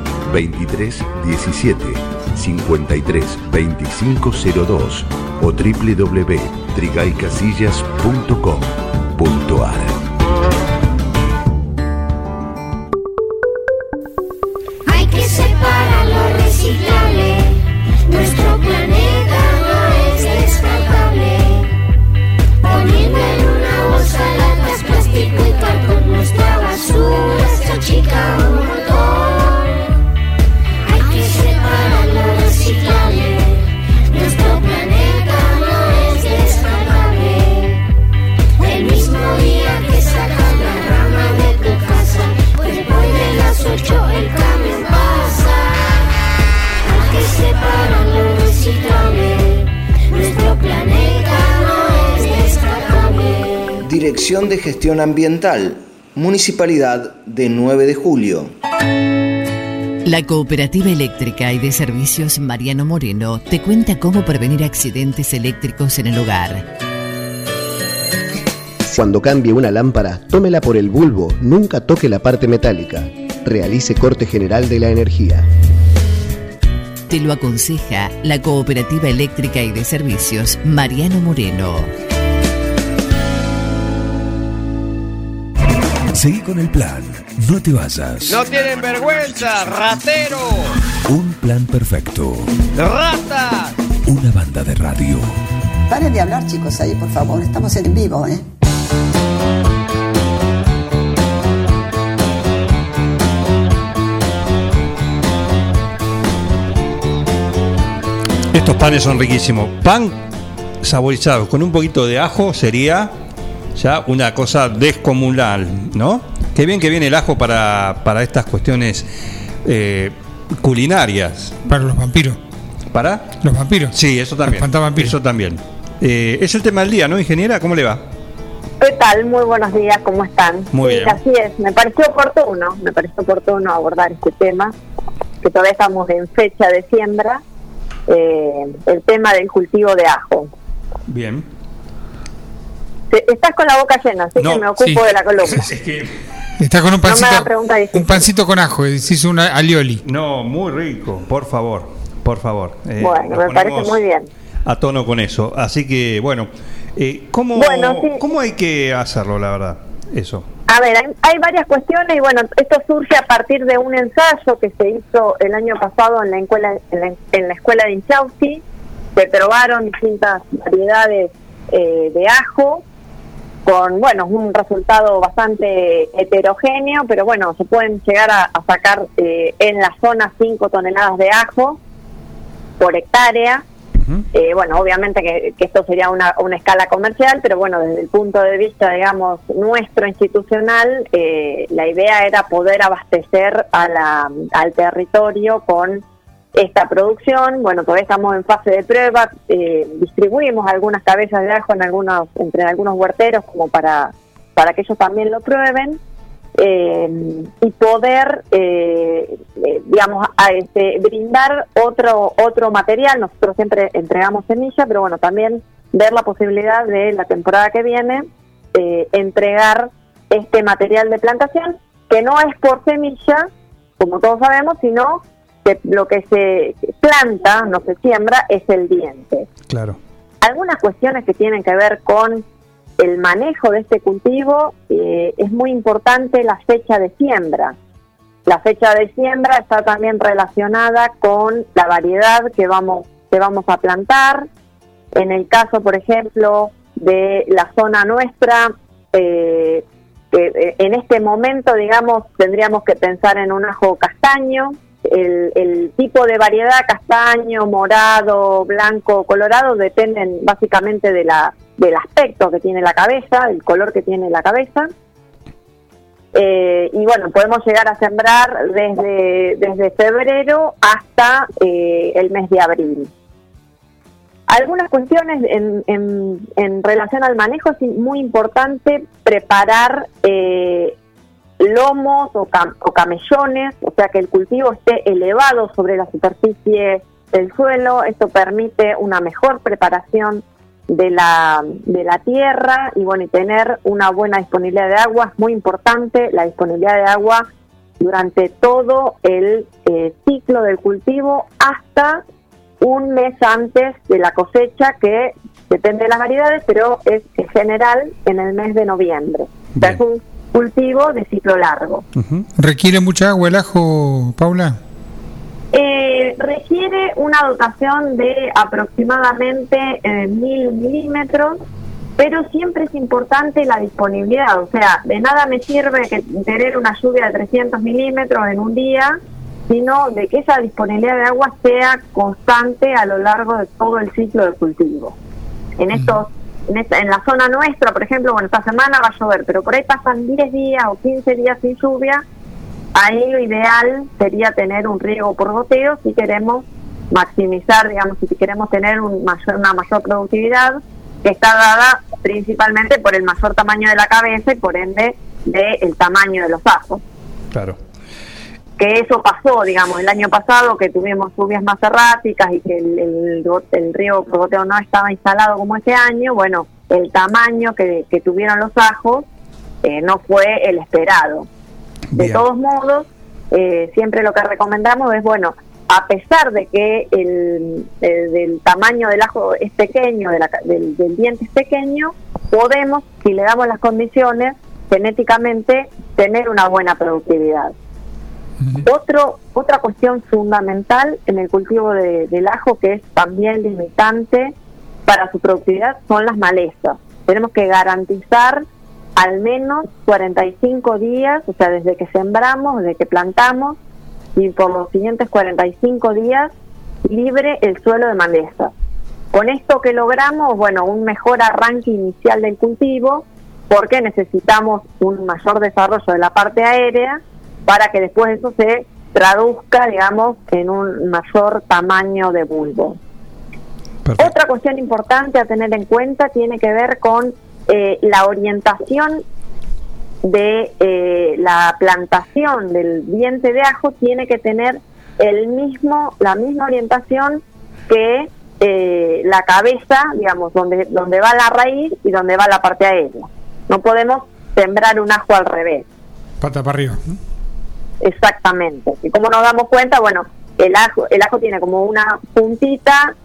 23 17 53 25 02 o www.trigaycasillas.com.ar Dirección de Gestión Ambiental, Municipalidad de 9 de Julio. La Cooperativa Eléctrica y de Servicios Mariano Moreno te cuenta cómo prevenir accidentes eléctricos en el hogar. Cuando cambie una lámpara, tómela por el bulbo, nunca toque la parte metálica. Realice corte general de la energía. Te lo aconseja la Cooperativa Eléctrica y de Servicios Mariano Moreno. Seguí con el plan, no te vayas. No tienen vergüenza, ratero, Un plan perfecto, rata. una banda de radio. Paren de hablar, chicos, ahí, por favor. Estamos en vivo, ¿eh? Estos panes son riquísimos. Pan saborizado con un poquito de ajo sería ya una cosa descomunal, ¿no? Qué bien que viene el ajo para, para estas cuestiones eh, culinarias. Para los vampiros. ¿Para? Los vampiros. Sí, eso también. Eso también. Eh, es el tema del día, ¿no, ingeniera? ¿Cómo le va? ¿Qué tal? Muy buenos días, ¿cómo están? Muy Sí, bien. Así es, me pareció oportuno, me pareció oportuno abordar este tema, que todavía estamos en fecha de siembra, eh, el tema del cultivo de ajo. Bien. Te- Estás con la boca llena, así No, que me ocupo sí. de la columna. Está con un pancito, un pancito con ajo, se hizo una alioli. No, muy rico, por favor, por favor. Eh, bueno, me parece muy bien. A tono con eso. Así que, bueno, eh, ¿cómo, Bueno, sí. ¿cómo hay que hacerlo, la verdad? Eso. A ver, hay, hay varias cuestiones y bueno, esto surge a partir de un ensayo que se hizo el año pasado en la escuela, en la, en la escuela de Inchausti. Se probaron distintas variedades eh, de ajo con, bueno, un resultado bastante heterogéneo, pero bueno, se pueden llegar a, a sacar eh, en la zona 5 toneladas de ajo por hectárea. Eh, bueno, obviamente que, que esto sería una, una escala comercial, pero bueno, desde el punto de vista, digamos, nuestro institucional, eh, la idea era poder abastecer a la, al territorio con esta producción. Bueno, todavía estamos en fase de prueba, eh, distribuimos algunas cabezas de ajo en algunos, entre algunos huerteros como para, para que ellos también lo prueben eh, y poder, eh, eh, digamos, a este, brindar otro otro material. Nosotros siempre entregamos semilla, pero bueno, también ver la posibilidad de la temporada que viene eh, entregar este material de plantación, que no es por semilla, como todos sabemos, sino que lo que se planta, no se siembra, es el diente. Claro. Algunas cuestiones que tienen que ver con el manejo de este cultivo, eh, es muy importante la fecha de siembra. La fecha de siembra está también relacionada con la variedad que vamos, que vamos a plantar. En el caso, por ejemplo, de la zona nuestra, eh, que, eh, en este momento, digamos, tendríamos que pensar en un ajo castaño. El, el tipo de variedad castaño, morado, blanco, colorado dependen básicamente de la, del aspecto que tiene la cabeza, el color que tiene la cabeza. Eh, y bueno, podemos llegar a sembrar desde, desde febrero hasta eh, el mes de abril. Algunas cuestiones en, en, en relación al manejo es muy importante preparar eh, lomos o, cam- o camellones, o sea que el cultivo esté elevado sobre la superficie del suelo. Esto permite una mejor preparación de la, de la tierra y bueno, y tener una buena disponibilidad de agua es muy importante, la disponibilidad de agua durante todo el eh, ciclo del cultivo hasta un mes antes de la cosecha que depende de las variedades, pero es en general en el mes de noviembre. Cultivo de ciclo largo. ¿Requiere mucha agua el ajo, Paula? Eh, requiere una dotación de aproximadamente eh, mil milímetros, pero siempre es importante la disponibilidad. O sea, de nada me sirve que tener una lluvia de 300 milímetros en un día, sino de que esa disponibilidad de agua sea constante a lo largo de todo el ciclo de cultivo. En estos en, esta- en la zona nuestra, por ejemplo, bueno, esta semana va a llover, pero por ahí pasan 10 días o 15 días sin lluvia, ahí lo ideal sería tener un riego por goteo si queremos maximizar, digamos, si queremos tener un mayor, una mayor productividad que está dada principalmente por el mayor tamaño de la cabeza y por ende del tamaño de los ajos. Claro. Que eso pasó, digamos, el año pasado que tuvimos lluvias más erráticas y que el, el, río por goteo no estaba instalado como este año, bueno, el tamaño que, que tuvieron los ajos eh, no fue el esperado. De todos modos, eh, siempre lo que recomendamos es, bueno, a pesar de que el, el- del tamaño del ajo es pequeño, de la del, del diente es pequeño, podemos, si le damos las condiciones, genéticamente tener una buena productividad. Otro, otra cuestión fundamental en el cultivo de- del ajo que es también limitante para su productividad son las malezas. Tenemos que garantizar al menos 45 días, o sea, desde que sembramos, desde que plantamos, y por los siguientes 45 días libre el suelo de malezas. Con esto que logramos, bueno, un mejor arranque inicial del cultivo, porque necesitamos un mayor desarrollo de la parte aérea para que después eso se traduzca, digamos, en un mayor tamaño de bulbo. Otra cuestión importante a tener en cuenta tiene que ver con eh, la orientación de eh, la plantación del diente de ajo tiene que tener el mismo la misma orientación que eh, la cabeza, digamos, donde donde va la raíz y donde va la parte aérea. No podemos sembrar un ajo al revés. Pata para arriba. Exactamente. Y como nos damos cuenta, bueno, el ajo, el ajo tiene como una puntita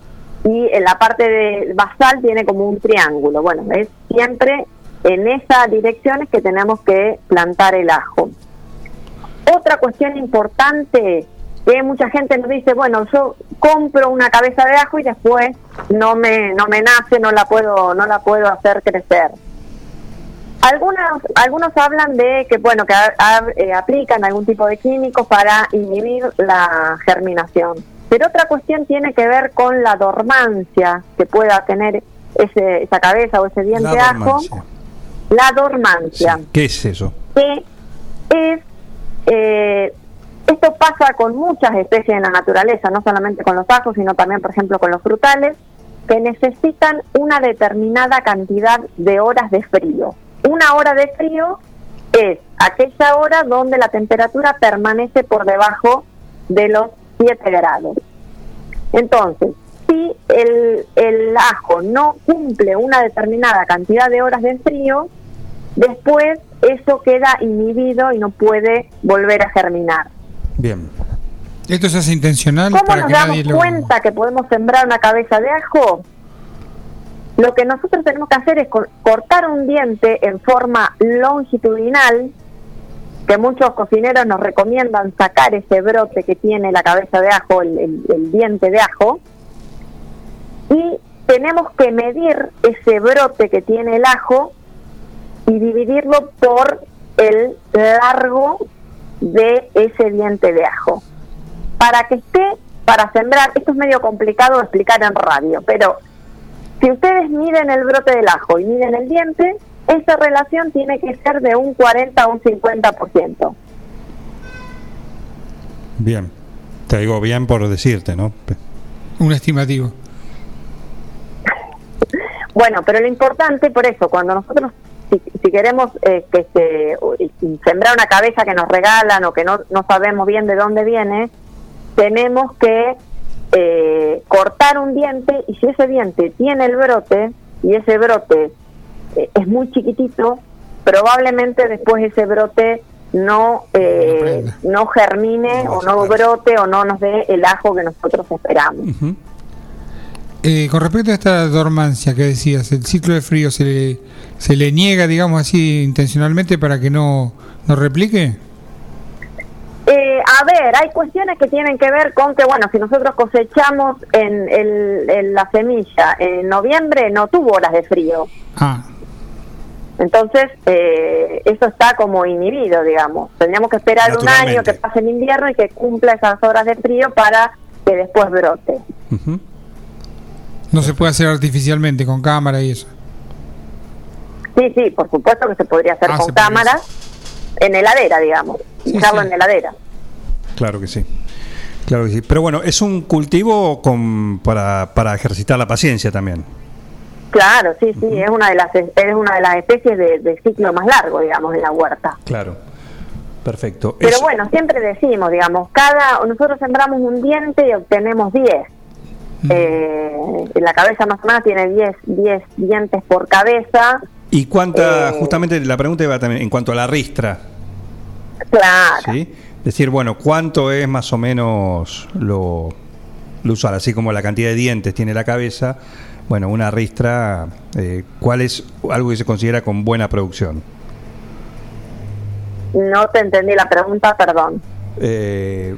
y en la parte de basal tiene como un triángulo. Bueno, es siempre en esa dirección es que tenemos que plantar el ajo. Otra cuestión importante que mucha gente nos dice, bueno, yo compro una cabeza de ajo y después no me no me nace, no la puedo no la puedo hacer crecer. Algunos, algunos hablan de que bueno que a- a- eh, aplican algún tipo de químicos para inhibir la germinación. Pero otra cuestión tiene que ver con la dormancia que pueda tener ese, esa cabeza o ese diente La de ajo. La dormancia ¿Qué es eso? que es eh, esto pasa con muchas especies en la naturaleza, no solamente con los ajos, sino también, por ejemplo, con los frutales, que necesitan una determinada cantidad de horas de frío. Una hora de frío es aquella hora donde la temperatura permanece por debajo de los 7 grados. Entonces, si el, el ajo no cumple una determinada cantidad de horas de frío, después eso queda inhibido y no puede volver a germinar. Bien. ¿Esto se hace intencional ¿Cómo para nos que damos nadie lo... cuenta que podemos sembrar una cabeza de ajo? Lo que nosotros tenemos que hacer es cor- cortar un diente en forma longitudinal, que muchos cocineros nos recomiendan sacar ese brote que tiene la cabeza de ajo, el diente de ajo, y tenemos que medir ese brote que tiene el ajo y dividirlo por el largo de ese diente de ajo. Para que esté, para sembrar, esto es medio complicado de explicar en radio, pero si ustedes miden el brote del ajo y miden el diente, esa relación tiene que ser de un 40 a un 50%. Bien. Te digo bien por decirte, ¿no? Un estimativo. Bueno, pero lo importante, por eso, cuando nosotros, si, si queremos eh, que se, sembrar una cabeza que nos regalan o que no, no sabemos bien de dónde viene, tenemos que eh, cortar un diente y si ese diente tiene el brote y ese brote eh, es muy chiquitito, probablemente después ese brote no eh, no germine o no brote o no nos dé el ajo que nosotros esperamos. Eh, con respecto a esta dormancia que decías, el ciclo de frío se le, se le niega, digamos así, intencionalmente para que no, no replique. Eh, a ver, hay cuestiones que tienen que ver con que, bueno, si nosotros cosechamos en, el- en la semilla en noviembre, no tuvo horas de frío. Ah, Entonces, eh, eso está como inhibido, digamos. Tendríamos que esperar un año que pase el invierno y que cumpla esas horas de frío para que después brote. no se puede hacer artificialmente con cámara y eso. Sí, sí, por supuesto que se podría hacer Ah, con cámaras en heladera, digamos. Dejarlo en heladera. Claro que sí. Claro que sí. Pero bueno, es un cultivo con, para, para ejercitar la paciencia también. Claro, sí, sí, es una de las es una de las especies de, de ciclo más largo, digamos, en la huerta. Claro. Perfecto. Pero bueno, siempre decimos, digamos, cada nosotros sembramos un diente y obtenemos 10. Eh, la cabeza más o menos tiene 10 10 dientes por cabeza. ¿Y cuánta, Eh, justamente la pregunta iba también en cuanto a la ristra? Claro. ¿sí? Decir, bueno, ¿cuánto es más o menos lo, lo usual? Así como la cantidad de dientes tiene la cabeza, bueno, una ristra, eh, ¿cuál es algo que se considera con buena producción? No te entendí la pregunta, perdón. Eh,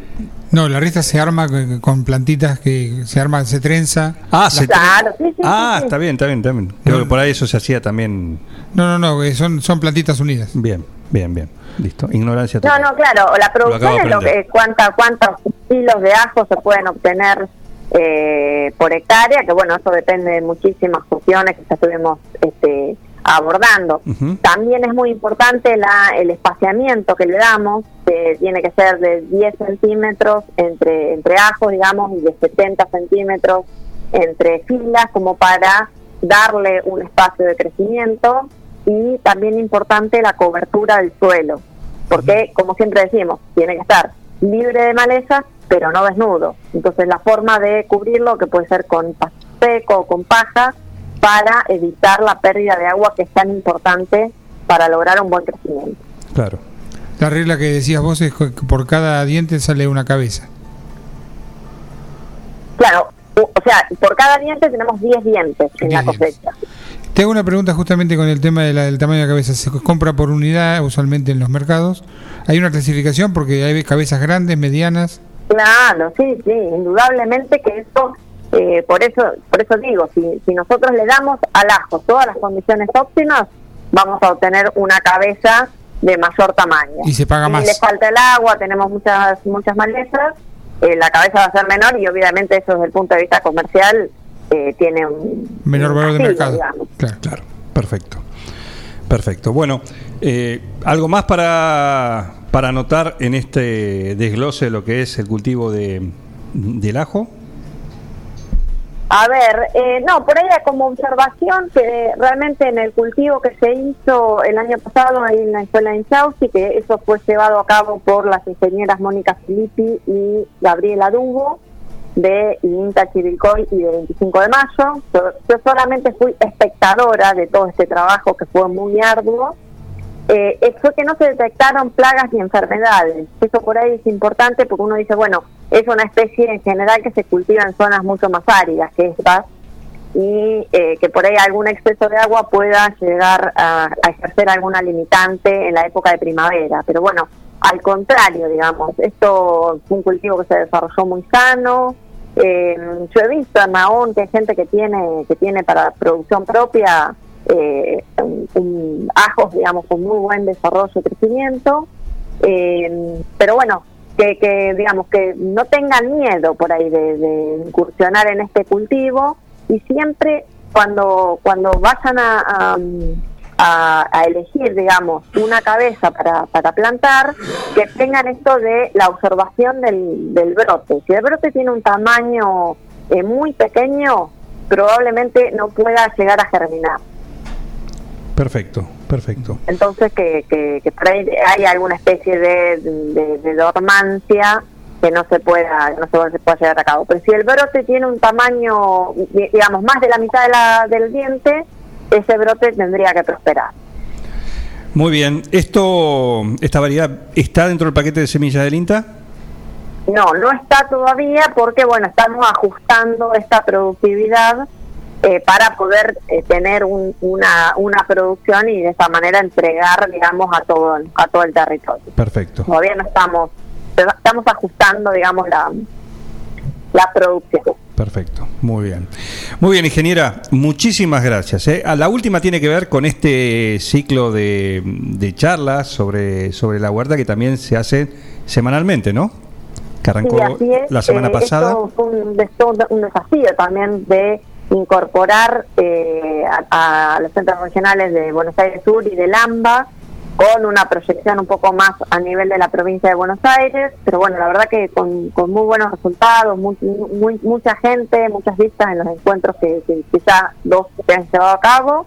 No, la rista se arma con, plantitas que se arma, se trenza. ah, se Claro, sí, sí, ah sí, sí. está bien, está bien, está bien. Creo que por ahí eso se hacía también. No, no, no, eh, son, son plantitas unidas. Bien, bien, bien. Listo. Ignorancia No, total. no, claro, la producción es lo que cuánta, cuántos kilos de ajo se pueden obtener eh, por hectárea, que bueno, eso depende de muchísimas cuestiones que ya estuvimos este, abordando. También es muy importante la, el espaciamiento que le damos, que tiene que ser de 10 centímetros entre, entre ajos, digamos, y de 70 centímetros entre filas, como para darle un espacio de crecimiento. Y también importante la cobertura del suelo, porque como siempre decimos, tiene que estar libre de maleza, pero no desnudo. Entonces la forma de cubrirlo, que puede ser con pasto seco o con paja, para evitar la pérdida de agua que es tan importante para lograr un buen crecimiento. Claro. La regla que decías vos es que por cada diente sale una cabeza. Claro, o sea, por cada diente tenemos 10 dientes en la cosecha. Te hago una pregunta justamente con el tema de la- del tamaño de la cabeza. Se compra por unidad usualmente en los mercados. ¿Hay una clasificación porque hay cabezas grandes, medianas? Claro, sí, sí, indudablemente que eso, eh, por eso, por eso digo, si, si nosotros le damos al ajo todas las condiciones óptimas, vamos a obtener una cabeza de mayor tamaño. Y se paga si más. le falta el agua, tenemos muchas muchas malezas, eh, la cabeza va a ser menor y obviamente eso desde el punto de vista comercial eh, tiene un Menor valor de mercado. digamos. Claro, claro. Perfecto. Perfecto. Bueno, eh, algo más para, para anotar en este desglose de lo que es el cultivo de, del ajo. A ver, eh, no, por ahí como observación que realmente en el cultivo que se hizo el año pasado ahí en la escuela de Inchausti, que eso fue llevado a cabo por las ingenieras Mónica Filippi y Gabriela Dugo de INTA Chivilcoy y de 25 de mayo. Yo, yo solamente fui espectadora de todo este trabajo que fue muy arduo. Eh, fue que no se detectaron plagas ni enfermedades. Eso por ahí es importante porque uno dice, bueno, es una especie en general que se cultiva en zonas mucho más áridas que estas. y eh, que por ahí algún exceso de agua pueda llegar a, a ejercer alguna limitante en la época de primavera. Pero bueno, al contrario, digamos, esto fue un cultivo que se desarrolló muy sano. Eh, yo he visto en Mahón que hay gente que tiene que tiene para producción propia eh, un- ajos, digamos, con muy buen desarrollo y crecimiento. Eh, pero bueno, que, que digamos que no tengan miedo por ahí de, incursionar en este cultivo y siempre cuando cuando vayan a, a, a- a elegir, digamos, una cabeza para, para plantar, que tengan esto de la observación del, del brote. Si el brote tiene un tamaño eh, muy pequeño, probablemente no pueda llegar a germinar. Perfecto, perfecto. Entonces que, que, que por ahí hay alguna especie de, de- de dormancia que no se pueda no se pueda llevar a cabo. Pero si el brote tiene un tamaño, di- digamos, más de la mitad de la, del diente, ese brote tendría que prosperar. Muy bien. Esto, esta variedad está dentro del paquete de semillas del INTA. No, no está todavía porque, bueno, estamos ajustando esta productividad eh, para poder eh, tener un- una, una producción y de esa manera entregar, digamos, a todo, a todo el territorio. Perfecto. Todavía no estamos, estamos ajustando, digamos, la, la producción. Perfecto, muy bien. Muy bien, ingeniera, muchísimas gracias. ¿eh? A La última tiene que ver con este ciclo de, de charlas sobre, sobre la huerta que también se hace semanalmente, ¿no? Que arrancó Sí, la semana Eh, pasada. Esto fue un, esto un desafío también de incorporar eh, a, a los centros regionales de Buenos Aires Sur y de Lamba con una proyección un poco más a nivel de la provincia de Buenos Aires, pero bueno, la verdad que con, muy buenos resultados, muy, mucha gente, muchas vistas en los encuentros que, que quizá dos se han llevado a cabo.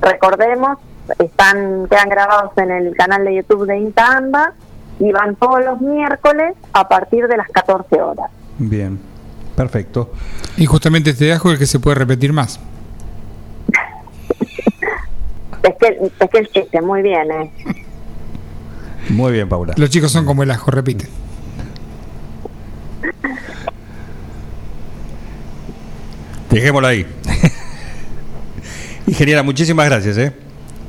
Recordemos, están quedan grabados en el canal de YouTube de Intaamba y van todos los miércoles a partir de las 14 horas. Bien, perfecto. Y justamente este ajo es el que se puede repetir más. Es que, es que el chiste, muy bien, ¿eh? Muy bien, Paula. Los chicos son como el ajo, repiten. Dejémoslo ahí. Ingeniera, muchísimas gracias. ¿eh?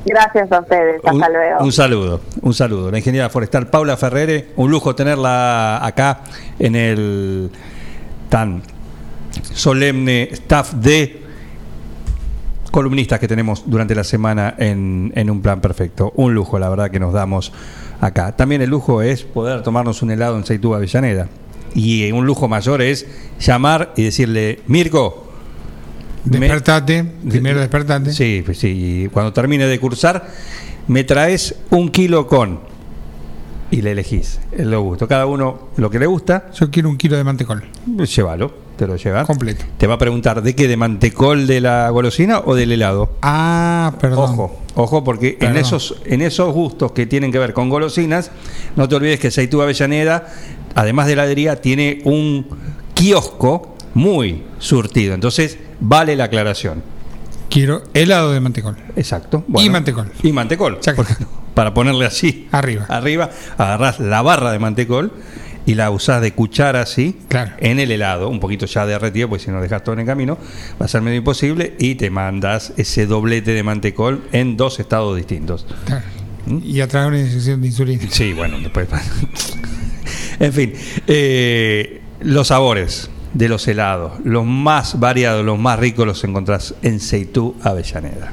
Gracias a ustedes, hasta Un, luego. un saludo, un saludo. La ingeniera forestal Paula Ferrere, un lujo tenerla acá en el tan solemne staff de columnistas que tenemos durante la semana en, en un plan perfecto. Un lujo, la verdad, que nos damos acá. También el lujo es poder tomarnos un helado en Seitú Avellaneda. Y un lujo mayor es llamar y decirle, Mirko, Despertate, primero despertate. Sí, pues sí. Y cuando termine de cursar, me traes un kilo con. Y le elegís el gusto. Cada uno lo que le gusta. Yo quiero un kilo de mantecol. Llévalo, te lo llevas. Completo. Te va a preguntar de qué, de mantecol de la golosina o del helado. Ah, perdón. Ojo, ojo, porque en esos, en esos gustos que tienen que ver con golosinas, no te olvides que Seitú Avellaneda, además de heladería, tiene un kiosco muy surtido. Entonces, vale la aclaración. Quiero helado de mantecol. Exacto. y mantecol. Y mantecol. Porque- para ponerle así. Arriba. Arriba, agarrás la barra de mantecol y la usás de cuchara así en el helado, un poquito ya derretido, porque si no dejas todo en el camino, va a ser medio imposible, y te mandas ese doblete de mantecol en dos estados distintos. Claro. Y atrae una inyección de insulina. Sí, bueno, después. en fin, eh, los sabores de los helados, los más variados, los más ricos, los encontrás en Seitú Avellaneda.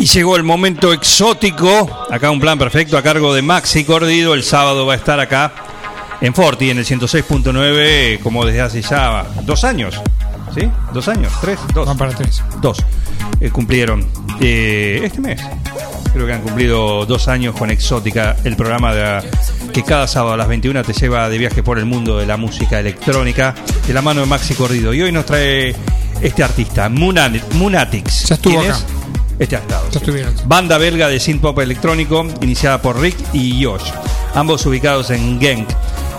Y llegó el momento exótico. Acá un plan perfecto a cargo de Maxi Cordido. El sábado va a estar acá en Forti, en el 106.9, como desde hace ya dos años. ¿Sí? ¿Dos años? ¿Tres? Dos. Van para tres. Dos. Eh, cumplieron eh, este mes. Creo que han cumplido dos años con Exótica, el programa de- que cada sábado a las 21 te lleva de viaje por el mundo de la música electrónica, de la mano de Maxi Cordido. Y hoy nos trae este artista, Munatix. Ya estuvo ¿Quién acá. es? Este. Banda belga de synth pop electrónico, iniciada por Rick y Josh, ambos ubicados en Genk.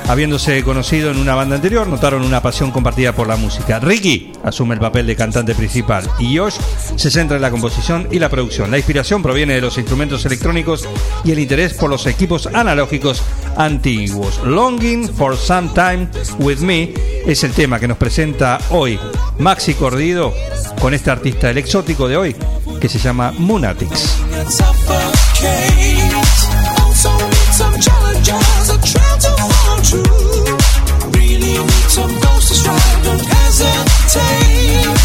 Habiéndose conocido en una banda anterior, notaron una pasión compartida por la música. Ricky asume el papel de cantante principal y Josh se centra en la composición y la producción. La inspiración proviene de los instrumentos electrónicos y el interés por los equipos analógicos antiguos. Longing for Some Time with Me es el tema que nos presenta hoy Maxi Cordido con este artista el exótico de hoy que se llama Munatix. Don't hesitate.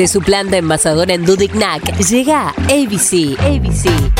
Desde su planta envasadora en Dudignac llega ABC. ABC.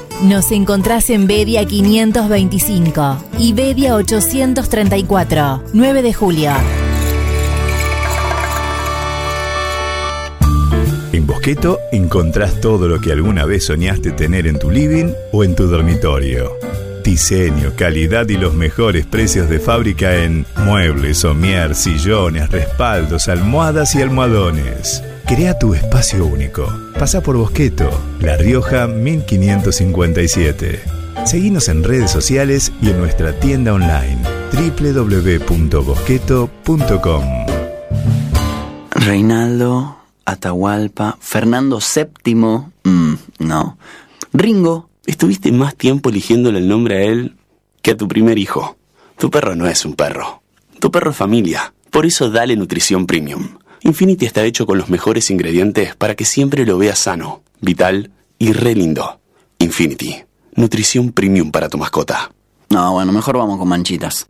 Nos encontrás en Bedia 525 y Bedia 834, 9 de julio. En Bosqueto encontrás todo lo que alguna vez soñaste tener en tu living o en tu dormitorio. Diseño, calidad y los mejores precios de fábrica en muebles, somier, sillones, respaldos, almohadas y almohadones. Crea tu espacio único. Pasa por Bosqueto, La Rioja 1557. Seguinos en redes sociales y en nuestra tienda online www.bosqueto.com. Reinaldo, Atahualpa, Fernando VII, mm, no. Ringo, estuviste más tiempo eligiéndole el nombre a él que a tu primer hijo. Tu perro no es un perro. Tu perro es familia. Por eso dale nutrición premium. Infinity está hecho con los mejores ingredientes para que siempre lo veas sano, vital y re lindo. Infinity. Nutrición premium para tu mascota. No, bueno, mejor vamos con manchitas.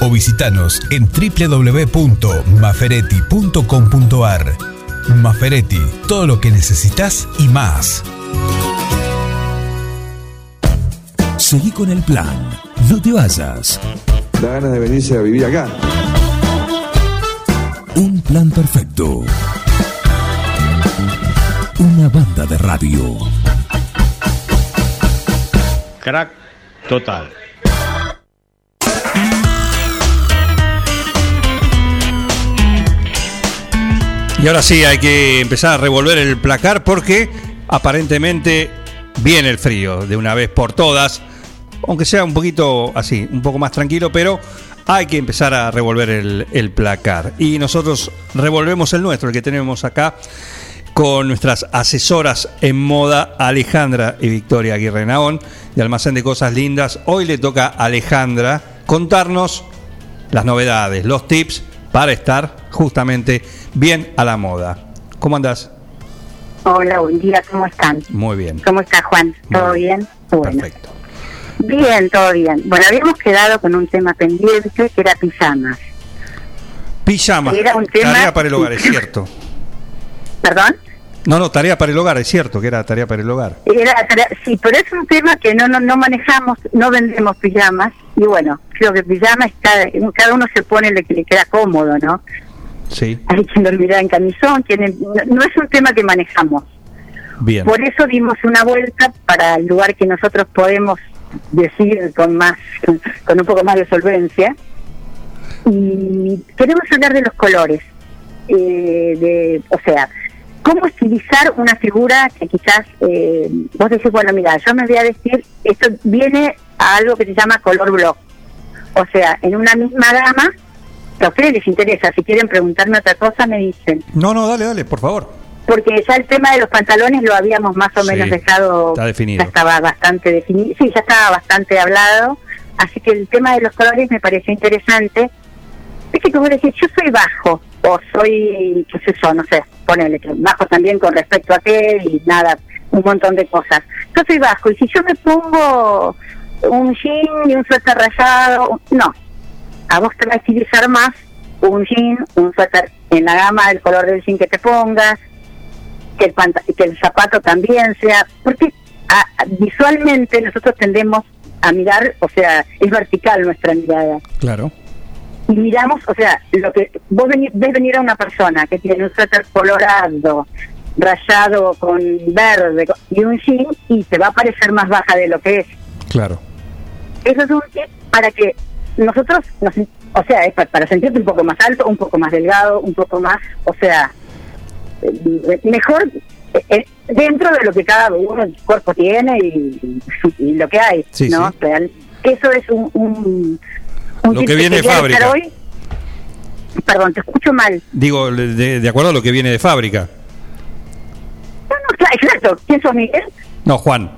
o visitanos en www.maferetti.com.ar. Maferetti, todo lo que necesitas y más. Seguí con el plan. No te vayas. Da ganas de venirse a vivir acá. Un plan perfecto. Una banda de radio. Crack total. Y ahora sí, hay que empezar a revolver el placar porque aparentemente viene el frío de una vez por todas. Aunque sea un poquito así, un poco más tranquilo, pero hay que empezar a revolver el, placar. Y nosotros revolvemos el nuestro, el que tenemos acá, con nuestras asesoras en moda, Alejandra y Victoria Aguirre Naón, de Almacén de Cosas Lindas. Hoy le toca a Alejandra contarnos las novedades, los tips para estar justamente bien a la moda. ¿Cómo andás? Hola, buen día, ¿cómo están? Muy bien. ¿Cómo está Juan? ¿Todo bien? Bueno. Perfecto. Bien, todo bien. Bueno, habíamos quedado con un tema pendiente que era pijamas. Pijama. Era un tema- Tarea para el hogar, es cierto. ¿Perdón? No, no, tarea para el hogar, es cierto que era tarea para el hogar. Era, era- sí, pero es un tema que no, no no manejamos, no vendemos pijamas. Y bueno, creo que pijama está, cada uno se pone lo que le queda cómodo, ¿no? Sí, Hay quien dormirá en camisón, tienen, no, no es un tema que manejamos. bien. Por eso dimos una vuelta para el lugar que nosotros podemos decir con más, con un poco más de solvencia. Y queremos hablar de los colores, eh, de, o sea, cómo estilizar una figura que quizás eh, vos decís, bueno, mira, yo me voy a decir, esto viene a algo que se llama color block. O sea, en una misma gama, que a ustedes les interesa, si quieren preguntarme otra cosa, me dicen No, no, dale, dale, por favor. porque ya el tema de los pantalones lo habíamos más o Sí, menos dejado, está definido. ya estaba bastante definido, sí, ya estaba bastante hablado, así que el tema de los colores me pareció interesante. Es que como decir, yo soy bajo, o soy, qué sé yo, no sé, ponele que bajo también con respecto a qué y nada, un montón de cosas. Yo soy bajo, y si yo me pongo un jean y un suéter rayado, no, a vos te va a estilizar más un jean, un suéter en la gama del color del jean que te pongas, que el, que el zapato también sea, porque a- visualmente nosotros tendemos a mirar, o sea, es vertical nuestra mirada. Claro. Y miramos, o sea, lo que vos ves venir a una persona que tiene un suéter colorado, rayado con verde y un jean y se va a parecer más baja de lo que es. Claro. Eso es un tip para que nosotros, nos, o sea, es pa- para sentirte un poco más alto, un poco más delgado, un poco más, o sea, eh, mejor eh, eh, dentro de lo que cada uno el cuerpo tiene y, y lo que hay, Sí, ¿no? sí. Eso es un, un Lo que viene de fábrica. hoy. Perdón, te escucho mal. Digo, de, de acuerdo a lo que viene de fábrica. No, no, claro, exacto. ¿Quién sos, Miguel? No, Juan.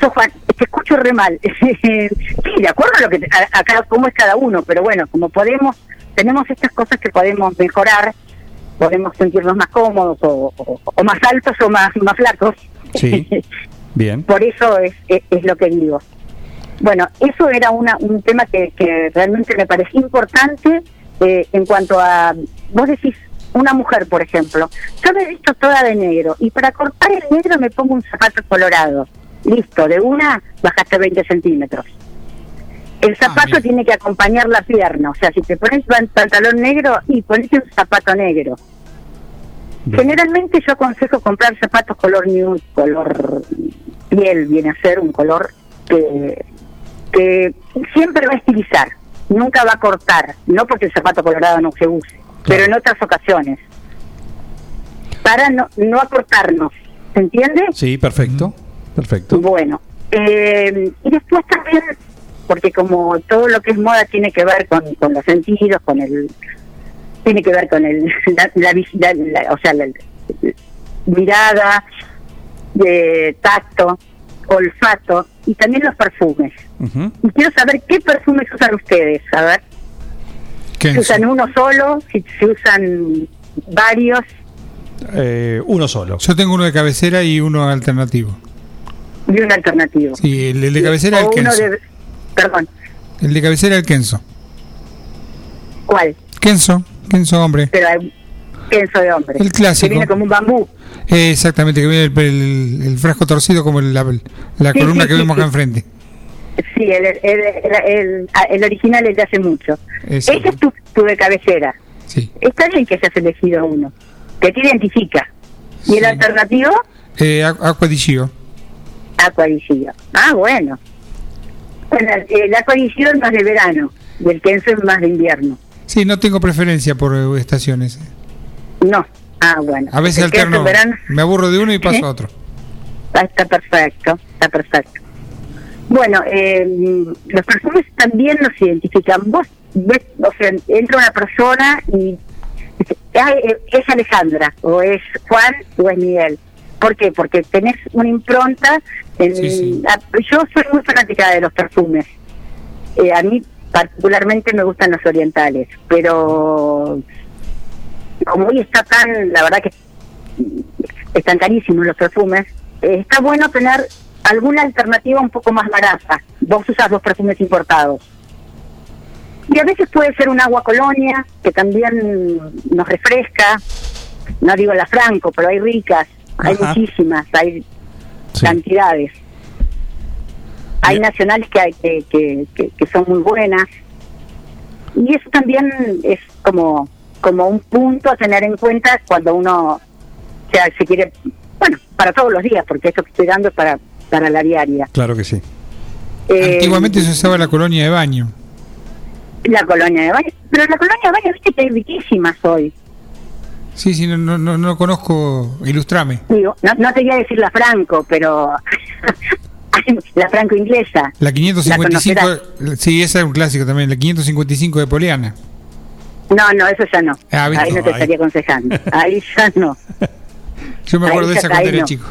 Sos Juan, te escucho re mal. sí, de acuerdo a lo que a, a cada- cómo es cada uno, pero bueno, como podemos, tenemos estas cosas que podemos mejorar, podemos sentirnos más cómodos o, o- o más altos o más, más flacos. Sí. Bien. Por eso es, es, es lo que digo. Bueno, eso era una, un tema que, que realmente me parecía importante eh, en cuanto a, vos decís, una mujer, por ejemplo, yo me he visto toda de negro y para cortar el negro me pongo un zapato colorado. Listo, de una bajaste 20 centímetros. El zapato tiene que acompañar la pierna, o sea, si te pones pan- pantalón negro y ponete un zapato negro. Generalmente yo aconsejo comprar zapatos color nude, color piel, viene a ser un color que, que siempre va a estilizar, nunca va a cortar, no porque el zapato colorado no se use, pero en otras ocasiones, para no, no acortarnos, ¿se entiende? Sí, perfecto. Perfecto. Bueno, eh, y después también, porque como todo lo que es moda tiene que ver con, con los sentidos, con el tiene que ver con el la, la vis- la- la- o sea, la, la mirada, de tacto, olfato y también los perfumes. Y quiero saber qué perfumes usan ustedes, a ver. Si usan uno solo, si, si usan varios. Eh, uno solo. Yo tengo uno de cabecera y uno alternativo. Y un alternativo. Sí, el, el de cabecera el Kenzo. de- Perdón, El de cabecera el Kenzo. ¿cuál? Kenzo, Kenzo hombre. Pero hay pienso de hombre. El clásico. Que viene como un bambú. Eh, exactamente, que viene el, el- el frasco torcido como la, la Sí, columna sí, que sí, vemos acá enfrente. Sí, el, el, el, el- el original es de hace mucho. Ese es tu, tu de cabecera. Sí. Está bien que hayas elegido uno, que te identifica. ¿Y el alternativo? Eh, Aqu- Aqua di Gio. Acuadicillo. Ah, bueno. Bueno, el acuadicillo es más de verano y el Kenzo es más de invierno. Sí, no tengo preferencia por eh, estaciones. No. Ah, bueno. A veces alterno. Me aburro de uno y paso a otro. Ah, está perfecto, está perfecto. Bueno, eh, los perfumes también nos identifican. Vos ves, o sea, entra una persona y dice, "Ay, eh, es Alejandra, o es Juan, o es Miguel. ¿Por qué? Porque tenés una impronta. En, a- yo soy muy fanática de los perfumes. Eh, a mí particularmente me gustan los orientales, pero como hoy está tan, la verdad que están carísimos los perfumes, eh, está bueno tener alguna alternativa un poco más barata. Vos usas los perfumes importados. Y a veces puede ser un agua colonia, que también nos refresca. No digo la Franco, pero hay ricas, hay Ajá. muchísimas, hay cantidades. Hay nacionales que, hay, que, que, que- que son muy buenas. Y eso también es como, como un punto a tener en cuenta cuando uno o sea, se quiere, bueno, para todos los días, porque esto que estoy dando es para, para la diaria. Claro que sí. Eh, Antiguamente se usaba la colonia de baño. La colonia de baño. Pero la colonia de baño, viste que hay riquísimas hoy. Sí, sí, no, no, no, no conozco. Ilustrame. Digo, no, no te voy a decir la Franco, pero la Franco inglesa. La 555. conocerás. sí, esa es un clásico también. La 555 de Poliana. No, no, eso ya no. Ah, ahí no te Ahí. estaría aconsejando. Ahí ya no. Yo me Ahí acuerdo de esa cuando era no. chico.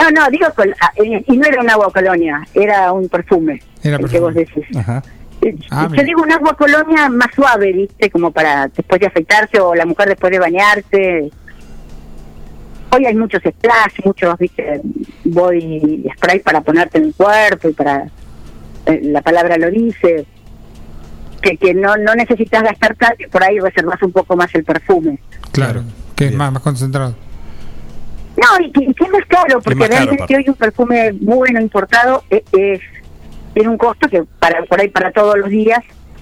No, no, digo, col- ah, eh, y no era un agua colonia, era un perfume. Era el que vos decís. Ajá. Eh, Ah, Yo digo un agua colonia más suave, ¿viste? Como para después de afeitarse o la mujer después de bañarse. Hoy hay muchos splash, muchos, ¿viste? Body spray para ponerte en el cuerpo y para. eh, la palabra lo dice. Que, que no, no necesitas gastar tanto y por ahí reservas un poco más el perfume. Claro, que es más, más concentrado. No, y que, y que es más caro, porque más caro, realmente aparte. hoy un perfume bueno importado es, es- tiene un costo que para por ahí para todos los días.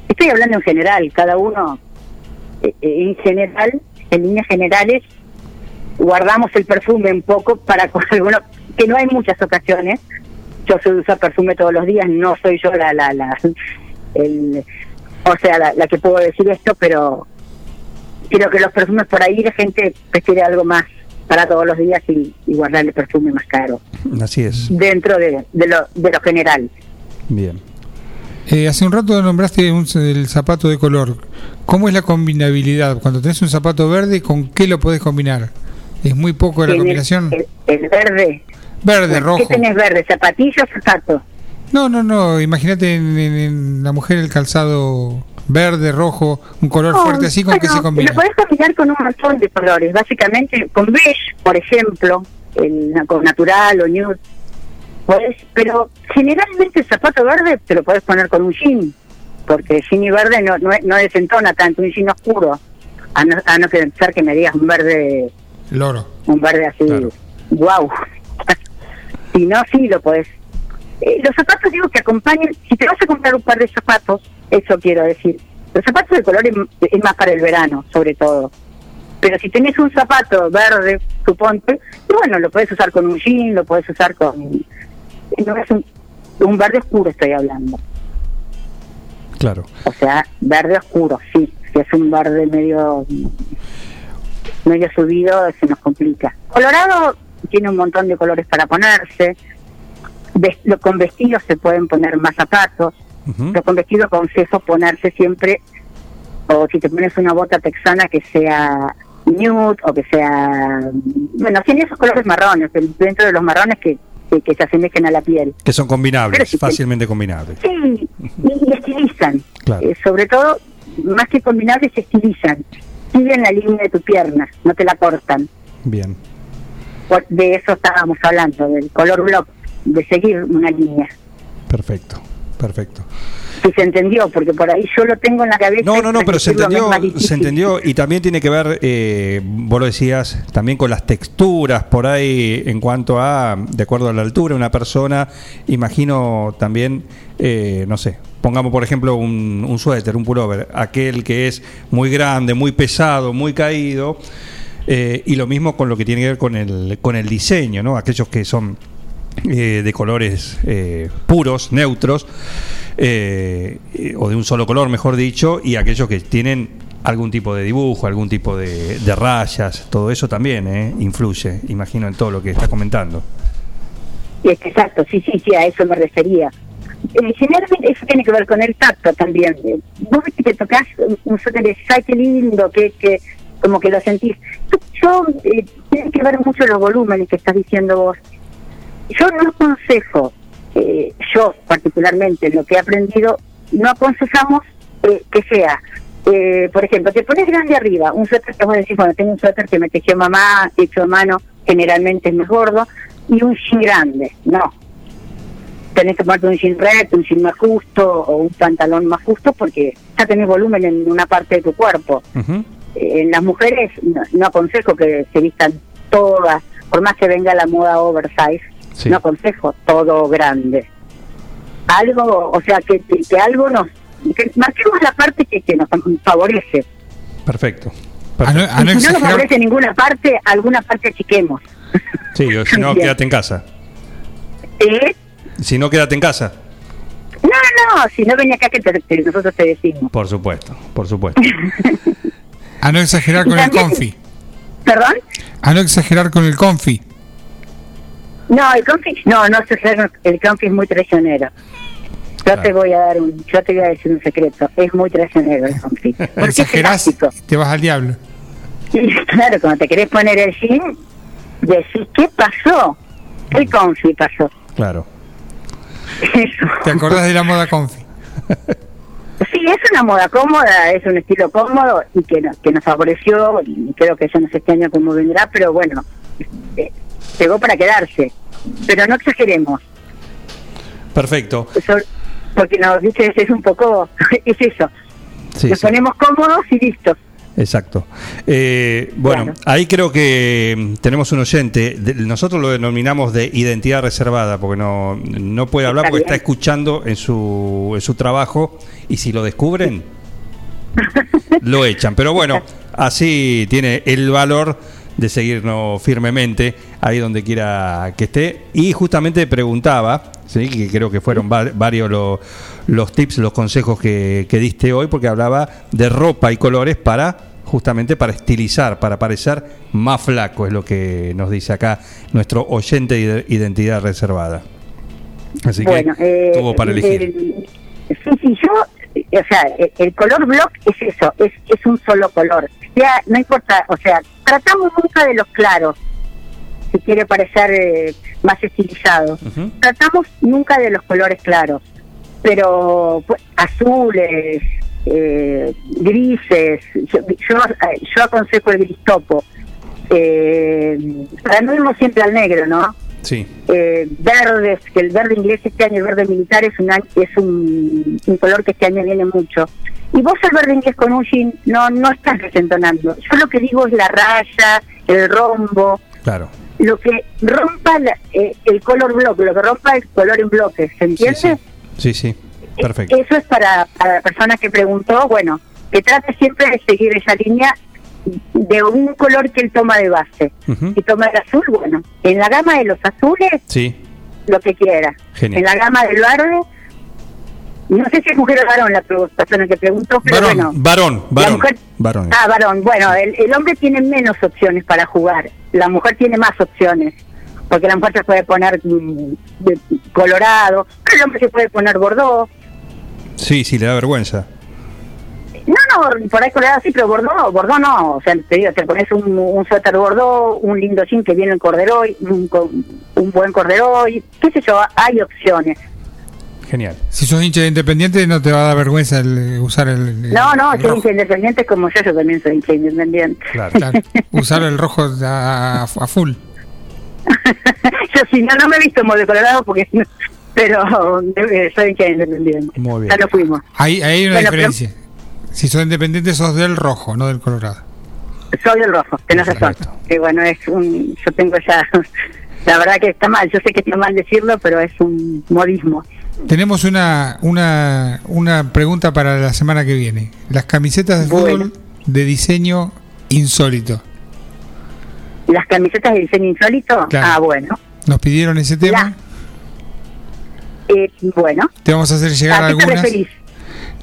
Estoy hablando en general, cada uno, eh, eh, en general, en líneas generales, guardamos el perfume un poco para con algunos, que no hay muchas ocasiones. Yo soy usar perfume todos los días, no soy yo la, la, la, el, o sea, la, la que puedo decir esto, pero creo que los perfumes por ahí la gente prefiere algo más para todos los días y, y guardar el perfume más caro Así es. dentro de, de, lo, de lo general. Bien. Eh, hace un rato nombraste un, el zapato de color. ¿Cómo es la combinabilidad? Cuando tenés un zapato verde, ¿con qué lo podés combinar? ¿Es muy poco la combinación? El, el verde. Verde, ¿Qué rojo. tenés verde? ¿Zapatillas o zapato? No, no, no. Imagínate en, en- en la mujer el calzado verde, rojo, un color No, fuerte así, ¿con bueno, se combina? Lo podés combinar con un montón de colores, básicamente con beige, por ejemplo, el, con natural o nude. Podés, pero generalmente el zapato verde te lo podés poner con un jean, porque el jean y verde no, no, no desentona tanto, un jean oscuro, a no, a no ser que me digas un verde, Loro. un verde así, wow. si no, sí lo podés. Eh, los zapatos digo que acompañen, si te vas a comprar un par de zapatos, eso quiero decir, los zapatos de color es, es más para el verano, sobre todo. Pero si tenés un zapato verde, suponte, y bueno, lo puedes usar con un jean, lo puedes usar con... No es un, un verde oscuro estoy hablando. Claro. O sea, verde oscuro, sí. Si es un verde medio medio subido, se nos complica. Colorado tiene un montón de colores para ponerse. Lo- con vestidos se pueden poner más zapatos. Pero con vestido aconsejo ponerse siempre, o si te pones una bota texana que sea nude o que sea. Bueno, tiene esos colores marrones, el- dentro de los marrones que, que, que se asemejen a la piel. Que son combinables, te- fácilmente combinables. Sí, y, y estilizan. Claro. Eh, sobre todo, más que combinables, se estilizan. Siguen la línea de tu pierna, no te la cortan. Bien. De eso estábamos hablando, del color block, de seguir una línea. Perfecto. Perfecto. Si se entendió, porque por ahí yo lo tengo en la cabeza. No, no, no, pero se entendió, se entendió y también tiene que ver, eh, vos lo decías, también con las texturas por ahí en cuanto a, de acuerdo a la altura, una persona, imagino también, eh, no sé, pongamos por ejemplo un, un suéter, un pullover, aquel que es muy grande, muy pesado, muy caído, eh, y lo mismo con lo que tiene que ver con el, con el diseño, ¿no? Aquellos que son eh, de colores eh, puros, neutros, eh, eh, o de un solo color, mejor dicho, y aquellos que tienen algún tipo de dibujo, algún tipo de, de rayas, todo eso también eh, influye, imagino, en todo lo que está comentando. Exacto, sí, sí, sí, a eso me refería. Eh, generalmente eso tiene que ver con el tacto también. Vos que tocas un- suéter qué lindo, que, que como que lo sentís. Yo, tiene que ver mucho los volúmenes que estás diciendo vos. Yo no aconsejo, eh, yo particularmente, lo que he aprendido, no aconsejamos eh, que sea, eh, por ejemplo, te pones grande arriba, un suéter que vos decís, bueno, tengo un suéter que me tejió mamá, hecho a mano, generalmente es más gordo, y un jean grande, no. Tenés que ponerte un jean recto, un jean más justo o un pantalón más justo porque ya tenés volumen en una parte de tu cuerpo. Eh, En las mujeres no, no aconsejo que se vistan todas, por más que venga la moda oversize, no aconsejo todo grande. Algo, o sea, que, que, que algo nos... Que marquemos la parte que, que nos favorece. Perfecto. A no, a no y si no nos exagerar, favorece ninguna parte, alguna parte achiquemos. Sí, o si no, quédate en casa. ¿Eh? Si no, quédate en casa. No, no, si no venía acá que te- te- nosotros te decimos. Por supuesto, por supuesto. a no exagerar con el confi. ¿Perdón? A no exagerar con el confi. No, el confi, no, no el confi es muy traicionero. Yo te voy a dar un, yo te voy a decir un secreto, es muy traicionero el confi. Exagerás te vas al diablo. Y claro, cuando te querés poner el jean, decís, ¿qué pasó? El confi pasó. Claro. Eso. ¿Te acordás de la moda confi? Sí, es una moda cómoda, es un estilo cómodo y que, no- que nos favoreció y creo que eso no sé este año cómo vendrá, pero bueno, eh, llegó para quedarse. Pero no exageremos, Perfecto. eso, porque nos dice es un poco, es eso, Sí, nos sí. ponemos cómodos y listo. Exacto. Eh, bueno, ahí creo que mm, tenemos un oyente. nosotros lo denominamos de identidad reservada, porque no, no puede hablar Está porque bien. está escuchando en su, en su trabajo y si lo descubren, lo echan. Pero bueno, así tiene el valor de seguirnos firmemente ahí donde quiera que esté. Y justamente preguntaba, ¿sí? que creo que fueron va- varios lo- los tips, los consejos que, que diste hoy, porque hablaba de ropa y colores para justamente para estilizar, para parecer más flaco, es lo que nos dice acá nuestro oyente de identidad reservada. Así bueno, que eh, tuvo para elegir. el- sí, sí, yo, eh, o sea, el, el color block es eso, es, es un solo color. Ya, no importa, o sea, tratamos nunca de los claros, si quiere parecer eh, más estilizado. Tratamos nunca de los colores claros, pero pues, azules, eh, grises, yo, yo, yo aconsejo el gris topo. Eh, para no irnos siempre al negro, ¿no? Sí. eh, verdes, que el verde inglés este año, el verde militar es un año- es un, un color que este año viene mucho. Y vos el verde inglés con un jean no no estás desentonando. Yo lo que digo es la raya, el rombo, Claro. lo que rompa la- eh, el color bloque, lo que rompa el color en bloques, ¿se entiende? Sí, sí. Perfecto. Eso es para, para la persona que preguntó, bueno, que trate siempre de seguir esa línea de un color que él toma de base. Ujú. Si toma el azul, bueno, en la gama de los azules Sí. lo que quiera. Genial. En la gama del verde, no sé si es mujer o varón la persona que preguntó, pero Varón, bueno. varón, varón. mujer- varón. Ah, varón. Bueno, el, el hombre tiene menos opciones para jugar. La mujer tiene más opciones. Porque la mujer se puede poner mm, colorado, el hombre se puede poner bordeaux. Sí, sí, le da vergüenza. No, no, por ahí colorado sí, pero bordeaux, bordeaux no. O sea, te digo, te pones un, un suéter bordeaux, un lindo jean que viene en corderoy, un, un buen corderoy, qué sé yo, hay opciones. Genial. Si sos hincha de Independiente no te va a dar vergüenza el, eh, usar el, el- No, no, el soy rojo. hincha independiente como yo, yo también soy hincha independiente. Claro. Claro, usar el rojo a, a full. yo sí, no, no me he visto como de colorado porque pero eh, soy hincha independiente. Muy bien. Ya lo fuimos. Ahí, ahí hay una Bueno, pero- diferencia. Si sos independiente sos del rojo, no del colorado. Soy del rojo, tenés razón. Que bueno, es un, yo tengo esa, la verdad que está mal, yo sé que está mal decirlo, pero es un modismo. Tenemos una, una, una pregunta para la semana que viene. Las camisetas de fútbol de diseño insólito. Las camisetas de diseño insólito, Claro. ah, bueno. Nos pidieron ese tema. Eh, bueno, Te vamos a hacer llegar ¿a qué te algunas. referís?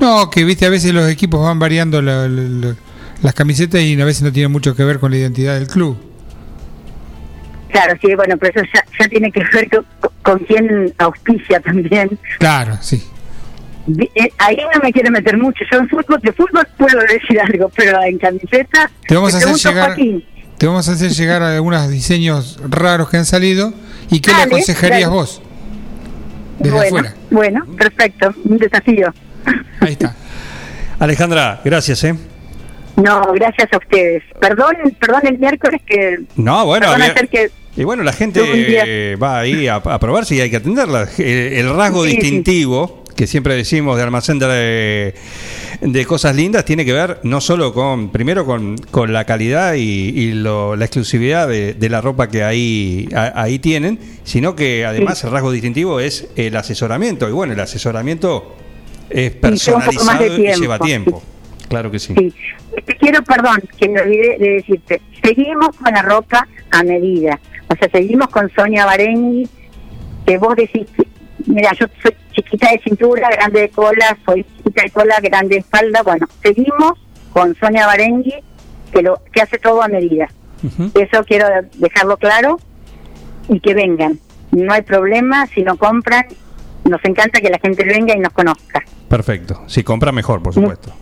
No, que viste, a veces los equipos van variando la- la- la- las camisetas y a veces no tienen mucho que ver con la identidad del club. Claro, sí, bueno, pero eso ya, ya tiene que ver con, con quién auspicia también. Claro, sí. Eh, Ahí no me quiero meter mucho. Yo en fútbol, de fútbol puedo decir algo, pero en camiseta. Te vamos a hacer llegar, Joaquín, te vamos a hacer llegar algunos diseños raros que han salido y qué le aconsejarías dale. vos desde bueno, afuera. bueno, perfecto, un desafío. Ahí está. Alejandra, gracias, ¿eh? No, gracias a ustedes. Perdón, perdón el miércoles que No, bueno, que y bueno, la gente eh, va ahí a, a probarse y hay que atenderla. Eh, El, rasgo Sí, sí. distintivo que siempre decimos de almacén de, de cosas lindas tiene que ver no solo con, primero con, con la calidad y, y lo- la exclusividad de, de la ropa que ahí, a- ahí tienen, sino que además Sí. el rasgo distintivo es el asesoramiento. Y bueno, el asesoramiento es personalizado de y lleva tiempo. Claro que sí. Sí. Te quiero, perdón, que me olvidé de decirte. Seguimos con la ropa a medida. O sea, seguimos con Sonia Barengui, que vos decís, mira, yo soy chiquita de cintura, grande de cola, soy chiquita de cola, grande de espalda. Bueno, seguimos con Sonia Barengui, que, lo, que hace todo a medida. Eso quiero dejarlo claro y que vengan. No hay problema si no compran. Nos encanta que la gente venga y nos conozca. Perfecto. Si compra, mejor, por supuesto.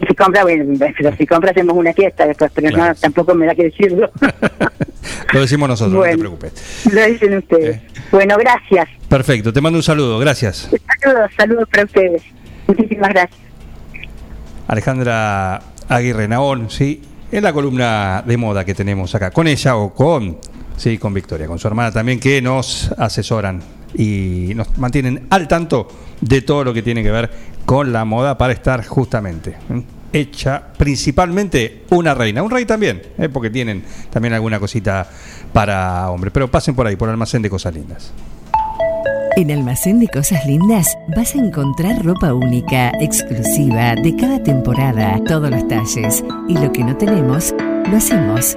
Y si compra, bueno, pero si compra hacemos una fiesta después, pero no, tampoco me da que decirlo. Lo decimos nosotros, no te preocupes. Lo dicen ustedes. Bueno, gracias. Perfecto, te mando un saludo, gracias. Saludos, saludos para ustedes. Muchísimas gracias. Alejandra Aguirre Naón, sí, es la columna de moda que tenemos acá, con ella o con, sí, con Victoria, con su hermana también, que nos asesoran y nos mantienen al tanto de todo lo que tiene que ver con la moda para estar justamente hecha principalmente una reina, un rey también, ¿eh? porque tienen también alguna cosita para hombre, pero pasen por ahí, por almacén de cosas lindas. En Almacén de Cosas Lindas vas a encontrar ropa única, exclusiva, de cada temporada, todos los talles. Y lo que no tenemos, lo hacemos.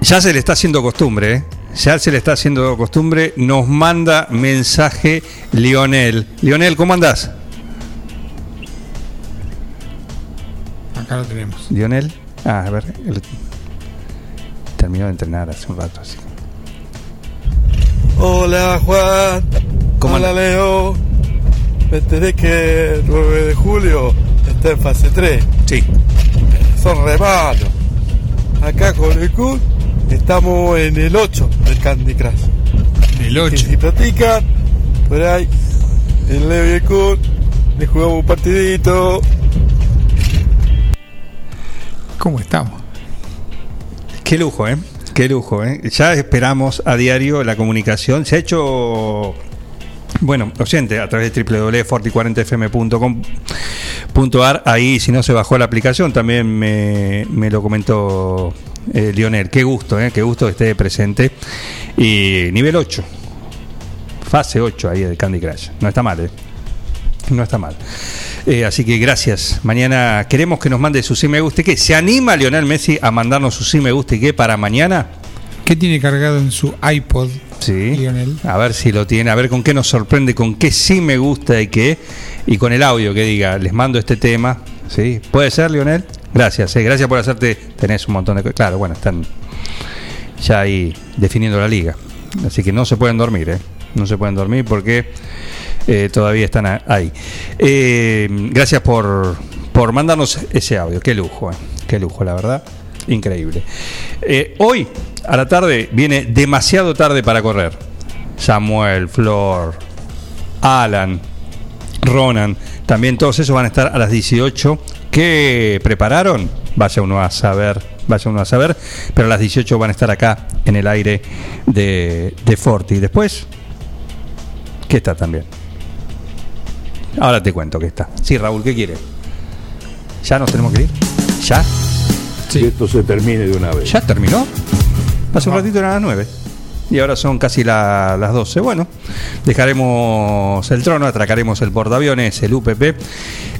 Ya se le está haciendo costumbre, ¿eh? Ya se le está haciendo costumbre. Nos manda mensaje Lionel. Lionel, ¿cómo andás? Acá lo tenemos. Lionel. Ah, a ver. el- Terminó de entrenar hace un rato. Así. Hola Juan. Hola Leo. Me enteré que el 9 de julio está en fase 3. Sí. Son re malos. Acá con el Kun estamos en el 8 del Candy Crush. El 8. si practican, por ahí, el Leo y el le jugamos un partidito. ¿Cómo estamos? Qué lujo, ¿eh? Qué lujo, ¿eh? Ya esperamos a diario la comunicación. Se ha hecho, bueno, oyente, a través de www.forti40fm.com.ar. Ahí, si no se bajó la aplicación, también me, me lo comentó eh, Lionel. Qué gusto, ¿eh? Qué gusto que esté presente. Y nivel 8. Fase 8 ahí de Candy Crush. No está mal, ¿eh? No está mal. Eh, así que gracias. Mañana queremos que nos mande su sí me gusta y qué. ¿Se anima Lionel Messi a mandarnos su sí me gusta y qué para mañana? ¿Qué tiene cargado en su iPod? Sí. Lionel. A ver si lo tiene, a ver con qué nos sorprende, con qué sí me gusta y qué. Y con el audio que diga, les mando este tema. ¿Sí? ¿Puede ser, Lionel? Gracias, eh, gracias por hacerte. Tenés un montón de cosas. Claro, bueno, están ya ahí definiendo la liga. Así que no se pueden dormir, ¿eh? No se pueden dormir porque eh, todavía están ahí. Eh, gracias por, por mandarnos ese audio. Qué lujo, eh. qué lujo, la verdad. Increíble. Eh, hoy, a la tarde, viene demasiado tarde para correr. Samuel, Flor, Alan, Ronan, también todos esos van a estar a las 18. ¿Qué prepararon? Vaya uno a saber, vaya uno a saber. Pero a las 18 van a estar acá en el aire de, de Forti. Después, ¿qué está también? Ahora te cuento qué está. Sí, Raúl, ¿qué quiere? ¿Ya nos tenemos que ir? ¿Ya? Que esto se termine de una vez. ¿Ya terminó? Hace un ratito eran las 9. Y ahora son casi la- las 12. Bueno, dejaremos el trono, atracaremos el portaaviones, el UPP,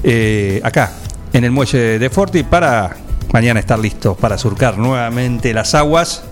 eh, acá, en el muelle de Forti, para mañana estar listos para surcar nuevamente las aguas.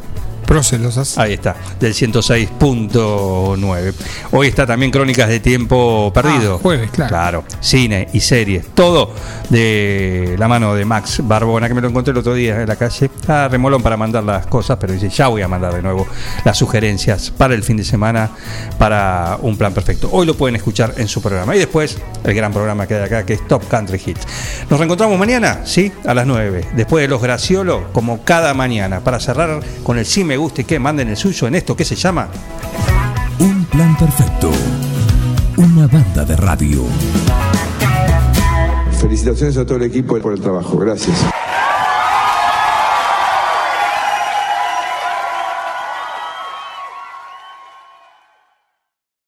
Procelosas. Ahí está, del 106.9. Hoy está también Crónicas de Tiempo Perdido. Ah, jueves, claro. Claro, cine y series, todo de la mano de Max Barbona, que me lo encontré el otro día en la calle. Ah, remolón para mandar las cosas, pero dice, ya voy a mandar de nuevo las sugerencias para el fin de semana, para un plan perfecto. Hoy lo pueden escuchar en su programa. Y después, el gran programa que hay acá, que es Top Country Hits. Nos reencontramos mañana, sí, a las 9, después de los Graciolos, como cada mañana, para cerrar con el sí me gusta y que manden el suyo en esto que se llama... Un plan perfecto. Una banda de radio. Felicitaciones a todo el equipo por el trabajo. Gracias.